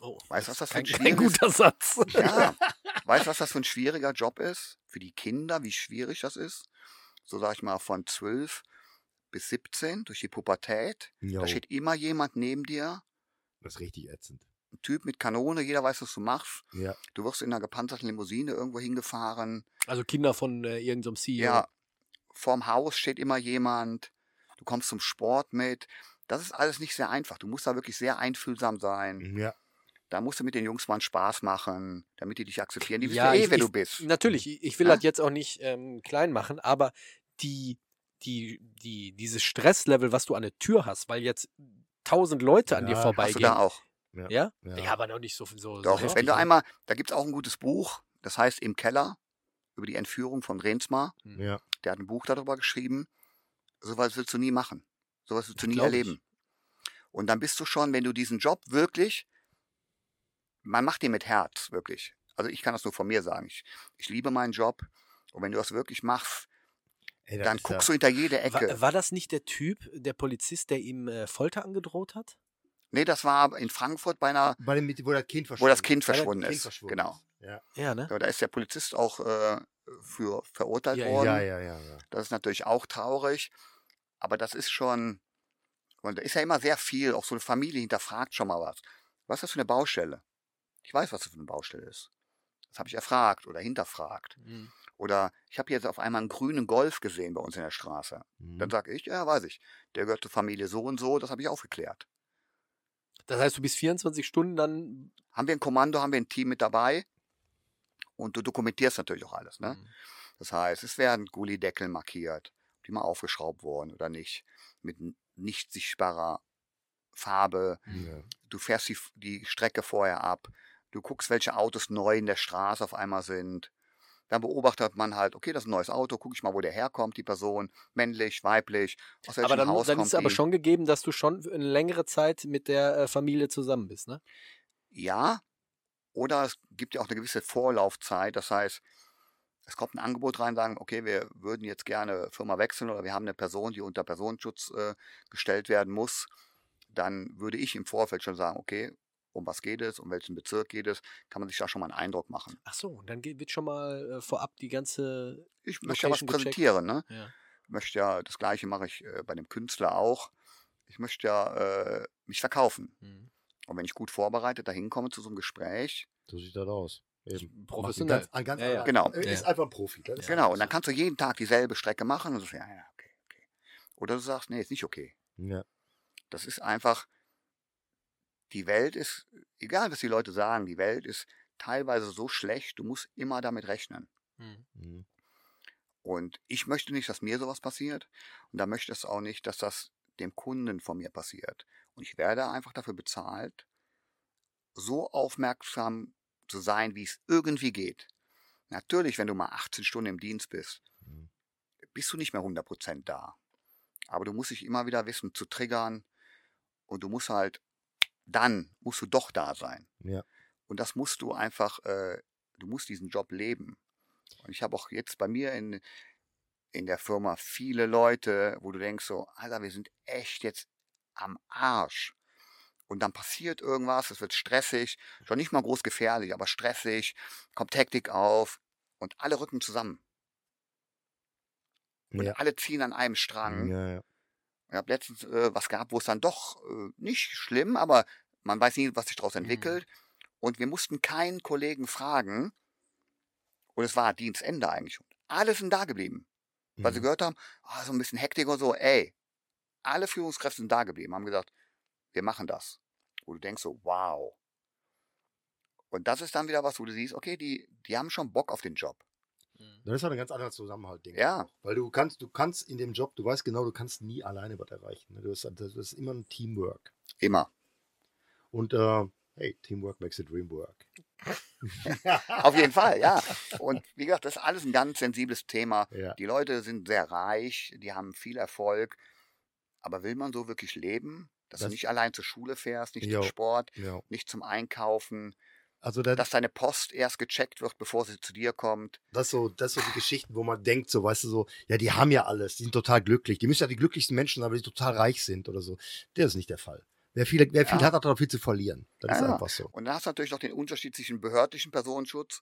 Oh, Weißt du, was das für ein schwieriges- guter Satz. Ja. weißt du, was das für ein schwieriger Job ist? Für die Kinder, wie schwierig das ist? So sag ich mal, von 12 bis 17 durch die Pubertät. Jo, Da steht immer jemand neben dir, das ist richtig ätzend. ein Typ mit Kanone, jeder weiß, was du machst. Ja. Du wirst in einer gepanzerten Limousine irgendwo hingefahren. Also Kinder von äh, irgendeinem CEO. Ja, vorm Haus steht immer jemand. Du kommst zum Sport mit. Das ist alles nicht sehr einfach. Du musst da wirklich sehr einfühlsam sein. Ja. Da musst du mit den Jungs mal einen Spaß machen, damit die dich akzeptieren. Die wissen Ja, eh, ich- wer ich- du bist. Natürlich, ich, will Ja? das jetzt auch nicht ähm, klein machen, aber die, die, die, dieses Stresslevel, was du an der Tür hast, weil jetzt tausend Leute an Ja, dir hast Hast du vorbeigehen. da auch. Ja? Ja. ja? aber noch nicht so, so, Doch, so wenn du einmal, da gibt es auch ein gutes Buch, Das heißt, im Keller über die Entführung von Rensmar, Ja. der hat ein Buch darüber geschrieben. Sowas willst du nie machen. Sowas willst du nie Glaub ich. erleben. Und dann bist du schon, wenn du diesen Job wirklich, man macht den mit Herz, wirklich. Also ich kann das nur von mir sagen. Ich, ich liebe meinen Job. Und wenn du das wirklich machst, Ey, dann guckst ja, du hinter jede Ecke. War, war das nicht der Typ, der Polizist, der ihm äh, Folter angedroht hat? nee, das war in Frankfurt bei einer, Bei dem, wo das Kind verschwunden wo das Kind verschwunden Kind ist. verschwunden Genau. ist. Ja. Ja, ne? Ja, da ist der Polizist auch äh, für verurteilt Ja, ja. worden. Ja, ja, ja, ja. Das ist natürlich auch traurig. Aber das ist schon, und da ist ja immer sehr viel, auch so eine Familie hinterfragt schon mal was. Was ist das für eine Baustelle? Ich weiß, was das für eine Baustelle ist. Das habe ich erfragt oder hinterfragt. Mhm. Oder ich habe jetzt auf einmal einen grünen Golf gesehen bei uns in der Straße. Mhm. Dann sage ich, ja, weiß ich. Der gehört zur Familie so und so, das habe ich aufgeklärt. Das heißt, du bist 24 Stunden dann. Haben wir ein Kommando, haben wir ein Team mit dabei und du dokumentierst natürlich auch alles. Ne? Mhm. Das heißt, es werden Gullideckel markiert, ob die mal aufgeschraubt wurden oder nicht, mit nicht sichtbarer Farbe. Du fährst die, die Strecke vorher ab. Du guckst, welche Autos neu in der Straße auf einmal sind. Dann beobachtet man halt, okay, das ist ein neues Auto, gucke ich mal, wo der herkommt, die Person, männlich, weiblich, aus welchem Aber dann, Haus dann ist aber die. schon gegeben, dass du schon eine längere Zeit mit der äh, Familie zusammen bist, ne? Ja, oder es gibt ja auch eine gewisse Vorlaufzeit. Das heißt, es kommt ein Angebot rein, sagen, okay, wir würden jetzt gerne Firma wechseln oder wir haben eine Person, die unter Personenschutz äh, gestellt werden muss. Dann würde ich im Vorfeld schon sagen, okay, um was geht es, um welchen Bezirk geht es, kann man sich da schon mal einen Eindruck machen. Ach so, dann geht, wird schon mal äh, vorab die ganze. Ich möchte ja was gecheckt. präsentieren, ne? Ja. Ich möchte ja, das gleiche mache ich äh, bei dem Künstler auch. Ich möchte ja äh, mich verkaufen. Mhm. Und wenn ich gut vorbereitet dahin komme zu so einem Gespräch, So sieht das aus. Eben. Professionell. Ganz, ein ganz Ja, ja. Genau. Ist einfach ein Profi. Genau, und dann so. kannst du jeden Tag dieselbe Strecke machen und sagst, ja, ja, okay, okay. Oder du sagst, nee, ist nicht okay. Ja. Das ist einfach, die Welt ist, egal was die Leute sagen, die Welt ist teilweise so schlecht, du musst immer damit rechnen. Mhm. Mhm. Und ich möchte nicht, dass mir sowas passiert und da möchte es auch nicht, dass das dem Kunden von mir passiert. Und ich werde einfach dafür bezahlt, so aufmerksam zu sein, wie es irgendwie geht. Natürlich, wenn du mal 18 Stunden im Dienst bist, Mhm. bist du nicht mehr 100% da. Aber du musst dich immer wieder wissen, zu triggern und du musst halt, dann musst du doch da sein. Ja. Und das musst du einfach, äh, du musst diesen Job leben. Und ich habe auch jetzt bei mir in, in der Firma viele Leute, wo du denkst so, Alter, wir sind echt jetzt am Arsch. Und dann passiert irgendwas, es wird stressig, schon nicht mal groß gefährlich, aber stressig, kommt Hektik auf und alle rücken zusammen. Und Ja. alle ziehen an einem Strang. Ja, ja. Ich habe letztens äh, was gehabt, wo es dann doch äh, nicht schlimm, aber man weiß nie, was sich daraus entwickelt. Und wir mussten keinen Kollegen fragen. Und es war Dienstende eigentlich schon. Alle sind da geblieben, weil sie Mhm. gehört haben, ah, so ein bisschen Hektik und so. Ey, alle Führungskräfte sind da geblieben, haben gesagt, wir machen das. Wo du denkst so, wow. Und das ist dann wieder was, wo du siehst, okay, die, die haben schon Bock auf den Job. Mhm. Das ist halt ein ganz anderer Zusammenhalt, denke Ja. Weil du kannst, du kannst in dem Job, du weißt genau, du kannst nie alleine was erreichen. ne? Du hast, das ist immer ein Teamwork. Immer. Und äh, hey, Teamwork makes the dream work. Auf jeden Fall, ja. Und wie gesagt, das ist alles ein ganz sensibles Thema. Ja. Die Leute sind sehr reich, die haben viel Erfolg. Aber will man so wirklich leben? Dass Das- du nicht allein zur Schule fährst, nicht Jo. zum Sport, ja. nicht zum Einkaufen, Also das, dass deine Post erst gecheckt wird, bevor sie zu dir kommt. das, so, das so die Geschichten, wo man denkt, so, weißt du, so, ja, die haben ja alles, die sind total glücklich. Die müssen ja die glücklichsten Menschen sein, weil die total reich sind oder so. Der ist nicht der Fall. Wer viel, wer viel Ja. hat, hat auch viel zu verlieren. Das ist Ja. einfach so. Und dann hast du natürlich noch den Unterschied zwischen behördlichen Personenschutz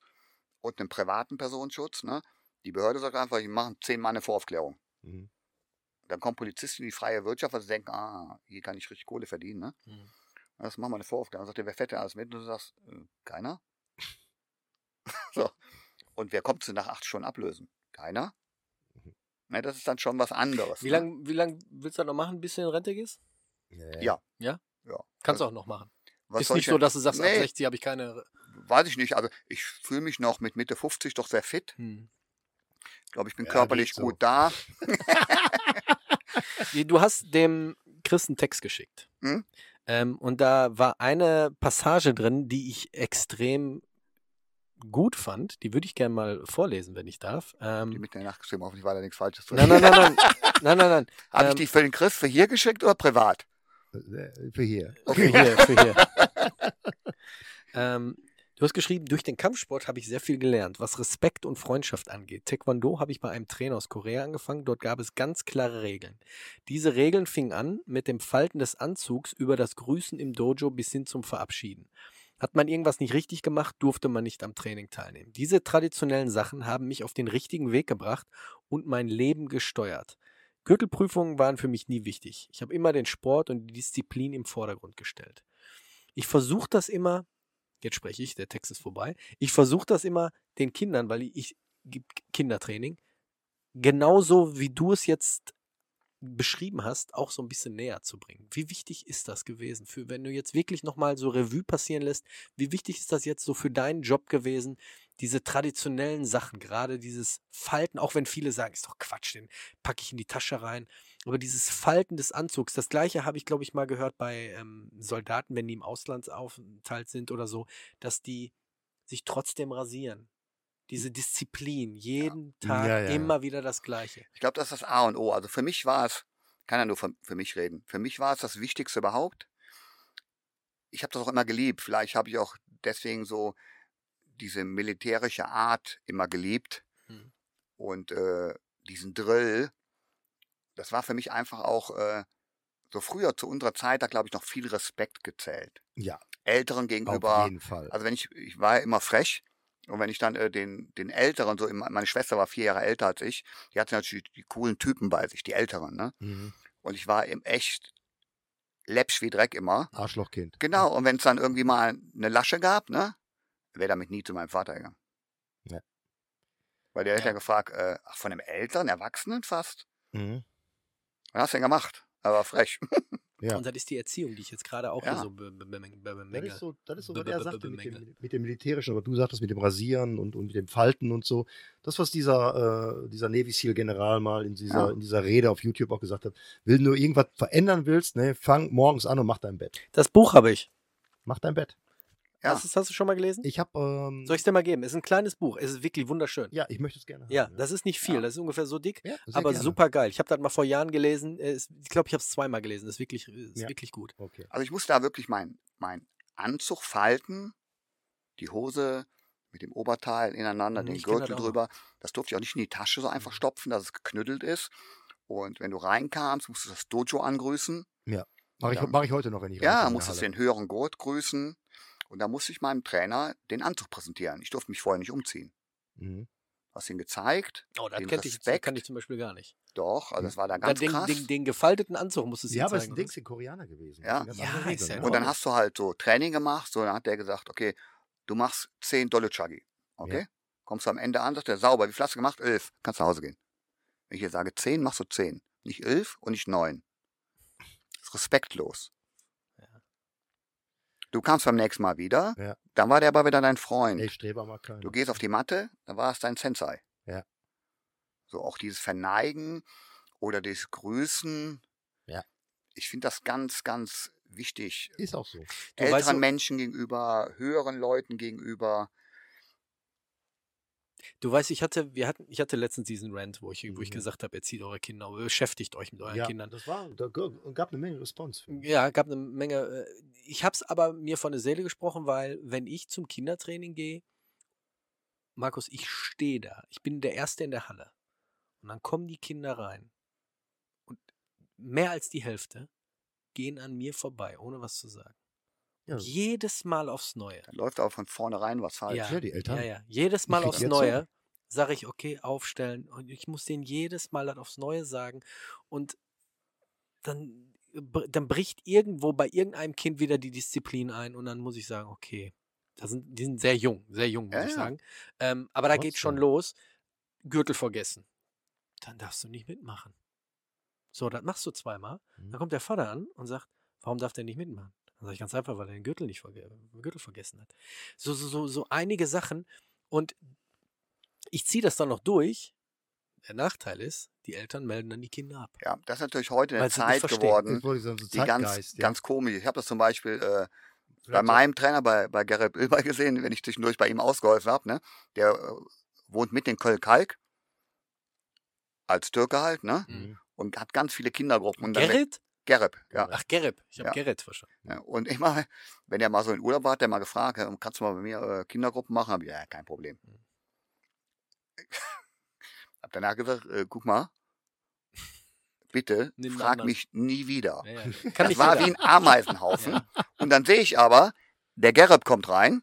und einem privaten Personenschutz. Ne? Die Behörde sagt einfach, ich mache zehnmal eine Voraufklärung. Mhm. Dann kommen Polizisten in die freie Wirtschaft, weil sie denken, ah, hier kann ich richtig Kohle verdienen. Ne? Mhm. Das machen wir eine Voraufklärung. Dann sagt er, wer fährt denn alles mit? Und du sagst, äh, keiner. so. Und wer kommt zu nach acht Stunden ablösen? Keiner. Mhm. Ne, das ist dann schon was anderes. Wie ne? lange wie lang willst du das noch machen, bis du in Rente gehst? Ja. Ja? Ja. Kannst du auch noch machen. Was ist nicht ich so, dass du sagst, ab Nee. 60 habe ich keine. Weiß ich nicht. Also ich fühle mich noch mit Mitte 50 doch sehr fit. Hm. Ich glaube, ich bin Ja, körperlich so. gut da. Du hast dem Chris einen Text geschickt. Hm? Ähm, und da war eine Passage drin, die ich extrem gut fand, die würde ich gerne mal vorlesen, wenn ich darf. Die Ähm, mit der Nacht geschrieben, hoffentlich war da nichts Falsches drin. nein, nein, nein, nein, nein, nein, nein. Habe ich Ähm, die für den Chris für hier geschickt oder privat? Für hier. Für hier, für hier. ähm, du hast geschrieben, durch den Kampfsport habe ich sehr viel gelernt, was Respekt und Freundschaft angeht. Taekwondo habe ich bei einem Trainer aus Korea angefangen. Dort gab es ganz klare Regeln. Diese Regeln fingen an mit dem Falten des Anzugs über das Grüßen im Dojo bis hin zum Verabschieden. Hat man irgendwas nicht richtig gemacht, durfte man nicht am Training teilnehmen. Diese traditionellen Sachen haben mich auf den richtigen Weg gebracht und mein Leben gesteuert. Gürtelprüfungen waren für mich nie wichtig. Ich habe immer den Sport und die Disziplin im Vordergrund gestellt. Ich versuche das immer, jetzt spreche ich, der Text ist vorbei, ich versuche das immer den Kindern, weil ich, ich Kindertraining, genauso wie du es jetzt beschrieben hast, auch so ein bisschen näher zu bringen. Wie wichtig ist das gewesen, für wenn du jetzt wirklich nochmal so Revue passieren lässt, wie wichtig ist das jetzt so für deinen Job gewesen, diese traditionellen Sachen, gerade dieses Falten, auch wenn viele sagen, ist doch Quatsch, den packe ich in die Tasche rein, aber dieses Falten des Anzugs, das gleiche habe ich, glaube ich, mal gehört bei ähm, Soldaten, wenn die im Auslandsaufenthalt sind oder so, dass die sich trotzdem rasieren. Diese Disziplin, jeden Tag Ja, ja, ja. immer wieder das Gleiche. Ich glaube, das ist das A und O. Also für mich war es, kann ja nur für, für mich reden, für mich war es das Wichtigste überhaupt. Ich habe das auch immer geliebt. Vielleicht habe ich auch deswegen so diese militärische Art immer geliebt. Hm. Und äh, diesen Drill, das war für mich einfach auch äh, so früher zu unserer Zeit, da glaube ich noch viel Respekt gezählt. Ja, Älteren auf gegenüber. jeden Fall. Also wenn ich, ich war ja immer frech und wenn ich dann äh, den, den Älteren, so immer, meine Schwester war vier Jahre älter als ich, die hatte natürlich die, die coolen Typen bei sich, die Älteren, ne? Mhm. Und ich war im echt läppsch wie Dreck immer. Arschlochkind. Genau, und wenn es dann irgendwie mal eine Lasche gab, ne, wäre damit nie zu meinem Vater gegangen. Ja. Weil der hätte Ja. ja gefragt, äh, ach, von einem älteren Erwachsenen fast? Mhm. Was hast du denn gemacht? Er war frech. Ja. Und das ist die Erziehung, die ich jetzt gerade auch Ja. hier so be be be be Das bemängel. ist so, das ist so was er sagte mit dem, mit dem Militärischen, aber du sagtest mit dem Rasieren und, und mit dem Falten und so. Das, was dieser, äh, dieser Navy SEAL General mal in dieser, Ja. in dieser Rede auf YouTube auch gesagt hat, wenn du irgendwas verändern willst, ne, fang morgens an und mach dein Bett. Das Buch habe ich. Mach dein Bett. Ja. Hast, du's- hast du schon mal gelesen? Ich habe, ähm, Soll ich es dir mal geben? Es ist ein kleines Buch. Es ist wirklich wunderschön. ja, ich möchte es gerne haben. Ja, das ist nicht viel. Ja. Das ist ungefähr so dick, Ja, aber gerne. super geil. Ich habe das mal vor Jahren gelesen. Äh, Ich glaube, ich habe es zweimal gelesen. Das ist wirklich, ist Ja. wirklich gut. Okay. Also ich musste da wirklich mein, mein Anzug falten, die Hose mit dem Oberteil ineinander, Mhm, den Gürtel drüber. Das durfte ich auch nicht in die Tasche so einfach Mhm. stopfen, dass es geknüttelt ist. Und wenn du reinkamst, musst du das Dojo angrüßen. Mache ich, Ja. mach ich heute noch, wenn ich Ja, musstest der den höheren Gurt grüßen. Und da musste ich meinem Trainer den Anzug präsentieren. Ich durfte mich vorher nicht umziehen. Mhm. Hast ihn gezeigt? Oh, das Den kannte ich, das Respekt. kann ich zum Beispiel gar nicht. Doch, also das war da ganz den, krass. den, den gefalteten Anzug musstest du Ja, ihm aber es zeigen. ist ein Dings, die Koreaner gewesen. Ja. Ja, ist ja ne? Und dann hast du halt so Training gemacht, so dann hat der gesagt, okay, du machst 10 Dolle Chuggy. Okay? Ja. Kommst du am Ende an, sagt der sauber, wie viel hast du gemacht? 11. Kannst nach Hause gehen. Wenn ich jetzt sage 10, machst du 10. Nicht 11 und nicht 9. Das ist respektlos. Du kamst beim nächsten Mal wieder, Ja. dann war der aber wieder dein Freund. Ey, Streber mal keiner. Du gehst auf die Matte, dann war es dein Sensei. Ja. So auch dieses Verneigen oder das Grüßen. Ja. Ich finde das ganz, ganz wichtig. Ist auch so. Du Älteren weißt Menschen gegenüber, höheren Leuten gegenüber. Du weißt, ich hatte, wir hatten, ich hatte letztens diesen Rant, wo ich, wo ich Mhm. gesagt habe, erzieht eure Kinder, beschäftigt euch mit euren ja, Kindern. das war, da gab eine Menge Response. Ja, gab eine Menge. äh, Ich habe es aber mir von der Seele gesprochen, weil wenn ich zum Kindertraining gehe, Markus, ich stehe da. Ich bin der Erste in der Halle. Und dann kommen die Kinder rein. Und mehr als die Hälfte gehen an mir vorbei, ohne was zu sagen. Ja. Jedes Mal aufs Neue. Da läuft aber von vornherein was falsch. Ja, Ja, die Eltern. ja, ja. Jedes Mal aufs Neue sage ich, okay, aufstellen. Und ich muss denen jedes Mal das aufs Neue sagen. Und dann, dann bricht irgendwo bei irgendeinem Kind wieder die Disziplin ein. Und dann muss ich sagen, okay, das sind, die sind sehr jung, sehr jung, muss Ja, ich ja. sagen. Ähm, aber da geht schon Trotzdem. los. Gürtel vergessen. Dann darfst du nicht mitmachen. So, das machst du zweimal. Mhm. Dann kommt der Vater an und sagt, warum darf der nicht mitmachen? Dann sage ich ganz einfach, weil er den Gürtel nicht verge Gürtel vergessen hat. So, so, so, so einige Sachen. Und ich ziehe das dann noch durch. Der Nachteil ist, die Eltern melden dann die Kinder ab. Ja, das ist natürlich heute eine Zeit geworden, sagen, so die ganz, ja. ganz komisch. Ich habe das zum Beispiel, äh, bei meinem Trainer, bei, bei Gerrit Bilber gesehen, wenn ich zwischendurch bei ihm ausgeholfen habe, ne? Der äh, wohnt mit in Köln-Kalk. Als Türke halt, ne? Mhm. Und hat ganz viele Kindergruppen. Und dann- Gerrit? Gerrit, ja. Ach, Gerrit. Ich habe Ja. Gerrit verstanden. ja. Und immer, wenn er mal so in Urlaub war, hat er mal gefragt, "Äh, kannst du mal bei mir äh, Kindergruppen machen? Hab ich, ja, kein Problem. Mhm. hab danach gesagt, äh, guck mal, bitte Nimm frag anderen. mich nie wieder. Ja, ja. Kann Das war jeder. wie ein Ameisenhaufen. Und dann sehe ich aber, der Gerrit kommt rein,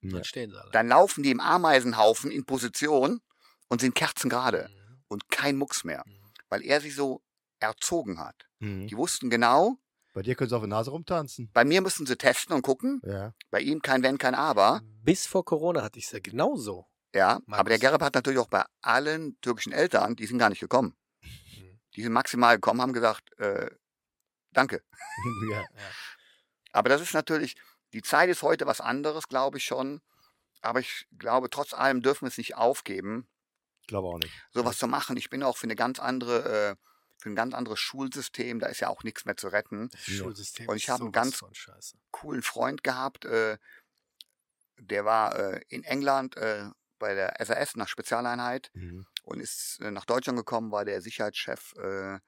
Ja. Dann stehen sie alle. dann laufen die im Ameisenhaufen in Position und sind kerzengerade Mhm. und kein Mucks mehr, Mhm. weil er sie so erzogen hat. Mhm. Die wussten genau, Bei dir können sie auf der Nase rumtanzen. bei mir müssen sie testen und gucken, Ja. bei ihm kein Wenn, kein Aber. Bis vor Corona hatte ich es ja genauso. Ja, Markus. aber der Gerrit hat natürlich auch bei allen türkischen Eltern, die sind gar nicht gekommen. Mhm. Die sind maximal gekommen, haben gesagt, äh, danke. ja. Aber das ist natürlich, die Zeit ist heute was anderes, glaube ich schon. Aber ich glaube, trotz allem dürfen wir es nicht aufgeben, Ich glaube auch nicht. sowas zu machen. Ich bin auch für eine ganz andere, äh, für ein ganz anderes Schulsystem. Da ist ja auch nichts mehr zu retten. Das. Schulsystem Und ich habe einen ganz-. Coolen Freund gehabt, äh, der war äh, in England äh, bei der SAS nach Spezialeinheit Mhm. und ist äh, nach Deutschland gekommen, war der Sicherheitschef äh,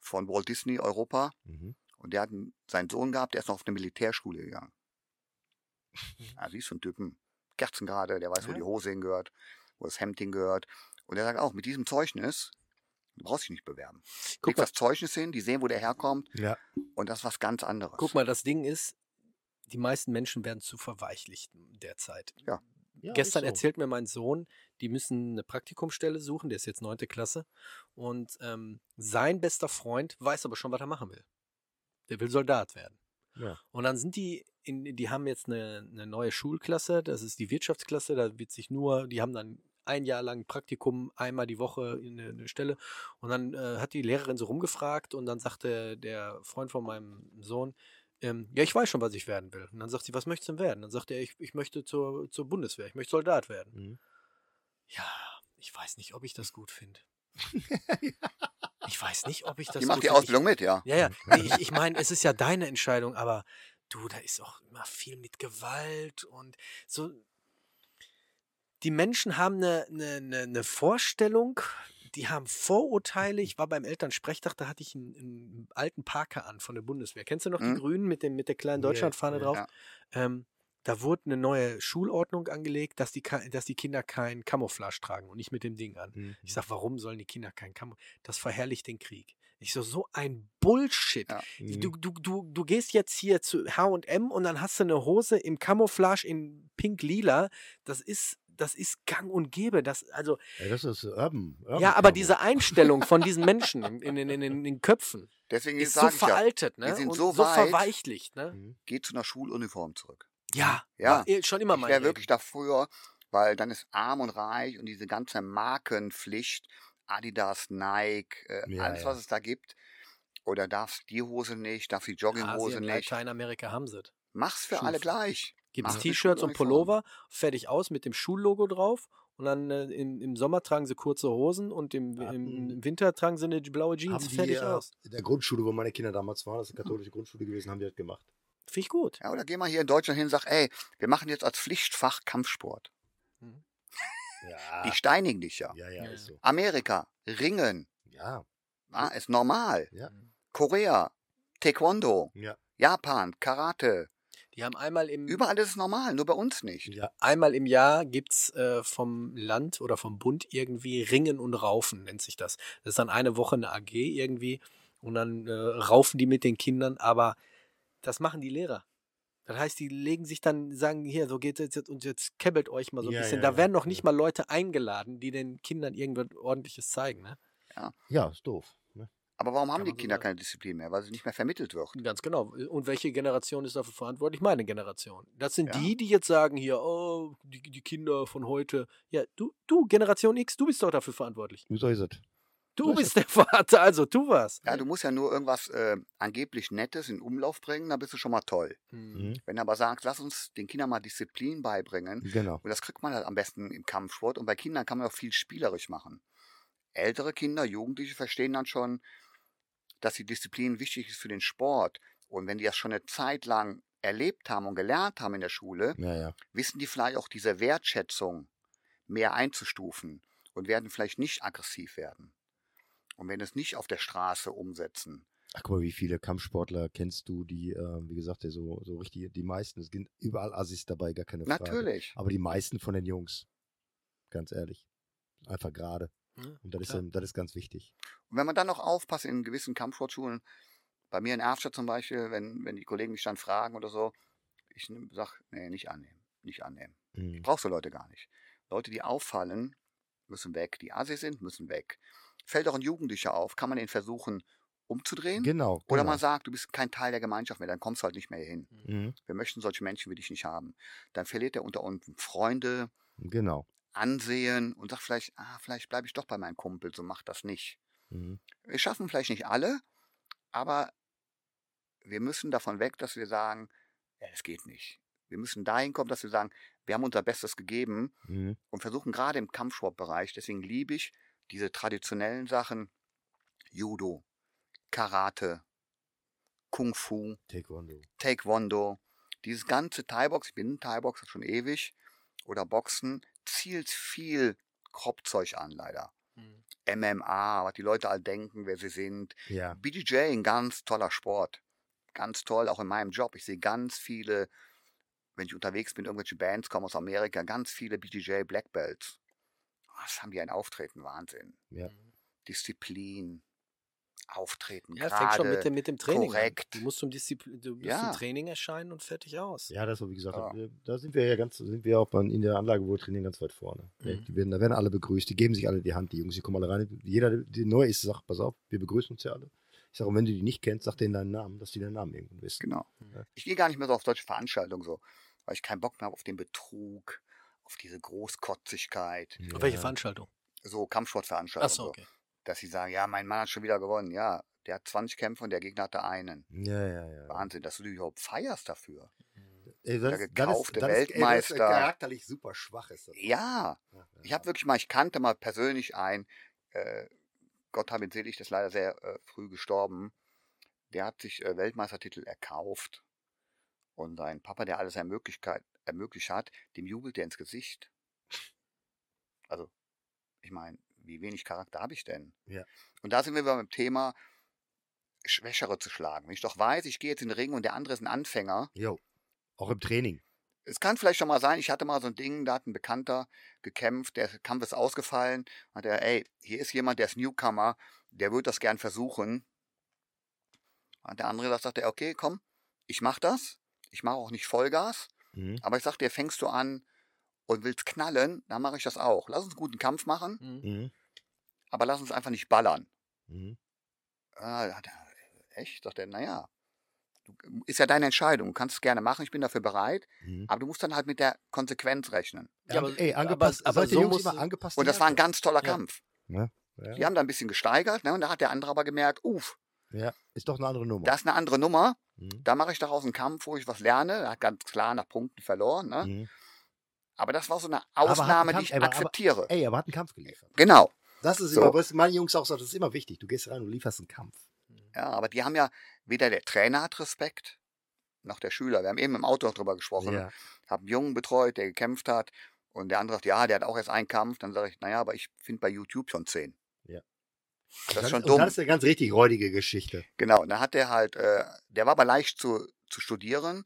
von Walt Disney Europa. Mhm. Und der hat einen, seinen Sohn gehabt, der ist noch auf eine Militärschule gegangen. Ja, siehst du einen Typen, Kerzengrade, der weiß, wo Ja. die Hose hingehört, wo das Hemd hingehört. Und er sagt auch, mit diesem Zeugnis, du brauchst dich nicht bewerben. Guck Leg mal, das Zeugnis hin, die sehen, wo der herkommt Ja. und das ist was ganz anderes. guck mal, das Ding ist, die meisten Menschen werden zu Verweichlichten derzeit. ja Gestern ist so. erzählt mir mein Sohn, die müssen eine Praktikumsstelle suchen, der ist jetzt neunte Klasse. Und ähm, sein bester Freund weiß aber schon, was er machen will. Der will Soldat werden. Ja. Und dann sind die, in, die haben jetzt eine, eine neue Schulklasse, das ist die Wirtschaftsklasse, da wird sich nur, die haben dann ein Jahr lang Praktikum, einmal die Woche in eine, eine Stelle. Und dann äh, hat die Lehrerin so rumgefragt und dann sagte der Freund von meinem Sohn, ähm, ja, ich weiß schon, was ich werden will. Und dann sagt sie, was möchtest du denn werden? Dann sagt er, ich, ich möchte zur, zur Bundeswehr, ich möchte Soldat werden. Mhm. Ja, ich weiß nicht, ob ich das gut finde. Ich weiß nicht, ob ich das die macht die. Ausbildung mit, ja. Ich, ja, ja. Nee, ich, ich meine, es ist ja deine Entscheidung, aber du, da ist auch immer viel mit Gewalt und so. Die Menschen haben eine, eine, eine, eine Vorstellung, die haben Vorurteile. Ich war beim Elternsprechtag, da hatte ich einen, einen alten Parker an von der Bundeswehr. Kennst du noch Mhm. die Grünen mit, dem, mit der kleinen Deutschlandfahne ja. drauf? Ja. Ähm, da wurde eine neue Schulordnung angelegt, dass die, dass die Kinder kein Camouflage tragen und nicht mit dem Ding an. Mhm. Ich sag, warum sollen die Kinder kein Camouflage? Das verherrlicht den Krieg. Ich so, so ein Bullshit. Ja. Mhm. Du, du, du, du gehst jetzt hier zu H&M und dann hast du eine Hose im Camouflage in pink-lila. Das ist, das ist gang und gäbe. Das, also, Ja, das ist Urban. Urban ja, aber diese Einstellung von diesen Menschen in, in, in, in, den Köpfen Deswegen ist so ich ja, veraltet, ne? die sind und so so verweichlicht, ne? Mhm. geht zu einer Schuluniform zurück. Ja, Ja. war schon immer Ich mein wäre wirklich dafür, weil dann ist arm und reich und diese ganze Markenpflicht, Adidas, Nike, äh, Ja, alles, ja. was es da gibt. Oder darfst die Hose nicht, darfst die Jogginghose Asien, nicht. Lateinamerika haben sie. Mach's für Schuh- alle gleich. Gibt es T-Shirts und. Pullover, fertig aus mit dem Schullogo drauf. Und dann äh, im, im Sommer tragen sie kurze Hosen und im, im, im Winter tragen sie eine blaue Jeans. Haben die, fertig äh, aus. In der Grundschule, wo meine Kinder damals waren, das ist eine katholische Grundschule gewesen, haben die das gemacht. Finde ich gut. Ja, oder geh mal hier in Deutschland hin und sag, ey, wir machen jetzt als Pflichtfach Kampfsport. Ja. Die steinigen dich ja. ja, ja, Ja. ist so. Amerika, Ringen, Ja, ah, ist normal. ja, Korea, Taekwondo, ja, Japan, Karate. Die haben einmal im, Überall ist es normal, nur bei uns nicht. ja. einmal im Jahr gibt es äh, vom Land oder vom Bund irgendwie Ringen und Raufen, nennt sich das. Das ist dann eine Woche eine AG irgendwie und dann äh, raufen die mit den Kindern, aber das machen die Lehrer. Das heißt, die legen sich dann, sagen, hier, so geht es jetzt und jetzt kebbelt euch mal so ein Ja, bisschen. ja, da ja, werden noch ja. nicht mal Leute eingeladen, die den Kindern irgendwas ordentliches zeigen. Ne? Ja, ist doof. Aber warum haben die Kinder keine Disziplin mehr? Weil sie nicht mehr vermittelt wird. Ganz genau. Und welche Generation ist dafür verantwortlich? Meine Generation. Das sind Ja. die, die jetzt sagen hier, oh, die, die Kinder von heute. Ja, du, du, Generation X, du bist doch dafür verantwortlich. So ist es. Du So ist bist der Vater, also tu was. Ja, du musst ja nur irgendwas äh, angeblich Nettes in Umlauf bringen, dann bist du schon mal toll. Hm. Mhm. Wenn du aber sagst, lass uns den Kindern mal Disziplin beibringen, Genau. und das kriegt man halt am besten im Kampfsport, und bei Kindern kann man auch viel spielerisch machen. Ältere Kinder, Jugendliche verstehen dann schon, dass die Disziplin wichtig ist für den Sport. Und wenn die das schon eine Zeit lang erlebt haben und gelernt haben in der Schule, Ja, ja. wissen die vielleicht auch diese Wertschätzung mehr einzustufen und werden vielleicht nicht aggressiv werden. Und wenn es nicht auf der Straße umsetzen. Ach, guck mal, wie viele Kampfsportler kennst du, die, äh, wie gesagt, so, so richtig, die meisten, es sind überall Assis dabei, gar keine Frage. Natürlich. Aber die meisten von den Jungs, ganz ehrlich, einfach gerade. Ja, Und das ist, ähm, das ist ganz wichtig. Und wenn man dann noch aufpasst in gewissen Kampfsportschulen, bei mir in Erfstadt zum Beispiel, wenn, wenn die Kollegen mich dann fragen oder so, ich sage, nee, nicht annehmen, nicht annehmen. Mhm. Brauchst du Leute gar nicht. Leute, die auffallen, müssen weg. Die Assis sind, müssen weg. Fällt auch ein Jugendlicher auf, kann man den versuchen umzudrehen? Genau. Oder genau. man sagt, du bist kein Teil der Gemeinschaft mehr, dann kommst du halt nicht mehr hier hin. Mhm. Wir möchten solche Menschen wie dich nicht haben. Dann verliert er unter uns Freunde, Genau. Ansehen und sagt vielleicht, ah, vielleicht bleibe ich doch bei meinem Kumpel, so macht das nicht. Mhm. Wir schaffen vielleicht nicht alle, aber wir müssen davon weg, dass wir sagen, es geht nicht. Wir müssen dahin kommen, dass wir sagen, wir haben unser Bestes gegeben Mhm. und versuchen gerade im Kampfsportbereich, deswegen liebe ich diese traditionellen Sachen, Judo, Karate, Kung Fu, Taekwondo. Taekwondo, dieses ganze Thai-Box, ich bin Thai-Boxer schon ewig, oder Boxen, zielt viel Kropfzeug an, leider. Mhm. MMA, was die Leute all denken, wer sie sind. Ja. BJJ, ein ganz toller Sport. Ganz toll, auch in meinem Job. Ich sehe ganz viele, wenn ich unterwegs bin, irgendwelche Bands kommen aus Amerika, ganz viele BJJ Black Belts. Was haben die ein Auftreten? Wahnsinn. Ja. Disziplin, Auftreten, Ja, fängt schon mit gerade. dem, mit dem Training korrekt. an. Du musst zum, Disziplin, du musst Ja. zum Training erscheinen und fertig aus. Ja, das, so wie gesagt, Ja. wir- da sind wir ja ganz, sind wir auch in der Anlage, wo wir trainieren, ganz weit vorne. Mhm. Die werden, da werden alle begrüßt, die geben sich alle die Hand, die Jungs, die kommen alle rein. Jeder, der neu ist, sagt, pass auf, wir begrüßen uns ja alle. Ich sage, und wenn du die nicht kennst, sag denen deinen Namen, dass die deinen Namen irgendwann wissen. Genau. Ja. Ich gehe gar nicht mehr so auf solche Veranstaltungen so, weil ich keinen Bock mehr habe auf den Betrug, auf diese Großkotzigkeit, Auf welche Veranstaltung? so Kampfsportveranstaltungen. Achso, so. Dass sie sagen, ja, mein Mann hat schon wieder gewonnen. Ja, der hat 20 Kämpfe und der Gegner hatte einen. Ja, ja, ja. Wahnsinn, dass du dich überhaupt feierst dafür. Ey, Der gekaufte Weltmeister. charakterlich super schwach ist das. Ja, Ja, ich habe wirklich mal, ich kannte mal persönlich einen, äh, Gott hab ihn selig, der ist leider sehr äh, früh gestorben. Der hat sich äh, Weltmeistertitel erkauft. Und sein Papa, der alles Ermöglichkeit, ermöglicht hat, dem jubelt er ins Gesicht. Also, ich meine, wie wenig Charakter habe ich denn? Ja. Und da sind wir beim Thema, Schwächere zu schlagen. Wenn ich doch weiß, ich gehe jetzt in den Ring und der andere ist ein Anfänger, Jo. Auch im Training. es kann vielleicht schon mal sein, ich hatte mal so ein Ding, da hat ein Bekannter gekämpft, der Kampf ist ausgefallen, hat er, ey, hier ist jemand, der ist Newcomer, der würde das gern versuchen. Und der andere, sagt okay, komm, ich mach das, ich mache auch nicht Vollgas, Mhm. aber ich sag dir, fängst du an und willst knallen, dann mache ich das auch. Lass uns einen guten Kampf machen, Mhm. Mhm. aber lass uns einfach nicht ballern. Mhm. Hat er, echt? Sagt er, naja, ist ja deine Entscheidung, du kannst es gerne machen, ich bin dafür bereit, Mhm. aber du musst dann halt mit der Konsequenz rechnen. Ja, aber- ey, aber- angepasst, aber ihr so Jungs muss- immer angepasst. Und das war ein ganz toller Ja. Kampf. Ja. Die haben da ein bisschen gesteigert, ne? Und da hat der andere aber gemerkt, uff, ja, ist doch eine andere Nummer. das ist eine andere Nummer. Mhm. Da mache ich daraus einen Kampf, wo ich was lerne. Er hat ganz klar nach Punkten verloren, ne? Mhm. Aber das war so eine Ausnahme, die Kampf- ich aber- aber- akzeptiere. Ey, aber hat einen Kampf geliefert. Genau. Das ist So. immer, was meine Jungs auch sagen, das ist immer wichtig. Du gehst rein und lieferst einen Kampf. Ja, aber die haben ja, weder der Trainer hat Respekt, noch der Schüler. Wir haben eben im Auto noch drüber gesprochen. Ja. Hab einen Jungen betreut, der gekämpft hat. Und der andere sagt, ja, der hat auch erst einen Kampf. Dann sage ich, naja, aber ich finde bei YouTube schon zehn. Ja. Das ist schon dumm. Das ist eine ganz richtig räudige Geschichte. Genau, und dann hat der halt, äh, der war aber leicht zu, zu studieren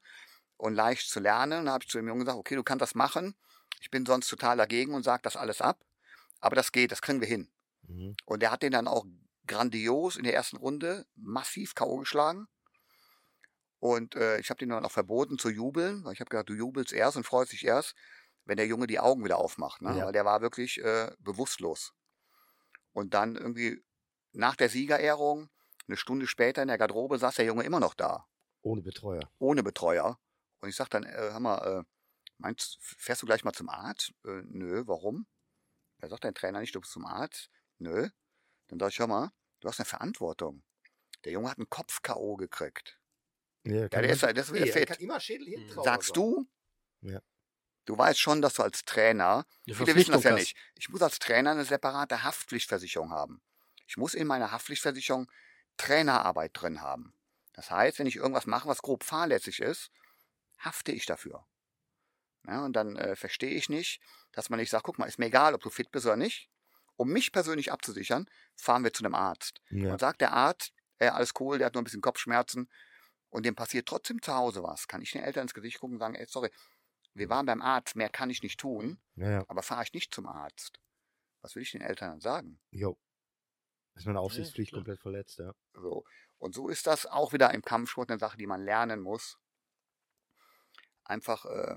und leicht zu lernen. Und dann habe ich zu dem Jungen gesagt, okay, du kannst das machen. Ich bin sonst total dagegen und sage das alles ab. Aber das geht, das kriegen wir hin. Mhm. Und der hat den dann auch grandios in der ersten Runde massiv K.O. geschlagen. Und äh, ich habe den dann auch verboten zu jubeln, weil ich habe gesagt, du jubelst erst und freust dich erst, wenn der Junge die Augen wieder aufmacht. Ne? Ja. Weil der war wirklich äh, bewusstlos. Und dann irgendwie nach der Siegerehrung, eine Stunde später in der Garderobe, saß der Junge immer noch da, Ohne Betreuer. ohne Betreuer. Und ich sag dann, äh, hör mal, äh, meinst, fährst du gleich mal zum Arzt? Äh, nö, warum? Da sagt dein Trainer nicht, du bist zum Arzt. Nö. Dann sag ich, hör mal, du hast eine Verantwortung. Der Junge hat einen Kopf-K.O. gekriegt. Ja, der ist ja- das ist wieder fit. immer Schädel hinten Sagst du? Ja. Du weißt schon, dass du als Trainer, Die viele wissen das ja nicht, ich muss als Trainer eine separate Haftpflichtversicherung haben. Ich muss in meiner Haftpflichtversicherung Trainerarbeit drin haben. Das heißt, wenn ich irgendwas mache, was grob fahrlässig ist, hafte ich dafür. Ja, und dann äh, verstehe ich nicht, dass man nicht sagt, guck mal, ist mir egal, ob du fit bist oder nicht. Um mich persönlich abzusichern, fahren wir zu einem Arzt. Ja. Und sagt der Arzt, ey, alles cool, der hat nur ein bisschen Kopfschmerzen und dem passiert trotzdem zu Hause was. Kann ich den Eltern ins Gesicht gucken und sagen, ey, sorry, wir waren beim Arzt, mehr kann ich nicht tun, Ja, aber fahre ich nicht zum Arzt. Was will ich den Eltern dann sagen? Jo. Ist meine Aufsichtspflicht komplett verletzt, ja. So. Und so ist das auch wieder im Kampfsport eine Sache, die man lernen muss. Einfach, äh,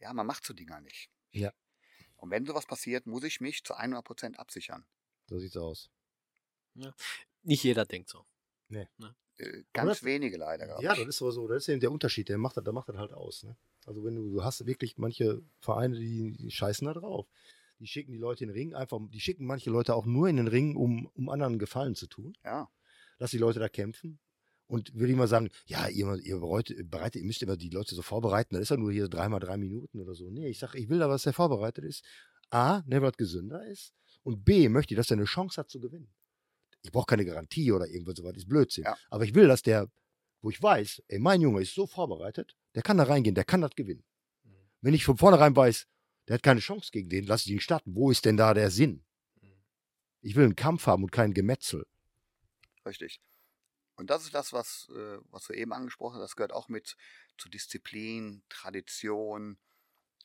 ja, man macht so Dinger nicht. Ja. Und wenn sowas passiert, muss ich mich zu 100% absichern. So sieht's aus. Nicht jeder denkt so. Äh, Aber ganz das- wenige leider. Ja, ich. das ist so, so, das ist eben der Unterschied, der macht das, der macht das halt aus. Ne? Also wenn du, du hast wirklich manche Vereine, die, die scheißen da drauf. Die schicken die Leute in den Ring, einfach, die schicken manche Leute auch nur in den Ring, um, um anderen Gefallen zu tun. ja. Lass die Leute da kämpfen. Und will ich mal sagen, ja, ihr, ihr, bereitet, ihr müsst immer die Leute so vorbereiten, das ist ja nur hier dreimal drei Minuten oder so. Nee, ich sage, ich will da, was der vorbereitet ist. A, ne, was gesünder ist. Und B, möchte ich, dass er eine Chance hat zu gewinnen. Ich brauche keine Garantie oder irgendwas, sowas ist Blödsinn. Ja. Aber ich will, dass der, wo ich weiß, ey, mein Junge ist so vorbereitet, der kann da reingehen, der kann das gewinnen. Wenn ich von vornherein weiß, der hat keine Chance gegen den, lass ich ihn starten. Wo ist denn da der Sinn? Ich will einen Kampf haben und kein Gemetzel. Richtig. Und das ist das, was, äh, was du eben angesprochen hast. Das gehört auch mit zu Disziplin, Tradition.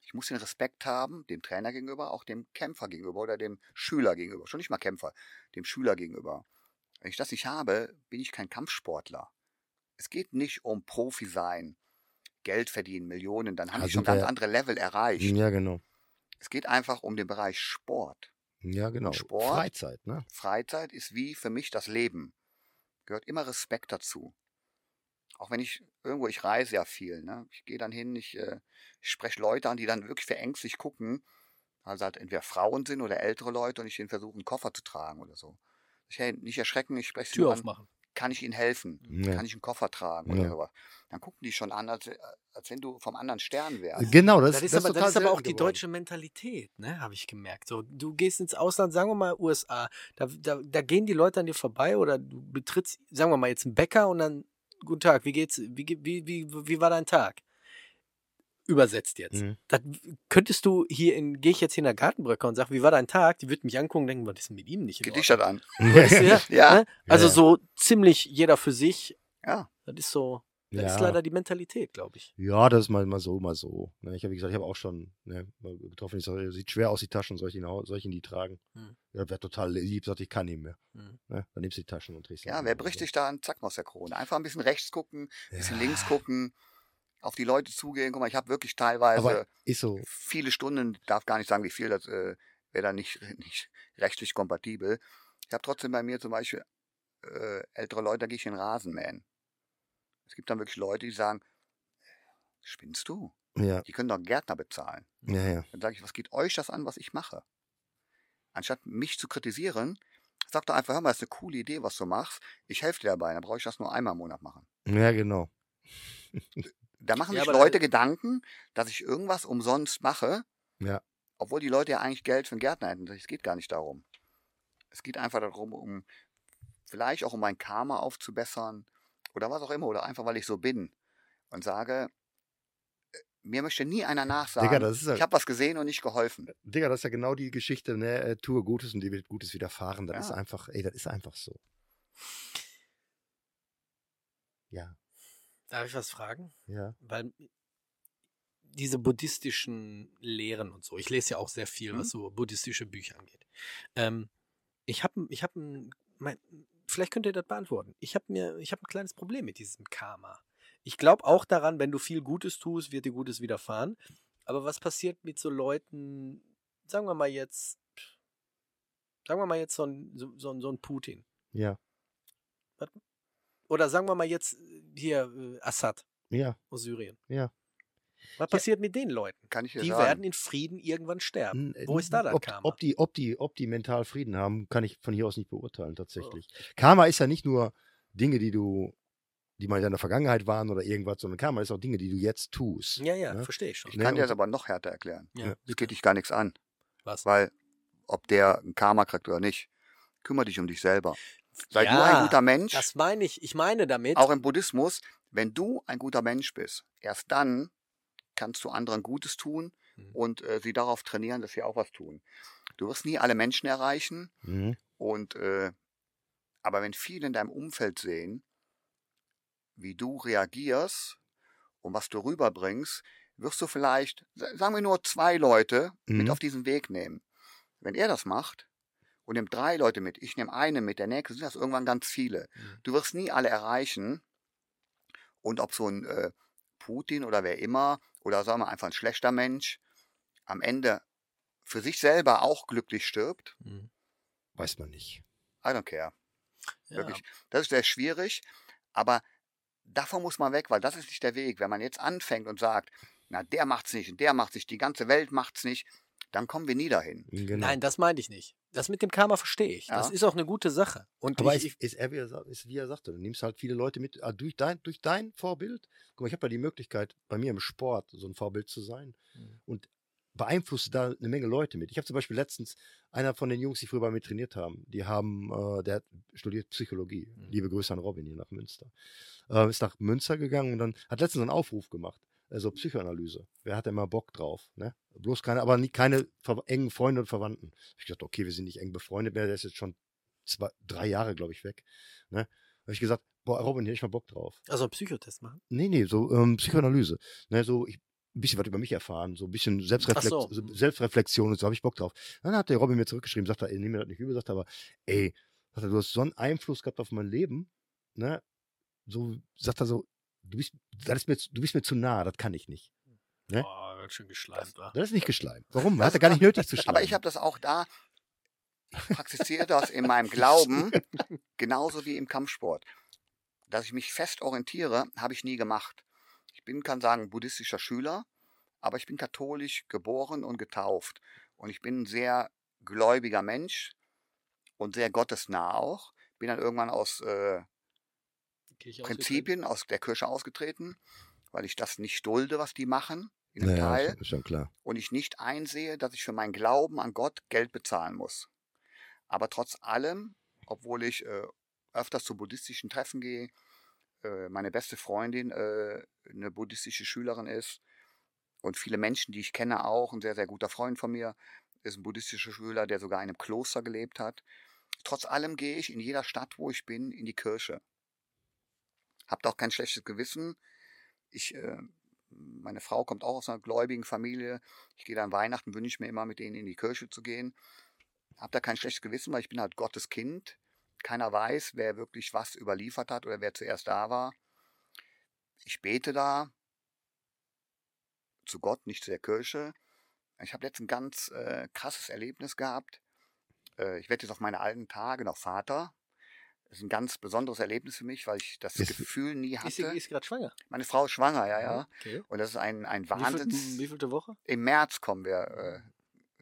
Ich muss den Respekt haben, dem Trainer gegenüber, auch dem Kämpfer gegenüber oder dem Schüler gegenüber. Schon nicht mal Kämpfer, dem Schüler gegenüber. Wenn ich das nicht habe, bin ich kein Kampfsportler. Es geht nicht um Profi sein, Geld verdienen, Millionen, dann haben Also die schon ganz andere Level erreicht. Ja, genau. Es geht einfach um den Bereich Sport. Ja, genau. Sport. Freizeit, ne? Freizeit ist wie für mich das Leben. Gehört immer Respekt dazu. Auch wenn ich irgendwo, ich reise ja viel, ne? Ich gehe dann hin, ich, äh, ich spreche Leute an, die dann wirklich verängstigt gucken, also halt entweder Frauen sind oder ältere Leute und ich ihnen versuche, einen Koffer zu tragen oder so. Ich, hey, nicht erschrecken, ich spreche Tür nur an, aufmachen. Kann ich ihnen helfen? Ja. Kann ich einen Koffer tragen Ja. oder sowas? Dann gucken die schon an, als, als wenn du vom anderen Stern wärst. Genau, das, Das, ist das aber, das ist aber auch die geworden. deutsche Mentalität, ne, habe ich gemerkt. So, du gehst ins Ausland, sagen wir mal USA, da, da, da gehen die Leute an dir vorbei oder du betrittst, sagen wir mal jetzt einen Bäcker und dann, guten Tag, wie geht's, wie, wie, wie, wie war dein Tag? Übersetzt jetzt. Mhm. Das könntest du hier in, gehe ich jetzt hier in der Gartenbrücke und sag, wie war dein Tag? Die wird mich angucken und denken, was ist denn mit ihm nicht in Geht dich Ordnung? das an. Weißt du, ja? Ja. Ne? Also so ziemlich jeder für sich. Ja. Das ist so, das Ja. ist leider die Mentalität, glaube ich. Ja, das ist mal, mal so, mal so. Ne, ich habe, wie gesagt, ich habe auch schon ne, mal getroffen. Ich sage, sieht schwer aus, die Taschen, soll ich ihn, soll ich ihn die tragen? Hm. Ja, wäre total lieb, sagt, ich kann nicht mehr. Hm. Ne, dann nimmst du die Taschen und trägst sie Ja, wer bricht dich da an? Zack, aus der Krone. Einfach ein bisschen rechts gucken, ein bisschen Ja. links gucken, auf die Leute zugehen. Guck mal, ich habe wirklich teilweise so. viele Stunden, darf gar nicht sagen, wie viel, das äh, wäre dann nicht, nicht rechtlich kompatibel. Ich habe trotzdem bei mir zum Beispiel äh, ältere Leute, da gehe ich in Rasen mähen. Es gibt dann wirklich Leute, die sagen, spinnst du? Ja, Die können doch Gärtner bezahlen. ja, ja. Dann sage ich, was geht euch das an, was ich mache? Anstatt mich zu kritisieren, sag doch einfach, hör mal, das ist eine coole Idee, was du machst. Ich helfe dir dabei, dann brauche ich das nur einmal im Monat machen. Ja, genau. Da machen Ja, sich da- Leute Gedanken, dass ich irgendwas umsonst mache, Ja. obwohl die Leute ja eigentlich Geld für einen Gärtner hätten. Es geht gar nicht darum. Es geht einfach darum, um vielleicht auch um mein Karma aufzubessern oder was auch immer, oder einfach, weil ich so bin und sage, äh, mir möchte nie einer nachsagen, Digga, ja, ich habe was gesehen und nicht geholfen. Digga, das ist ja genau die Geschichte, ne? äh, Tue Gutes und dir wird Gutes widerfahren. Das Ja. ist einfach, ey, das ist einfach so. Ja, Darf ich was fragen? ja. weil diese buddhistischen Lehren und so, ich lese ja auch sehr viel, was so buddhistische Bücher angeht. Ähm, ich habe ich hab ein, mein, vielleicht könnt ihr das beantworten. Ich habe mir, ich habe ein kleines Problem mit diesem Karma. Ich glaube auch daran, wenn du viel Gutes tust, wird dir Gutes widerfahren. Aber was passiert mit so Leuten, sagen wir mal jetzt, sagen wir mal jetzt so ein, so, so, so ein Putin. Ja, Oder sagen wir mal jetzt hier äh, Assad ja, aus Syrien. ja. Was passiert mit den Leuten? Kann ich dir Die sagen. werden in Frieden irgendwann sterben. N- Wo ist da das ob, Karma? Ob die, ob, die, ob die mental Frieden haben, kann ich von hier aus nicht beurteilen, tatsächlich. Oh. Karma ist ja nicht nur Dinge, die du, die mal in deiner Vergangenheit waren oder irgendwas, sondern Karma ist auch Dinge, die du jetzt tust. ja, ja, ne? verstehe ich schon. Ich Ne, kann dir und- das aber noch härter erklären. Ja, Es bitte. geht dich gar nichts an, Was? weil ob der ein Karma kriegt oder nicht, kümmere dich um dich selber. Sei du Ja, ein guter Mensch, Das meine ich. Ich meine damit. auch im Buddhismus, wenn du ein guter Mensch bist, erst dann kannst du anderen Gutes tun Mhm. und äh, sie darauf trainieren, dass sie auch was tun. Du wirst nie alle Menschen erreichen Mhm. und äh, aber wenn viele in deinem Umfeld sehen, wie du reagierst und was du rüberbringst, wirst du vielleicht, sa- sagen wir nur zwei Leute mit Mhm. auf diesen Weg nehmen. Wenn er das macht und nimmt drei Leute mit, ich nehme eine mit, der nächste sind das irgendwann ganz viele. Mhm. Du wirst nie alle erreichen. Und ob so ein äh, Putin oder wer immer, oder sagen wir einfach ein schlechter Mensch, am Ende für sich selber auch glücklich stirbt, Mhm. Weiß man nicht. I don't care. Ja. Wirklich. Das ist sehr schwierig, aber davon muss man weg, weil das ist nicht der Weg. Wenn man jetzt anfängt und sagt, na, der macht's nicht und der macht's nicht, die ganze Welt macht's nicht, dann kommen wir nie dahin. Genau. Nein, das meinte ich nicht. Das mit dem Karma verstehe ich. Das Ja. ist auch eine gute Sache. Und Aber ich, ist, ist, er, wie er, sagt- ist, wie er sagte, du nimmst halt viele Leute mit, ah, durch dein, durch dein Vorbild. Guck mal, ich habe ja die Möglichkeit, bei mir im Sport so ein Vorbild zu sein Mhm. und beeinflusst da eine Menge Leute mit. Ich habe zum Beispiel letztens, einer von den Jungs, die früher bei mir trainiert haben, die haben, äh, der hat studiert Psychologie. Mhm. Liebe Grüße an Robin hier nach Münster. Äh, ist nach Münster gegangen und dann hat letztens einen Aufruf gemacht. Also Psychoanalyse. Wer hat denn mal Bock drauf? Ne? Bloß keine, aber nie, keine engen Freunde und Verwandten. Ich dachte, okay, wir sind nicht eng befreundet mehr, der ist jetzt schon zwei, drei Jahre, glaube ich, weg. Ne? habe ich gesagt, boah, Robin, hier hätte ich mal Bock drauf. also einen Psychotest machen. Nee, nee, so ähm, Psychoanalyse. Ne, so ich, ein bisschen was über mich erfahren, so ein bisschen Selbstreflex so. so. Selbstreflexion und so habe ich Bock drauf. Dann hat der Robin mir zurückgeschrieben, sagt er, ey, nimm mir das nicht übel, sagt er aber, ey, sagt er, du hast so einen Einfluss gehabt auf mein Leben, ne? So, sagt er so, du bist, das ist mir, zu- du bist mir zu nah, das kann ich nicht. Ne? Oh, ganz schön geschleimt, wa? Das ist nicht geschleimt. Warum? Er hat er gar nicht nötig zu schleimen. Aber ich habe das auch da, ich praktiziere das in meinem Glauben, genauso wie im Kampfsport. Dass ich mich fest orientiere, habe ich nie gemacht. Ich bin, kann sagen, buddhistischer Schüler, aber ich bin katholisch geboren und getauft. Und ich bin ein sehr gläubiger Mensch und sehr gottesnah auch. Bin dann irgendwann aus äh, Kirche Prinzipien aus der Kirche ausgetreten, weil ich das nicht dulde, was die machen in naja, Teil ist schon klar. und ich nicht einsehe, dass ich für meinen Glauben an Gott Geld bezahlen muss. Aber trotz allem, obwohl ich äh, öfters zu buddhistischen Treffen gehe, äh, meine beste Freundin äh, eine buddhistische Schülerin ist und viele Menschen, die ich kenne, auch, ein sehr, sehr guter Freund von mir, ist ein buddhistischer Schüler, der sogar in einem Kloster gelebt hat. Trotz allem gehe ich in jeder Stadt, wo ich bin, in die Kirche. Habt auch kein schlechtes Gewissen. Ich, äh, meine Frau kommt auch aus einer gläubigen Familie. Ich gehe dann Weihnachten, wünsche ich mir immer, mit denen in die Kirche zu gehen. Hab da kein schlechtes Gewissen, weil ich bin halt Gottes Kind. Keiner weiß, wer wirklich was überliefert hat oder wer zuerst da war. Ich bete da zu Gott, nicht zu der Kirche. Ich habe jetzt ein ganz äh, krasses Erlebnis gehabt. Äh, ich werde jetzt auf meine alten Tage noch Vater. Das ist ein ganz besonderes Erlebnis für mich, weil ich das Ist- Gefühl nie Ist sie, hatte. ist sie gerade schwanger? Meine Frau ist schwanger, ja, ja. Okay. Und das ist ein, ein Wie viel, Wahnsinns... wie vielte Woche? Im März kommen wir, äh,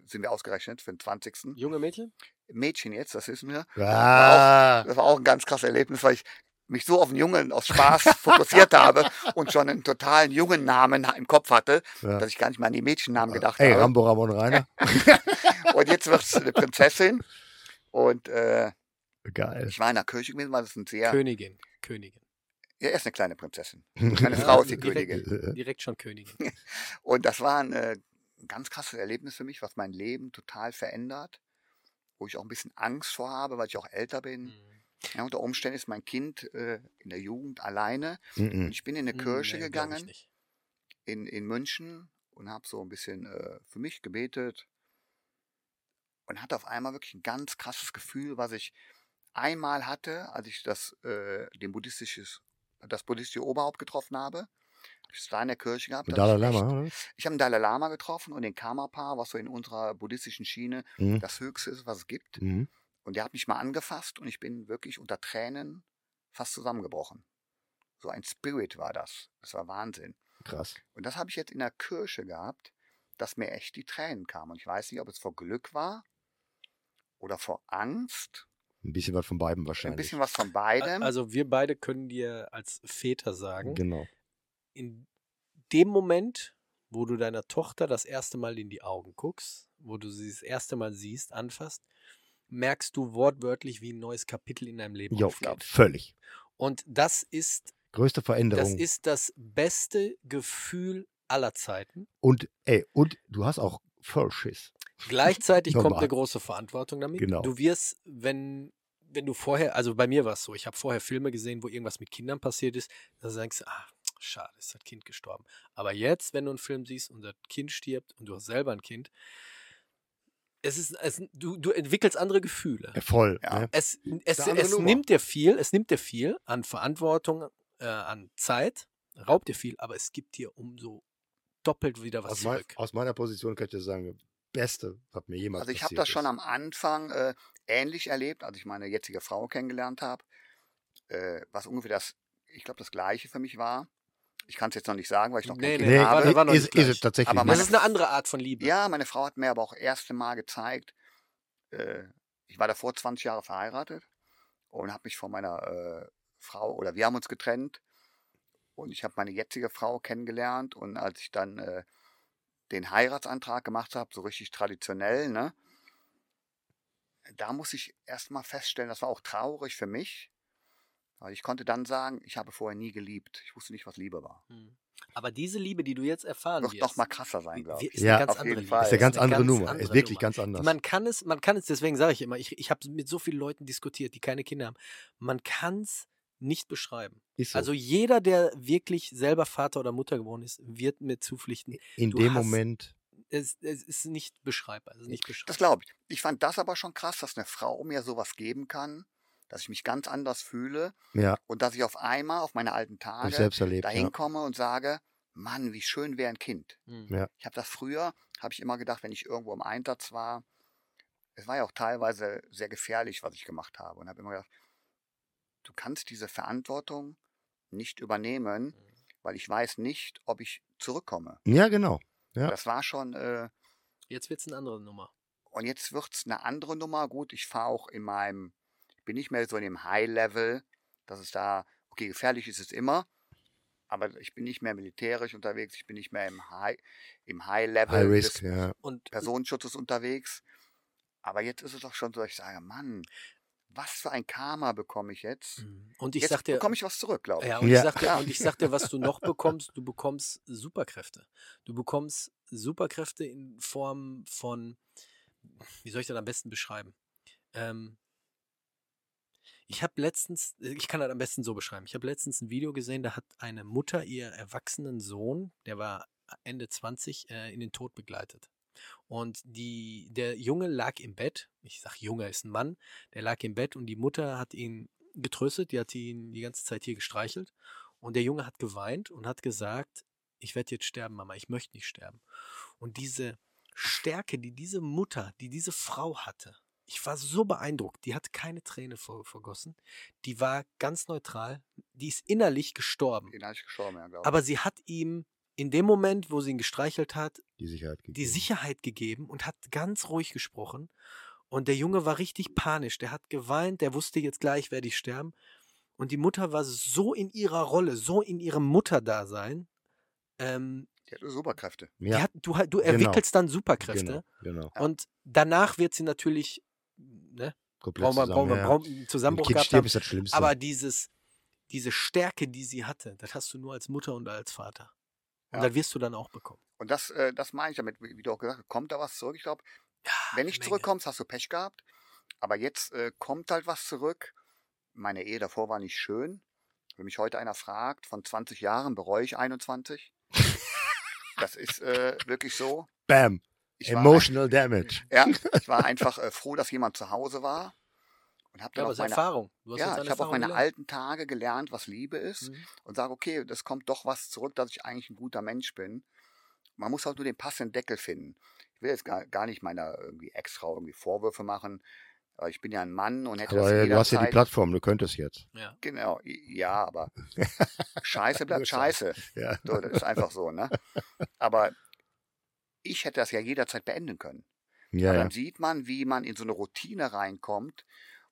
sind wir ausgerechnet für den 20. Junge Mädchen? Mädchen jetzt, das wissen wir. Ah, Das war auch ein ganz krasses Erlebnis, weil ich mich so auf den Jungen aus Spaß fokussiert habe und schon einen totalen jungen Namen im Kopf hatte, Ja. dass ich gar nicht mal an die Mädchennamen gedacht Ey, habe. Rambo, Ramon Rainer. Und jetzt wird es eine Prinzessin. Und äh, Geil. ich war in der Kirche gewesen, weil das ein sehr. Königin. Königin. Ja, er ist eine kleine Prinzessin. Meine Frau ist die direkt, Königin. Direkt schon Königin. Und das war ein, äh, ganz krasses Erlebnis für mich, was mein Leben total verändert. Wo ich auch ein bisschen Angst vor habe, weil ich auch älter bin. Mhm. Ja, unter Umständen ist mein Kind äh, in der Jugend alleine. Mhm. ich bin in eine Hm, Kirche nee, glaub ich gegangen in, in München und habe so ein bisschen äh, für mich gebetet und hatte auf einmal wirklich ein ganz krasses Gefühl, was ich einmal hatte, als ich das, äh, den buddhistisches, das buddhistische Oberhaupt getroffen habe. Hab Ich es da in der Kirche gehabt. Dalai ich echt- Lama, oder? Ich habe den Dalai Lama getroffen und den Karmapa, was so in unserer buddhistischen Schiene Mhm. das Höchste ist, was es gibt. Mhm. Und der hat mich mal angefasst und ich bin wirklich unter Tränen fast zusammengebrochen. So ein Spirit war das. Das war Wahnsinn. Krass. Und das habe ich jetzt in der Kirche gehabt, dass mir echt die Tränen kamen. Und ich weiß nicht, ob es vor Glück war oder vor Angst. Ein bisschen was von beiden Ein wahrscheinlich. bisschen was von beidem. Also wir beide können dir als Väter sagen, Genau. in dem Moment, wo du deiner Tochter das erste Mal in die Augen guckst, wo du sie das erste Mal siehst, anfasst, merkst du wortwörtlich, wie ein neues Kapitel in deinem Leben Jo, aufgeht. völlig. Und das ist Größte Das Veränderung. ist das beste Gefühl aller Zeiten. Und, ey, und du hast auch Vollschiss. Gleichzeitig kommt Normal. eine große Verantwortung damit. Genau. Du wirst, wenn, wenn du vorher, also bei mir war es so, ich habe vorher Filme gesehen, wo irgendwas mit Kindern passiert ist, da denkst du, ah, schade, ist das Kind gestorben. Aber jetzt, wenn du einen Film siehst und das Kind stirbt und du hast selber ein Kind, es ist, es, du, du entwickelst andere Gefühle. Voll. Ja. Ne? Es, es, es nimmt dir viel, es nimmt dir viel an Verantwortung, äh, an Zeit, raubt dir viel, aber es gibt dir umso doppelt wieder was Aus, mein, zurück. aus meiner Position kann ich dir sagen, Beste, was mir jemals Also ich habe das schon am Anfang äh, ähnlich erlebt, als ich meine jetzige Frau kennengelernt habe, äh, was ungefähr das, ich glaube, das Gleiche für mich war. Ich kann es jetzt noch nicht sagen, weil ich noch Nee, kein nee, Kind Nee, war- habe. war noch ist, nicht ist es tatsächlich Aber Das meine- nicht. ist eine andere Art von Liebe. Ja, meine Frau hat mir aber auch erste Mal gezeigt, äh, ich war davor 20 Jahre verheiratet und habe mich von meiner äh, Frau, oder wir haben uns getrennt und ich habe meine jetzige Frau kennengelernt und als ich dann äh, den Heiratsantrag gemacht habe, so richtig traditionell, ne, da muss ich erstmal feststellen, das war auch traurig für mich, weil ich konnte dann sagen, ich habe vorher nie geliebt. Ich wusste nicht, was Liebe war. Hm. Aber diese Liebe, die du jetzt erfahren Wird wirst, noch mal krasser sein, glaube ich. ist Ja, eine ganz auf jeden andere Liebe. Fall. ist eine ganz andere Nummer. andere ist wirklich Nummer. ganz anders. Man kann es, man kann es, deswegen sage ich immer, ich, ich habe mit so vielen Leuten diskutiert, die keine Kinder haben. Man kann es nicht beschreiben. so. Also jeder, der wirklich selber Vater oder Mutter geworden ist, wird mir zupflichten. in du dem hast- Moment, Es, es ist nicht beschreibbar. Es ist nicht beschreibbar. Das glaube ich. Ich fand das aber schon krass, dass eine Frau mir sowas geben kann, dass ich mich ganz anders fühle ja, und dass ich auf einmal auf meine alten Tage selbst erlebt. dahin Ja. komme und sage, Mann, wie schön wäre ein Kind. Hm. Ja. Ich habe das früher, habe ich immer gedacht, wenn ich irgendwo im Einsatz war, es war ja auch teilweise sehr gefährlich, was ich gemacht habe und habe immer gedacht, du kannst diese Verantwortung nicht übernehmen, weil ich weiß nicht, ob ich zurückkomme. ja, genau. Ja. Das war schon äh, Jetzt wird es eine andere Nummer. Und jetzt wird's eine andere Nummer. Gut, ich fahre auch in meinem, ich bin nicht mehr so in dem High-Level, dass es da, okay, gefährlich ist es immer, aber ich bin nicht mehr militärisch unterwegs, ich bin nicht mehr im High, im High-Level High Risk, des ja. Und Personenschutzes unterwegs. Aber jetzt ist es doch schon so, dass ich sage, Mann, was für ein Karma bekomme ich jetzt? Hm. und ich jetzt sag dir, bekomme ich was zurück, glaube ich. Ja, und, Ja. Ich sag dir, Ja. und ich sag dir, was du noch bekommst, du bekommst Superkräfte. Du bekommst Superkräfte in Form von, wie soll ich das am besten beschreiben? Ähm, ich habe letztens, ich kann das am besten so beschreiben, ich habe letztens ein Video gesehen, da hat eine Mutter ihr erwachsenen Sohn, der war Ende 20, äh, in den Tod begleitet. Und die, der Junge lag im Bett, ich sag Junge ist ein Mann, der lag im Bett und die Mutter hat ihn getröstet, die hat ihn die ganze Zeit hier gestreichelt. Und der Junge hat geweint und hat gesagt, ich werde jetzt sterben, Mama, ich möchte nicht sterben. Und diese Stärke, die diese Mutter, die diese Frau hatte, ich war so beeindruckt, die hat keine Träne ver vergossen, die war ganz neutral, die ist innerlich gestorben. Den habe ich gestorben, ja, glaube ich. Aber sie hat ihm in dem Moment, wo sie ihn gestreichelt hat, Die Sicherheit gegeben. die Sicherheit gegeben und hat ganz ruhig gesprochen. Und der Junge war richtig panisch. Der hat geweint, der wusste jetzt gleich, werde ich sterben. Und die Mutter war so in ihrer Rolle, so in ihrem Mutterdasein. Ähm, die hatte Superkräfte. die Ja, hat, du, du Genau. entwickelst dann Superkräfte. genau, genau. Und danach wird sie natürlich, ne, Komplett wir, zusammen, wir, ja, Zusammenbruch gehabt haben. ist das Schlimmste. Aber dieses, diese Stärke, die sie hatte, das hast du nur als Mutter und als Vater. Und Ja. das wirst du dann auch bekommen. Und das, äh, das meine ich damit, wie wie du auch gesagt hast, kommt da was zurück? Ich glaube, Ja, wenn nicht Menge. zurückkommst, hast du Pech gehabt. Aber jetzt äh, kommt halt was zurück. Meine Ehe davor war nicht schön. Wenn mich heute einer fragt, von 20 Jahren bereue ich 21. das ist äh, wirklich so. Bam. Ich war, Emotional Damage. ja, ich war einfach äh, froh, dass jemand zu Hause war. Und habe Ja, dann ist meine, Erfahrung. Du hast jetzt ja, ich habe Erfahrung meine gelernt. alten Tage gelernt, was Liebe ist. Mhm. Und sage, okay, das kommt doch was zurück, dass ich eigentlich ein guter Mensch bin. Man muss halt nur den passenden Deckel finden. Ich will jetzt gar, gar nicht meiner irgendwie Ex-Frau irgendwie Vorwürfe machen. Aber ich bin ja ein Mann und hätte Aber das du hast ja die Plattform, du könntest jetzt. Ja. Genau, ja, aber Scheiße bleibt Scheiße. Ja. So, das ist einfach so, ne? Aber ich hätte das ja jederzeit beenden können. Ja, Aber ja. dann sieht man, wie man in so eine Routine reinkommt,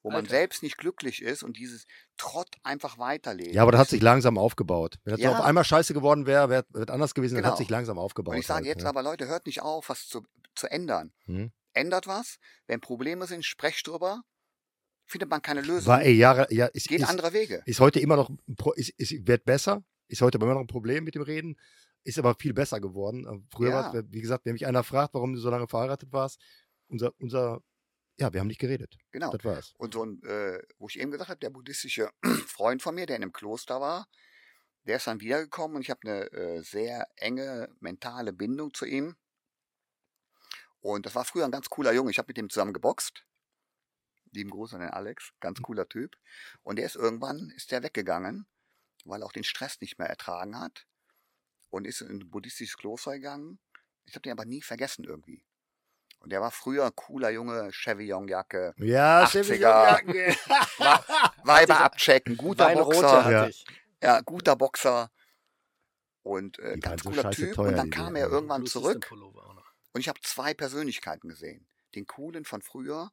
wo man Alter. selbst nicht glücklich ist und dieses Trott einfach weiterlebt. ja, aber das hat sich langsam aufgebaut. Wenn das Ja. auf einmal scheiße geworden wäre, wäre wär anders gewesen, das Genau. hat sich langsam aufgebaut. Und ich sage halt, jetzt ja. aber, Leute, hört nicht auf, was zu, zu ändern. Hm. Ändert was. Wenn Probleme sind, sprecht drüber. Findet man keine Lösung. War ey, Jahre, ja, ist, Geht ist, andere Wege. ist heute immer noch, ist, ist, wird besser, ist heute immer noch ein Problem mit dem Reden. ist aber viel besser geworden. Äh, Früher Ja. war es, wie gesagt, wenn mich einer fragt, warum du so lange verheiratet warst, unser, unser, ja, wir haben nicht geredet. Genau. Das war's. Und so ein, äh, wo ich eben gesagt habe, der buddhistische Freund von mir, der in einem Kloster war, der ist dann wiedergekommen und ich habe eine äh, sehr enge mentale Bindung zu ihm. Und das war früher ein ganz cooler Junge. Ich habe mit ihm zusammen geboxt. Lieben Gruß an den Alex, ganz cooler Typ. Und der ist irgendwann, ist der weggegangen, weil er auch den Stress nicht mehr ertragen hat. Und ist in ein buddhistisches Kloster gegangen. Ich habe den aber nie vergessen irgendwie. Und der war früher cooler Junge, Chevillon-Jacke, Ja, 80er. Chevy Jacke. Weiber abchecken, guter Weinrote Boxer. Ja. Ja, guter Boxer. Und äh, ganz cooler Typ. teuer, und dann kam er irgendwann Blue System zurück und ich habe zwei Persönlichkeiten gesehen. Den coolen von früher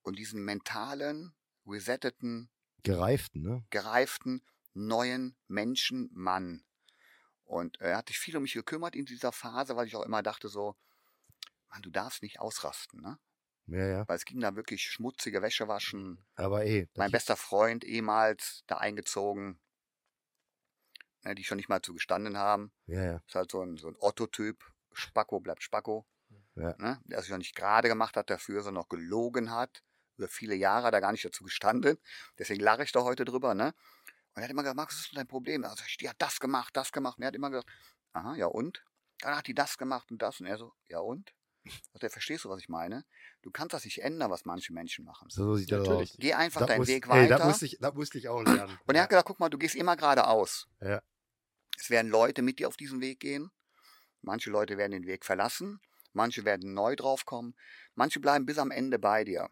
und diesen mentalen, resetteten, Gereiften, ne? gereiften, neuen Menschen, Mann. Und er hat sich viel um mich gekümmert in dieser Phase, weil ich auch immer dachte so, Mann, du darfst nicht ausrasten, ne? Ja, ja. Weil es ging da wirklich schmutzige Wäsche waschen, Aber das mein bester Freund ehemals da eingezogen, ne, die schon nicht mal zugestanden haben. ja, ja. Ist halt so ein, so ein Otto-Typ. Spacko bleibt Spacko. Ja. Ne? Der sich noch nicht gerade gemacht hat dafür, sondern noch gelogen hat. Über viele Jahre hat er gar nicht dazu gestanden. Deswegen lache ich da heute drüber. Ne? Und er hat immer gesagt, Markus, was ist denn dein Problem? Also ich, die hat das gemacht, das gemacht. Und er hat immer gesagt, aha, ja und? Dann hat die das gemacht und das. Und er so, ja und? Also, verstehst du, was ich meine? Du kannst das nicht ändern, was manche Menschen machen. So sieht das Natürlich. aus. Geh einfach Das deinen muss- Weg ey, weiter. das musste, ich, das musste ich auch lernen. Und er hat gesagt, guck mal, du gehst immer geradeaus. Ja. Es werden Leute mit dir auf diesen Weg gehen. Manche Leute werden den Weg verlassen. Manche werden neu draufkommen. Manche bleiben bis am Ende bei dir.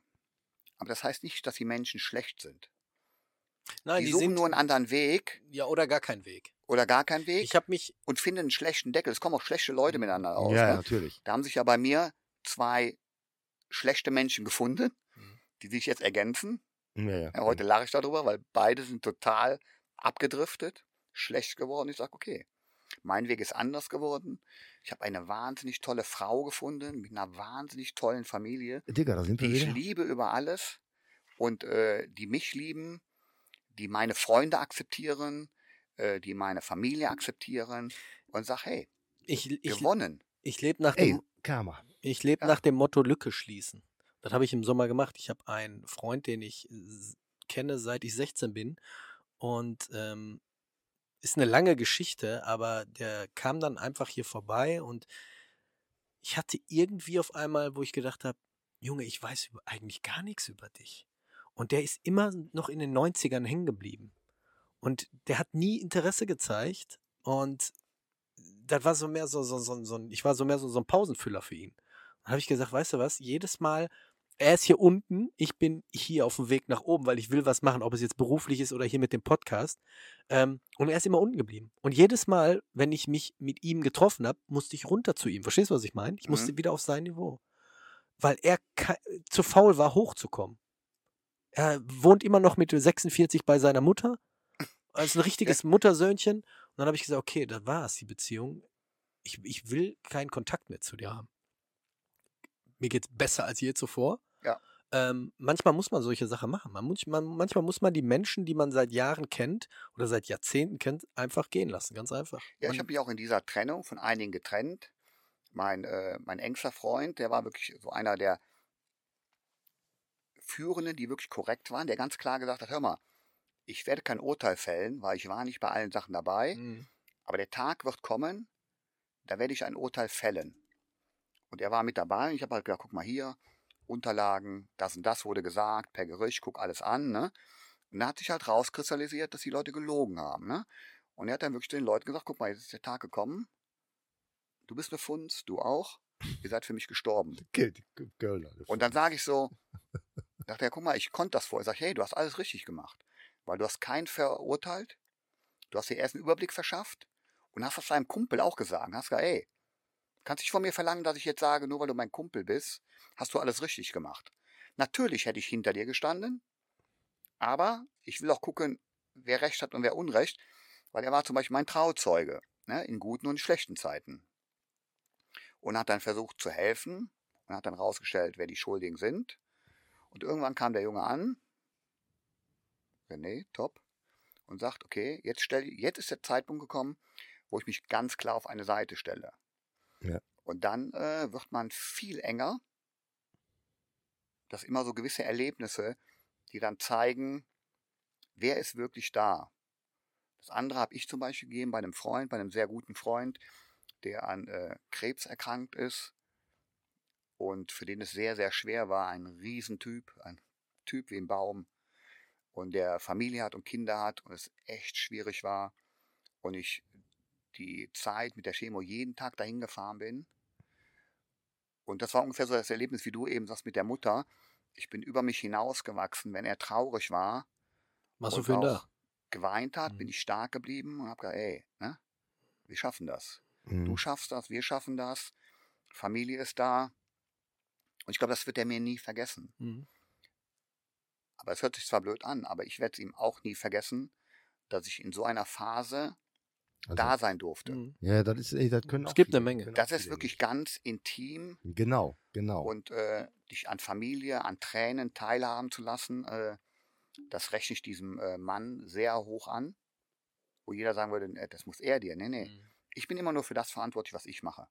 Aber das heißt nicht, dass die Menschen schlecht sind. Nein, die, die, suchen sind nur einen anderen Weg ja oder gar kein Weg. Oder gar keinen Weg Ich habe mich und finden einen schlechten Deckel. Es kommen auch schlechte Leute miteinander aus. ja, ne? natürlich. Da haben sich ja bei mir zwei schlechte Menschen gefunden, Mhm. die sich jetzt ergänzen. Ja, ja. Ja, heute lache ich darüber, weil beide sind total abgedriftet, schlecht geworden. Ich sage, okay, mein Weg ist anders geworden. Ich habe eine wahnsinnig tolle Frau gefunden, mit einer wahnsinnig tollen Familie, Digga, da sind wir die ich wieder. liebe über alles und äh, die mich lieben, die meine Freunde akzeptieren, äh, die meine Familie akzeptieren und sag, hey, ich, ich, gewonnen. ich lebe nach dem Karma. Ich lebe Ja. nach dem Motto Lücke schließen. Das habe ich im Sommer gemacht. Ich habe einen Freund, den ich kenne, seit ich 16 bin. Und ähm, ist eine lange Geschichte, aber der kam dann einfach hier vorbei und ich hatte irgendwie auf einmal, wo ich gedacht habe, Junge, ich weiß eigentlich gar nichts über dich. Und der ist immer noch in den 90ern hängen geblieben. Und der hat nie Interesse gezeigt. Und das war so mehr so, so, so, so ich war so mehr so, so ein Pausenfüller für ihn. Dann habe ich gesagt, weißt du was, jedes Mal, er ist hier unten, ich bin hier auf dem Weg nach oben, weil ich will was machen, ob es jetzt beruflich ist oder hier mit dem Podcast. Ähm, und er ist immer unten geblieben. Und jedes Mal, wenn ich mich mit ihm getroffen habe, musste ich runter zu ihm. Verstehst du, was ich meine? Ich musste wieder auf sein Niveau. Weil er zu faul war, hochzukommen. Er wohnt immer noch mit 46 bei seiner Mutter. Ist ein richtiges Muttersöhnchen. Und dann habe ich gesagt, okay, das war's, die Beziehung. Ich, ich will keinen Kontakt mehr zu dir haben. Mir geht's besser als je zuvor. Ja. Ähm, manchmal muss man solche Sachen machen. Man muss, man, manchmal muss man die Menschen, die man seit Jahren kennt oder seit Jahrzehnten kennt, einfach gehen lassen. Ganz einfach. Ja, ich habe mich auch in dieser Trennung von einigen getrennt. Mein, äh, mein engster Freund, der war wirklich so einer der Führenden, die wirklich korrekt waren, der ganz klar gesagt hat, hör mal, ich werde kein Urteil fällen, weil ich war nicht bei allen Sachen dabei, Mhm. aber der Tag wird kommen, da werde ich ein Urteil fällen. Und er war mit dabei und ich habe halt gedacht, guck mal hier, Unterlagen, das und das wurde gesagt, per Gerücht, guck alles an, ne? Und da hat sich halt rauskristallisiert, dass die Leute gelogen haben, ne? Und er hat dann wirklich den Leuten gesagt, guck mal, jetzt ist der Tag gekommen, du bist eine Funz, du auch, ihr seid für mich gestorben. Und dann sage ich so, dachte er, guck mal, ich konnte das vorher. Ich, hey, du hast alles richtig gemacht. Weil du hast keinen verurteilt, du hast dir erst einen Überblick verschafft und hast das deinem Kumpel auch gesagt. Hast gesagt, ey, kannst nicht von mir verlangen, dass ich jetzt sage, nur weil du mein Kumpel bist, hast du alles richtig gemacht. Natürlich hätte ich hinter dir gestanden, aber ich will auch gucken, wer Recht hat und wer Unrecht, weil er war zum Beispiel mein Trauzeuge, ne, in guten und schlechten Zeiten. Und hat dann versucht zu helfen und hat dann rausgestellt, wer die Schuldigen sind. Und irgendwann kam der Junge an, René, top, und sagt, okay, jetzt, stell, jetzt ist der Zeitpunkt gekommen, wo ich mich ganz klar auf eine Seite stelle. Ja. Und dann äh, wird man viel enger. Das immer so gewisse Erlebnisse, die dann zeigen, wer ist wirklich da. Das andere habe ich zum Beispiel gegeben bei einem Freund, bei einem sehr guten Freund, der an äh, Krebs erkrankt ist und für den es sehr, sehr schwer war. Ein Riesentyp, ein Typ wie ein Baum und der Familie hat und Kinder hat und es echt schwierig war und ich die Zeit mit der Chemo jeden Tag dahin gefahren bin. Und das war ungefähr so das Erlebnis, wie du eben sagst mit der Mutter. Ich bin über mich hinausgewachsen, wenn er traurig war. Was du für da? geweint hat, Mhm. bin ich stark geblieben und habe gesagt, ey, ne, wir schaffen das. Mhm. Du schaffst das, wir schaffen das. Familie ist da. Und ich glaube, das wird er mir nie vergessen. Mhm. Aber es hört sich zwar blöd an, aber ich werde es ihm auch nie vergessen, dass ich in so einer Phase Also, da sein durfte. Mhm. Ja, das ist, ey, das können Es auch gibt viele, eine Menge. Das ist viele wirklich nicht. ganz intim Genau, genau. und äh, dich an Familie, an Tränen teilhaben zu lassen, äh, das rechne ich diesem äh, Mann sehr hoch an. Wo jeder sagen würde, äh, das muss er dir. Nee, nee. Mhm. Ich bin immer nur für das verantwortlich, was ich mache.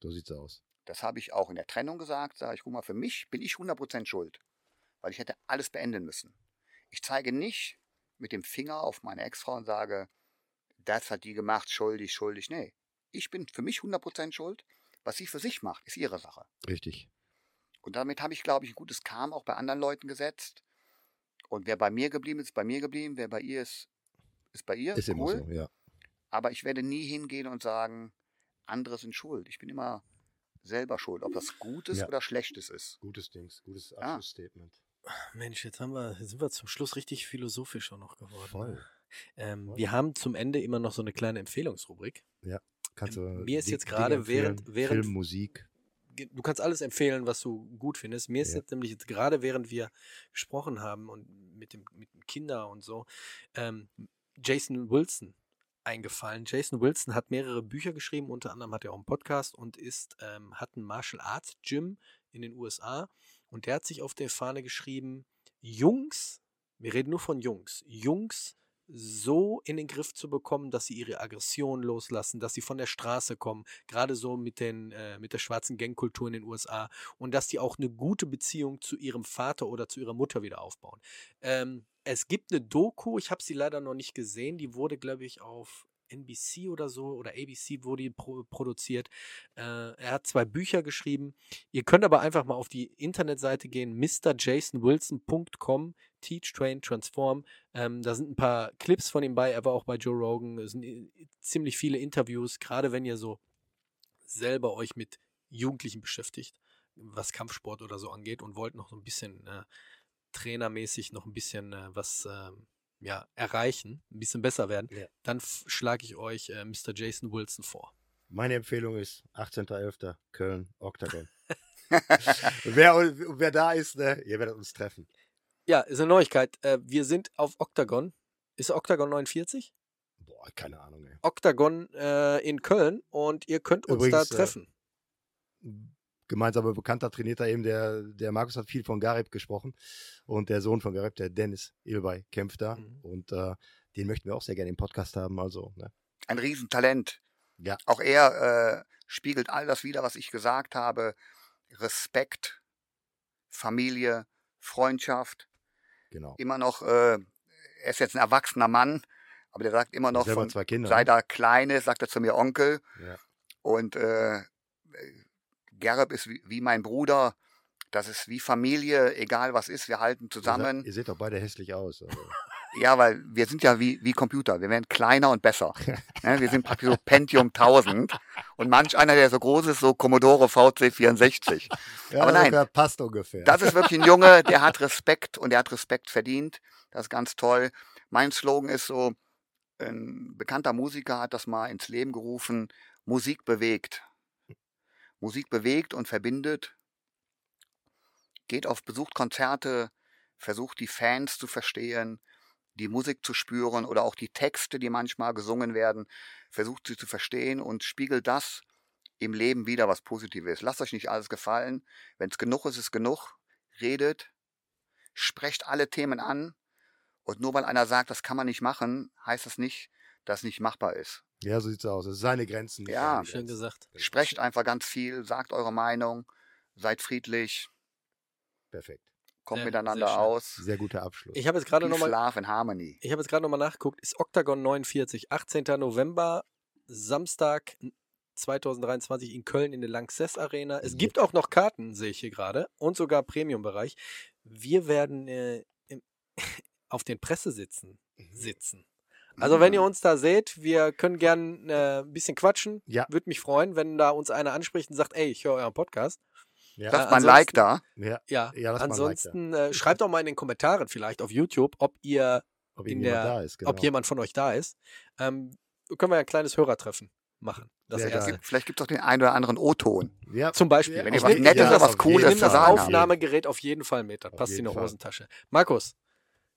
so sieht's aus. Das habe ich auch in der Trennung gesagt. Sag ich, guck mal, für mich bin ich 100% schuld. Weil ich hätte alles beenden müssen. Ich zeige nicht mit dem Finger auf meine Ex-Frau und sage, das hat die gemacht, schuldig, schuldig. Nee, ich bin für mich 100% schuld. Was sie für sich macht, ist ihre Sache. Richtig. Und damit habe ich, glaube ich, ein gutes Karma auch bei anderen Leuten gesetzt. Und wer bei mir geblieben ist, ist bei mir geblieben. Wer bei ihr ist, ist bei ihr. Ist immer cool. so, ja. Aber ich werde nie hingehen und sagen, andere sind schuld. Ich bin immer selber schuld, ob das Gutes Ja. oder Schlechtes ist. Gutes Dings, gutes Ja. Mensch, jetzt haben wir, jetzt sind wir zum Schluss richtig philosophisch auch noch geworden. Voll. Ähm, Voll. wir haben zum Ende immer noch so eine kleine Empfehlungsrubrik. Kannst du Ähm, mir ist jetzt gerade während- während- Film, Musik. Du kannst alles empfehlen, was du gut findest. Mir ist Ja. jetzt nämlich jetzt gerade, während wir gesprochen haben und mit dem mit den Kindern und so, ähm, Jason Wilson eingefallen. Jason Wilson hat mehrere Bücher geschrieben, unter anderem hat er auch einen Podcast und ist, ähm, hat ein Martial Arts Gym in den USA und der hat sich auf der Fahne geschrieben, Jungs, wir reden nur von Jungs, Jungs so in den Griff zu bekommen, dass sie ihre Aggression loslassen, dass sie von der Straße kommen, gerade so mit, den, äh, mit der schwarzen Gangkultur in den USA und dass die auch eine gute Beziehung zu ihrem Vater oder zu ihrer Mutter wieder aufbauen. Ähm, es gibt eine Doku, ich habe sie leider noch nicht gesehen, die wurde, glaube ich, auf NBC oder so oder ABC wurde die pro produziert. Äh, er hat zwei Bücher geschrieben. Ihr könnt aber einfach mal auf die Internetseite gehen, mrjasonwilson.com, Teach, Train, Transform. Ähm, da sind ein paar Clips von ihm bei. Er war auch bei Joe Rogan. Es sind äh, ziemlich viele Interviews, gerade wenn ihr so selber euch mit Jugendlichen beschäftigt, was Kampfsport oder so angeht und wollt noch so ein bisschen äh, trainermäßig noch ein bisschen äh, was ähm, ja, erreichen, ein bisschen besser werden, Ja. dann schlage ich euch äh, Mr. Jason Wilson vor. Meine Empfehlung ist 18.11. Köln, Octagon. wer, wer da ist, ne, ihr werdet uns treffen. Ja, ist eine Neuigkeit. Äh, wir sind auf Octagon. Ist Octagon 49? Boah, keine Ahnung, ey. Octagon äh, in Köln und ihr könnt uns Übrigens, da äh, treffen. Gemeinsamer Bekannter trainiert da eben, der, der Markus hat viel von Garib gesprochen und der Sohn von Garib, der Dennis Ilbay, kämpft da Mhm. und äh, den möchten wir auch sehr gerne im Podcast haben, also, ne? Ein Riesentalent. Ja. Auch er äh, spiegelt all das wider, was ich gesagt habe. Respekt, Familie, Freundschaft. Genau. Immer noch, äh, er ist jetzt ein erwachsener Mann, aber der sagt immer noch von, Kinder. sei ne? da Kleine, sagt er zu mir Onkel. Ja. Und äh, Gerb ist wie, wie mein Bruder. Das ist wie Familie, egal was ist, wir halten Ihr, seid, zusammen. ihr seht doch beide hässlich aus. Also. Ja, weil wir sind ja wie, wie Computer. Wir werden kleiner und besser. Ne, wir sind praktisch so Pentium 1000. Und manch einer, der so groß ist, so Commodore VC 64. Ja, Aber nein. passt ungefähr. Das ist wirklich ein Junge, der hat Respekt und der hat Respekt verdient. Das ist ganz toll. Mein Slogan ist so, ein bekannter Musiker hat das mal ins Leben gerufen, Musik bewegt. Musik bewegt und verbindet. Geht auf, besucht Konzerte, versucht die Fans zu verstehen, die Musik zu spüren oder auch die Texte, die manchmal gesungen werden, versucht sie zu verstehen und spiegelt das im Leben wieder, was Positives. Lasst euch nicht alles gefallen. Wenn es genug ist, ist genug. Redet, sprecht alle Themen an. Und nur weil einer sagt, das kann man nicht machen, heißt das nicht, dass es nicht machbar ist. Ja, so sieht's aus. Es ist seine Grenzen. Ja. Schön Grenzen. gesagt. Sprecht einfach ganz viel, sagt eure Meinung, seid friedlich, Perfekt. kommt Sehr- miteinander sehr aus. Sehr guter Abschluss. Ich habe jetzt gerade nochmal Love and Harmony. Ich habe jetzt gerade nochmal nachgeguckt, ist Octagon 49, 18. November, Samstag 2023 in Köln in der Lanxess Arena. Es Ja. gibt auch noch Karten, sehe ich hier gerade, und sogar Premium-Bereich. Wir werden äh, im, auf den Pressesitzen sitzen. Also wenn ihr uns da seht, wir können gern äh, ein bisschen quatschen. Ja. Würde mich freuen, wenn da uns einer anspricht und sagt, ey, ich höre euren Podcast. ja. Lasst Äh, mal ein Like ansonsten- da. ja. Ja, Ja, ein Like da. ansonsten äh, schreibt doch mal in den Kommentaren vielleicht auf YouTube, ob ihr Ob in der- da ist, genau. ob jemand von euch da ist. Ähm, können wir ja ein kleines Hörertreffen machen. Das erste. geil. Vielleicht gibt es auch den einen oder anderen O-Ton. ja. Zum Beispiel. Ja, Wenn ich ihr was Nettes oder was Cooles ich nehme das zu sagen habt. Aufnahmegerät auf jeden Fall mit. Das Auf passt in Fall. Hosentasche. Markus,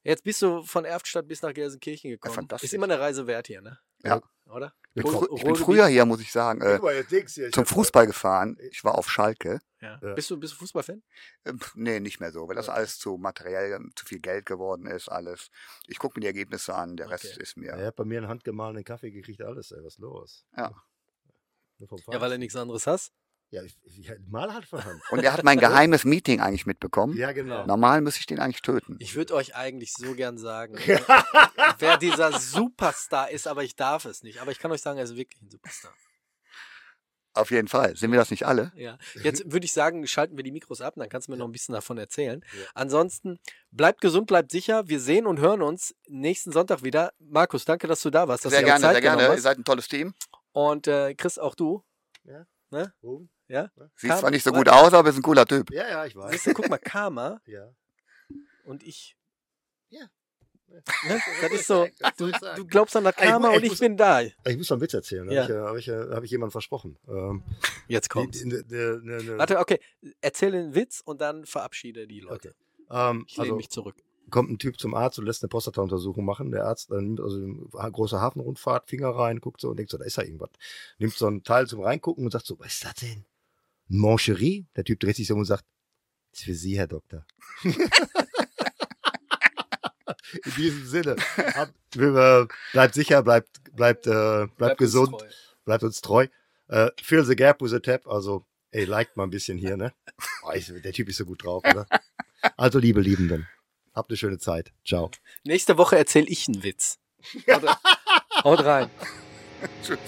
jetzt bist du von Erftstadt bis nach Gelsenkirchen gekommen. fantastisch. ist immer eine Reise wert hier, ne? Ja. Oder? Ruhr- kommen- Ich bin früher hier, muss ich sagen, äh, ich zum Fußball gefahren. Ich war auf Schalke. Ja. Ja. Bist, du, bist du Fußballfan? Äh, Nee, nicht mehr so, weil das alles zu materiell, zu viel Geld geworden ist, alles. Ich gucke mir die Ergebnisse an, der Rest Okay. ist mir. Er hat bei mir einen handgemahlenen Kaffee gekriegt, alles, ey, was ist los? Ja. Ja, weil er nichts anderes hast. Ja, ich, ich, ich mal halt von Hand. Und er hat mein geheimes Meeting eigentlich mitbekommen. Ja, genau. Normal müsste ich den eigentlich töten. Ich würde euch eigentlich so gern sagen, wer dieser Superstar ist, aber ich darf es nicht. Aber ich kann euch sagen, er ist wirklich ein Superstar. Auf jeden Fall. Sind wir das nicht alle? Ja, jetzt würde ich sagen, schalten wir die Mikros ab, dann kannst du mir noch ein bisschen davon erzählen. Ja. Ansonsten, bleibt gesund, bleibt sicher. Wir sehen und hören uns nächsten Sonntag wieder. Markus, danke, dass du da warst. Dass sehr gerne, Zeit sehr gerne. Ihr seid ein tolles Team. Und äh, Chris, auch du. Ruben? Ja? Sieht Kam- zwar nicht so gut aus, aber ist ein cooler Typ. Ja, ja, ich weiß. Siehst du, guck mal, Karma Ja. und ich. Ja. Ne? Das ist so, du, ich du glaubst an das Ey, ich Karma mu- und ich ich muss- bin da. Ich muss noch einen Witz erzählen. Ja. Ja. Habe ich, äh, hab ich, äh, hab ich jemandem versprochen. Ähm, Jetzt die- ne- ne- ne- ne- Warte, okay, erzähl den Witz und dann verabschiede die Leute. Ähm, Ich lehne also mich zurück. kommt ein Typ zum Arzt und lässt eine Prostata-Untersuchung machen. Der Arzt dann nimmt also eine große Hafenrundfahrt, Finger rein, guckt so und denkt so, da ist ja irgendwas. Nimmt so ein Teil zum Reingucken und sagt so, was ist das denn? Mancherie? Der Typ dreht sich so um und sagt, das ist für Sie, Herr Doktor. In diesem Sinne, äh, bleibt sicher, bleibt, bleibt, äh, bleibt, uns gesund, treu. bleibt uns treu. Äh, fill the gap with a tap, also, ey, liked mal ein bisschen hier, ne? Oh, ich, der Typ ist so gut drauf, oder? Also, liebe Liebenden, habt eine schöne Zeit. Ciao. Nächste Woche erzähle ich einen Witz. Haut rein. Tschüss.